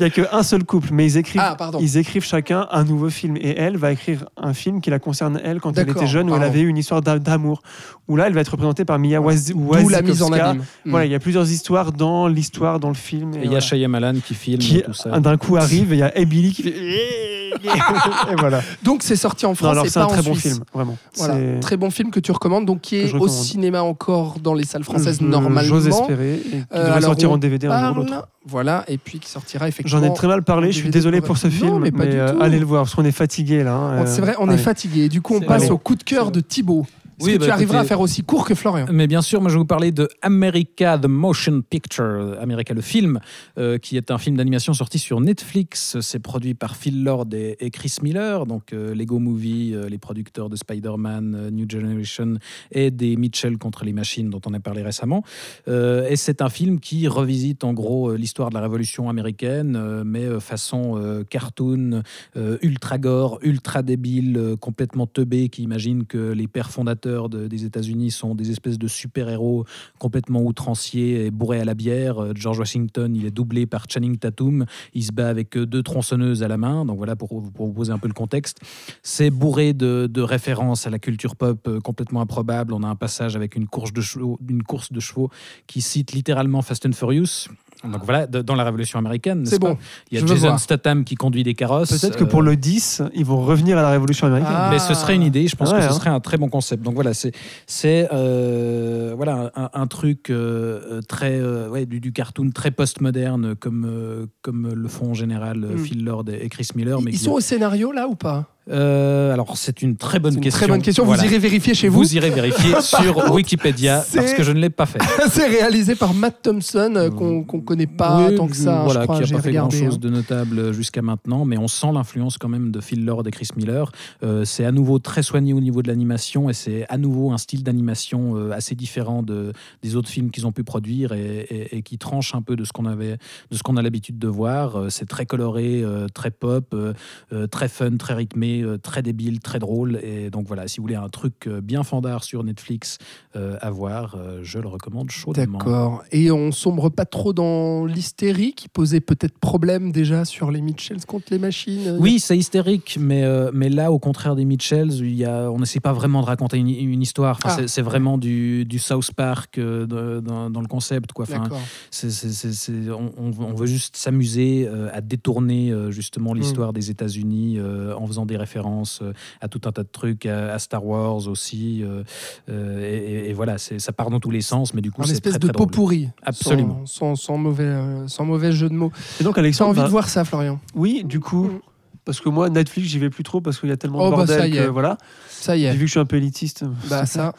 Il y a qu'un seul couple, mais ils écrivent, Ah, pardon. ils écrivent chacun un nouveau film. Et elle va écrire un film qui la concerne elle quand elle était jeune, où elle avait eu une histoire d'a- d'amour. Où là, elle va être représentée par Mia Waz- D'où la mise en Wasikowska. abîme. Hmm. Voilà, il y a plusieurs histoires dans l'histoire, dans le film. Et il y a. Shyamalan qui filme qui tout ça. d'un coup arrive et il y a Emily qui fait et voilà. Donc c'est sorti en Non, France alors et c'est pas un très en bon Suisse. film, vraiment. Voilà, très bon film que tu recommandes, donc qui est au cinéma encore dans les salles françaises normalement. J'ose espérer. Et qui Euh, devrait sortir on en DVD un jour ou l'autre. Voilà, et puis qui sortira effectivement. J'en ai très mal parlé, je suis désolé pour- ce Non, film, mais pas du euh, tout. allez le voir parce qu'on est fatigué là. hein, C'est euh, vrai, on est allez. fatigué. Du coup, on passe vrai. au coup de cœur de Thibaut. Est-ce Oui, que bah, tu arriveras à faire aussi court que Florian? Mais bien sûr, moi je vais vous parler de America the Motion Picture, America le film, euh, qui est un film d'animation sorti sur Netflix. C'est produit par Phil Lord et, et Chris Miller, donc euh, Lego Movie, euh, les producteurs de Spider-Man, euh, New Generation et des Mitchell contre les machines dont on a parlé récemment. Euh, et c'est un film qui revisite en gros euh, l'histoire de la Révolution américaine, euh, mais euh, façon euh, cartoon, euh, ultra gore, ultra débile, euh, complètement teubé, qui imagine que les pères fondateurs de- des États-Unis sont des espèces de super-héros complètement outranciers et bourrés à la bière. Euh, George Washington, il est doublé par Channing Tatum. Il se bat avec euh, deux tronçonneuses à la main. Donc voilà, pour, pour vous poser un peu le contexte. C'est bourré de, de références à la culture pop euh, complètement improbable. On a un passage avec une course de chevaux, une course de chevaux qui cite littéralement Fast and Furious. Donc voilà, de- dans la Révolution américaine. C'est bon. Il y a Jason. Statham qui conduit des carrosses. Peut-être que pour Euh, le 10, ils vont revenir à la Révolution américaine. Ah. mais ce serait une idée. Je pense Ouais, que ce hein. serait un très bon concept. Donc voilà, c'est c'est euh, voilà un, un truc euh, très euh, ouais, du, du cartoon très postmoderne comme euh, comme le font en général Mm. Phil Lord et Chris Miller. Mais Ils sont au scénario là ou pas? Euh, alors, c'est une très bonne une question. très bonne question. Voilà. Vous irez vérifier chez vous. Vous irez vérifier sur contre, Wikipédia parce que je ne l'ai pas fait. c'est réalisé par Matt Thompson, euh, qu'on qu'on connaît pas Oui, tant que ça. Voilà, je crois, qui n'a pas fait grand chose hein. de notable jusqu'à maintenant, mais on sent l'influence quand même de Phil Lord et Chris Miller. Euh, c'est à nouveau très soigné au niveau de l'animation et c'est à nouveau un style d'animation euh, assez différent de, des autres films qu'ils ont pu produire et, et- et qui tranche un peu de ce qu'on avait, de ce qu'on a l'habitude de voir. Euh, c'est très coloré, euh, très pop, euh, euh, très fun, très rythmé, euh, très débile, très drôle. Et donc voilà, si vous voulez un truc euh, bien fandard sur Netflix euh, à voir, je le recommande chaudement. D'accord. Et on sombre pas trop dans l'hystérie qui posait peut-être problème déjà sur les Mitchells contre les machines. Oui, c'est hystérique, mais, mais là, au contraire des Mitchells, il y a, on n'essaie pas vraiment de raconter une, une histoire. Enfin, Ah. c'est- vraiment du, du South Park de- dans, dans le concept. Quoi. Enfin, on, on veut- on veut juste s'amuser à détourner justement l'histoire des États-Unis en faisant des références euh, à tout un tas de trucs, à, à Star Wars aussi. euh, euh, et, et- et voilà, ça part dans tous les sens, mais du coup, Un c'est espèce très, de très pot drôle. pourri. Absolument. Sans, sans, sans mauvais, sans mauvais jeu de mots. Et donc, T'as Alexandre, envie bah, de voir ça, Florian oui, du coup, Mm. parce que moi, Netflix, j'y vais plus trop parce qu'il y a tellement Oh, de bah, ça bordel y que est. voilà. Ça y J'ai est. vu que je suis un peu élitiste. Bah ça,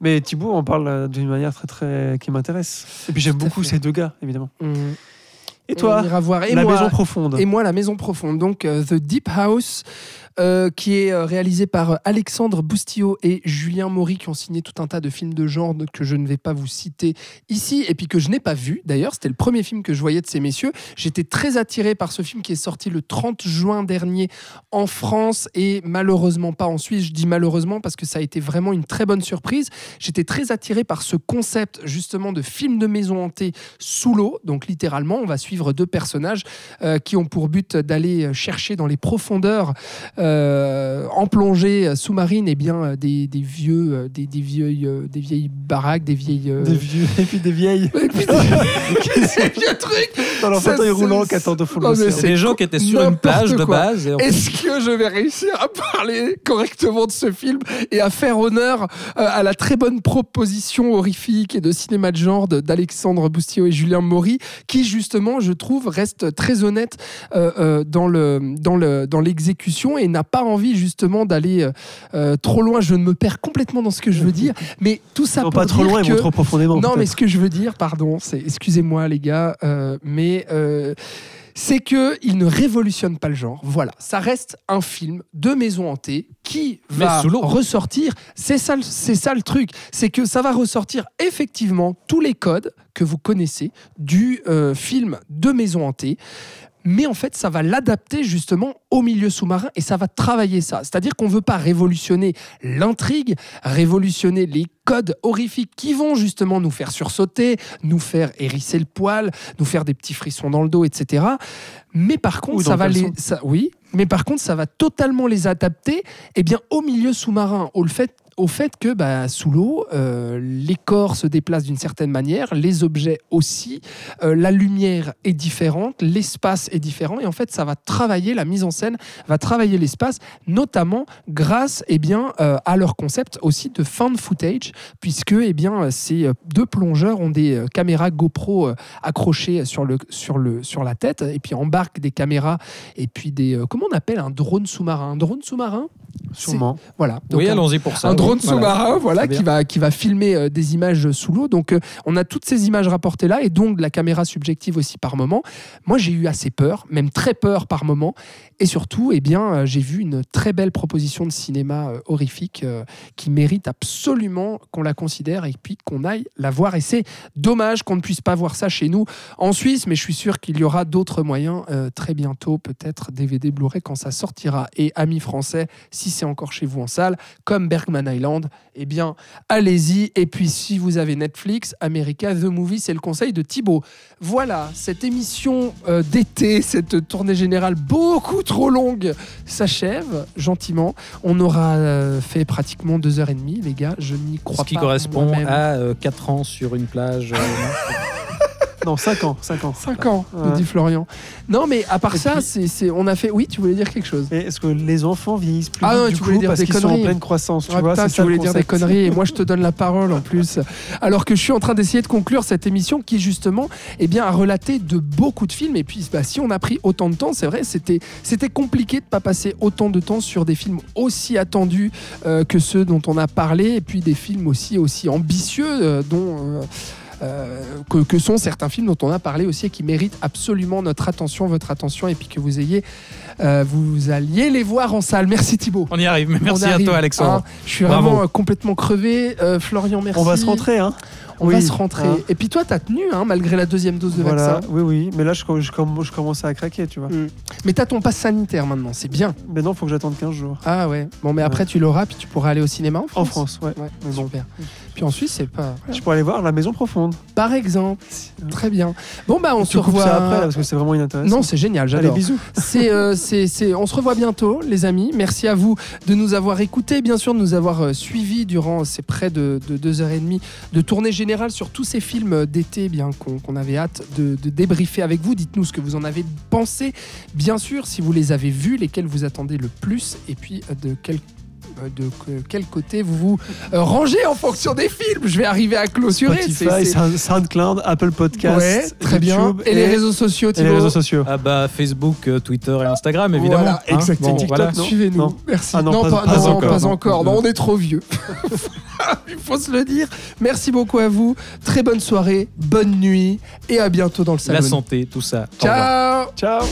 Mais Thibaut en parle d'une manière très très qui m'intéresse. Et puis j'aime beaucoup fait. ces deux gars, évidemment. hum, Et toi, on ira voir. Et la moi, maison profonde. Et moi, La Maison Profonde, donc The Deep House, euh, qui est euh, réalisé par euh, Alexandre Boustillot et Julien Maury, qui ont signé tout un tas de films de genre que je ne vais pas vous citer ici, et puis que je n'ai pas vu. D'ailleurs, c'était le premier film que je voyais de ces messieurs. J'étais très attiré par ce film qui est sorti le 30 juin dernier en France et malheureusement pas en Suisse. Je dis malheureusement parce que ça a été vraiment une très bonne surprise. J'étais très attiré par ce concept justement de film de maison hantée sous l'eau. Donc littéralement, on va suivre deux personnages qui ont pour but d'aller chercher dans les profondeurs en plongée sous-marine et bien euh, des, des vieux, euh, des, des vieilles, euh, des vieilles baraques, des vieilles. euh, Des vieux et puis des vieilles et puis des- ces vieux trucs. dans leur fauteuil c'est- roulant qui attendent de fond l'océan. des gens qui étaient sur une plage de base. Est-ce que je vais réussir à parler correctement de ce film et à faire honneur euh, à la très bonne proposition horrifique et de cinéma de genre de- d'Alexandre Boustillot et Julien Maury, qui justement, je trouve, reste très honnête euh, euh, dans le dans le dans l'exécution et n'a pas envie justement d'aller euh, euh, trop loin. Je ne me perds complètement dans ce que je veux dire, mais tout ça pour pas trop dire loin, que- trop profondément. non, mais ce que je veux dire, pardon, c'est excusez-moi les gars, euh, mais euh, c'est que il ne révolutionne pas le genre. Voilà, ça reste un film de maison hantée qui va ressortir. C'est ça, le- c'est ça le truc, c'est que ça va ressortir effectivement tous les codes que vous connaissez du euh, film de maison hantée. Mais en fait, ça va l'adapter justement au milieu sous-marin et ça va travailler ça. C'est-à-dire qu'on ne veut pas révolutionner l'intrigue, révolutionner les codes horrifiques qui vont justement nous faire sursauter, nous faire hérisser le poil, nous faire des petits frissons dans le dos, etc. Mais par contre, ça le va les, ça- oui, mais par contre, ça va totalement les adapter, eh bien, au milieu sous-marin, au fait au fait que bah, sous l'eau, euh, les corps se déplacent d'une certaine manière, les objets aussi, euh, la lumière est différente, l'espace est différent, et en fait, ça va travailler la mise en scène, va travailler l'espace, notamment grâce eh bien, euh, à leur concept aussi de found footage, puisque eh bien, ces deux plongeurs ont des caméras GoPro accrochées sur, le, sur, le, sur la tête, et puis embarquent des caméras, et puis des... euh, comment on appelle un drone sous-marin? Un drone sous-marin? Sûrement. Voilà. Donc, oui, allons-y pour ça. un. Drone Voilà. sous-marin, voilà, qui va, qui va filmer euh, des images sous l'eau. Donc, euh, on a toutes ces images rapportées là, et donc de la caméra subjective aussi par moment. Moi, j'ai eu assez peur, même très peur par moment. Et surtout, eh bien, euh, j'ai vu une très belle proposition de cinéma euh, horrifique euh, qui mérite absolument qu'on la considère et puis qu'on aille la voir. Et c'est dommage qu'on ne puisse pas voir ça chez nous en Suisse, mais je suis sûr qu'il y aura d'autres moyens très bientôt, peut-être DVD Blu-ray quand ça sortira. Et amis français, si c'est encore chez vous en salle, comme Bergman Island, eh bien, allez-y. Et puis, si vous avez Netflix, America The Movie, c'est le conseil de Thibaut. Voilà, cette émission d'été, cette tournée générale beaucoup trop longue, s'achève gentiment. On aura euh, fait pratiquement deux heures et demie, les gars. Je n'y crois Ce pas. qui correspond à 4 ans sur une plage. Non, 5 ans. 5 ans. 5 ans, nous dit Florian. Non, mais à part Et ça, puis- c'est, c'est- on a fait. Oui, tu voulais dire quelque chose. Est-ce que les enfants vieillissent plus Ah vite non, du tu voulais coup, dire parce des qu'ils sont en conneries. pleine croissance, tu Ah, vois putain, c'est tu ça le voulais dire des concept. conneries et moi je te donne la parole en plus. Alors que je suis en train d'essayer de conclure cette émission qui justement eh bien, a relaté de beaucoup de films. Et puis bah, si on a pris autant de temps, c'est vrai, c'était, c'était compliqué de pas passer autant de temps sur des films aussi attendus euh, que ceux dont on a parlé. Et puis des films aussi, aussi ambitieux euh, dont... euh, euh, que, que sont certains films dont on a parlé aussi et qui méritent absolument notre attention, votre attention, et puis que vous ayez, euh, vous alliez les voir en salle. Merci Thibaut. On y arrive, mais merci à toi, Alexandre. hein. je suis Bravo. vraiment euh, complètement crevé. Euh, Florian, merci. On va se rentrer, hein On Oui, va se rentrer. hein. Et puis toi, t'as tenu, hein, malgré la deuxième dose de Voilà, vaccin. oui, oui. Mais là, je, je, comm- je commençais à craquer, tu vois. Mais t'as ton pass sanitaire maintenant, c'est bien. Mais non, faut que j'attende 15 jours. Ah ouais. Bon, mais après, tu l'auras, puis tu pourras aller au cinéma en France. En France, ouais. Ouais, Mais bon. super. Puis en Suisse, c'est pas. Je pourrais aller voir La Maison Profonde. Par exemple. Très bien. Bon, bah, on Tu se revoit. ça après, là, parce que c'est vraiment inintéressant. Non, c'est génial, Allez, j'adore. bisous. C'est, euh, on se revoit bientôt, les amis. Merci à vous de nous avoir écoutés, bien sûr, de nous avoir euh, suivis durant ces près de, de deux heures et demie de tournée générale sur tous ces films d'été, eh bien qu'on, avait hâte de, de débriefer avec vous. Dites-nous ce que vous en avez pensé, bien sûr, si vous les avez vus, lesquels vous attendez le plus, et puis euh, de quel de que- quel côté vous vous euh, rangez en fonction des films. Je vais arriver à clôturer. C'est- Spotify, SoundCloud, Apple Podcast, Ouais, très bien. YouTube Et, les réseaux sociaux, et les réseaux sociaux. Ah bah Facebook, euh, Twitter et Instagram, évidemment. Voilà, hein. exactement. Bon, TikTok, voilà. Suivez-nous. Merci. Ah non, pas- pas, pas non, encore, pas non. encore. Non, on est trop vieux. Il faut se le dire. Merci beaucoup à vous. Très bonne soirée, bonne nuit et à bientôt dans le salon. La santé, tout ça. Ciao Ciao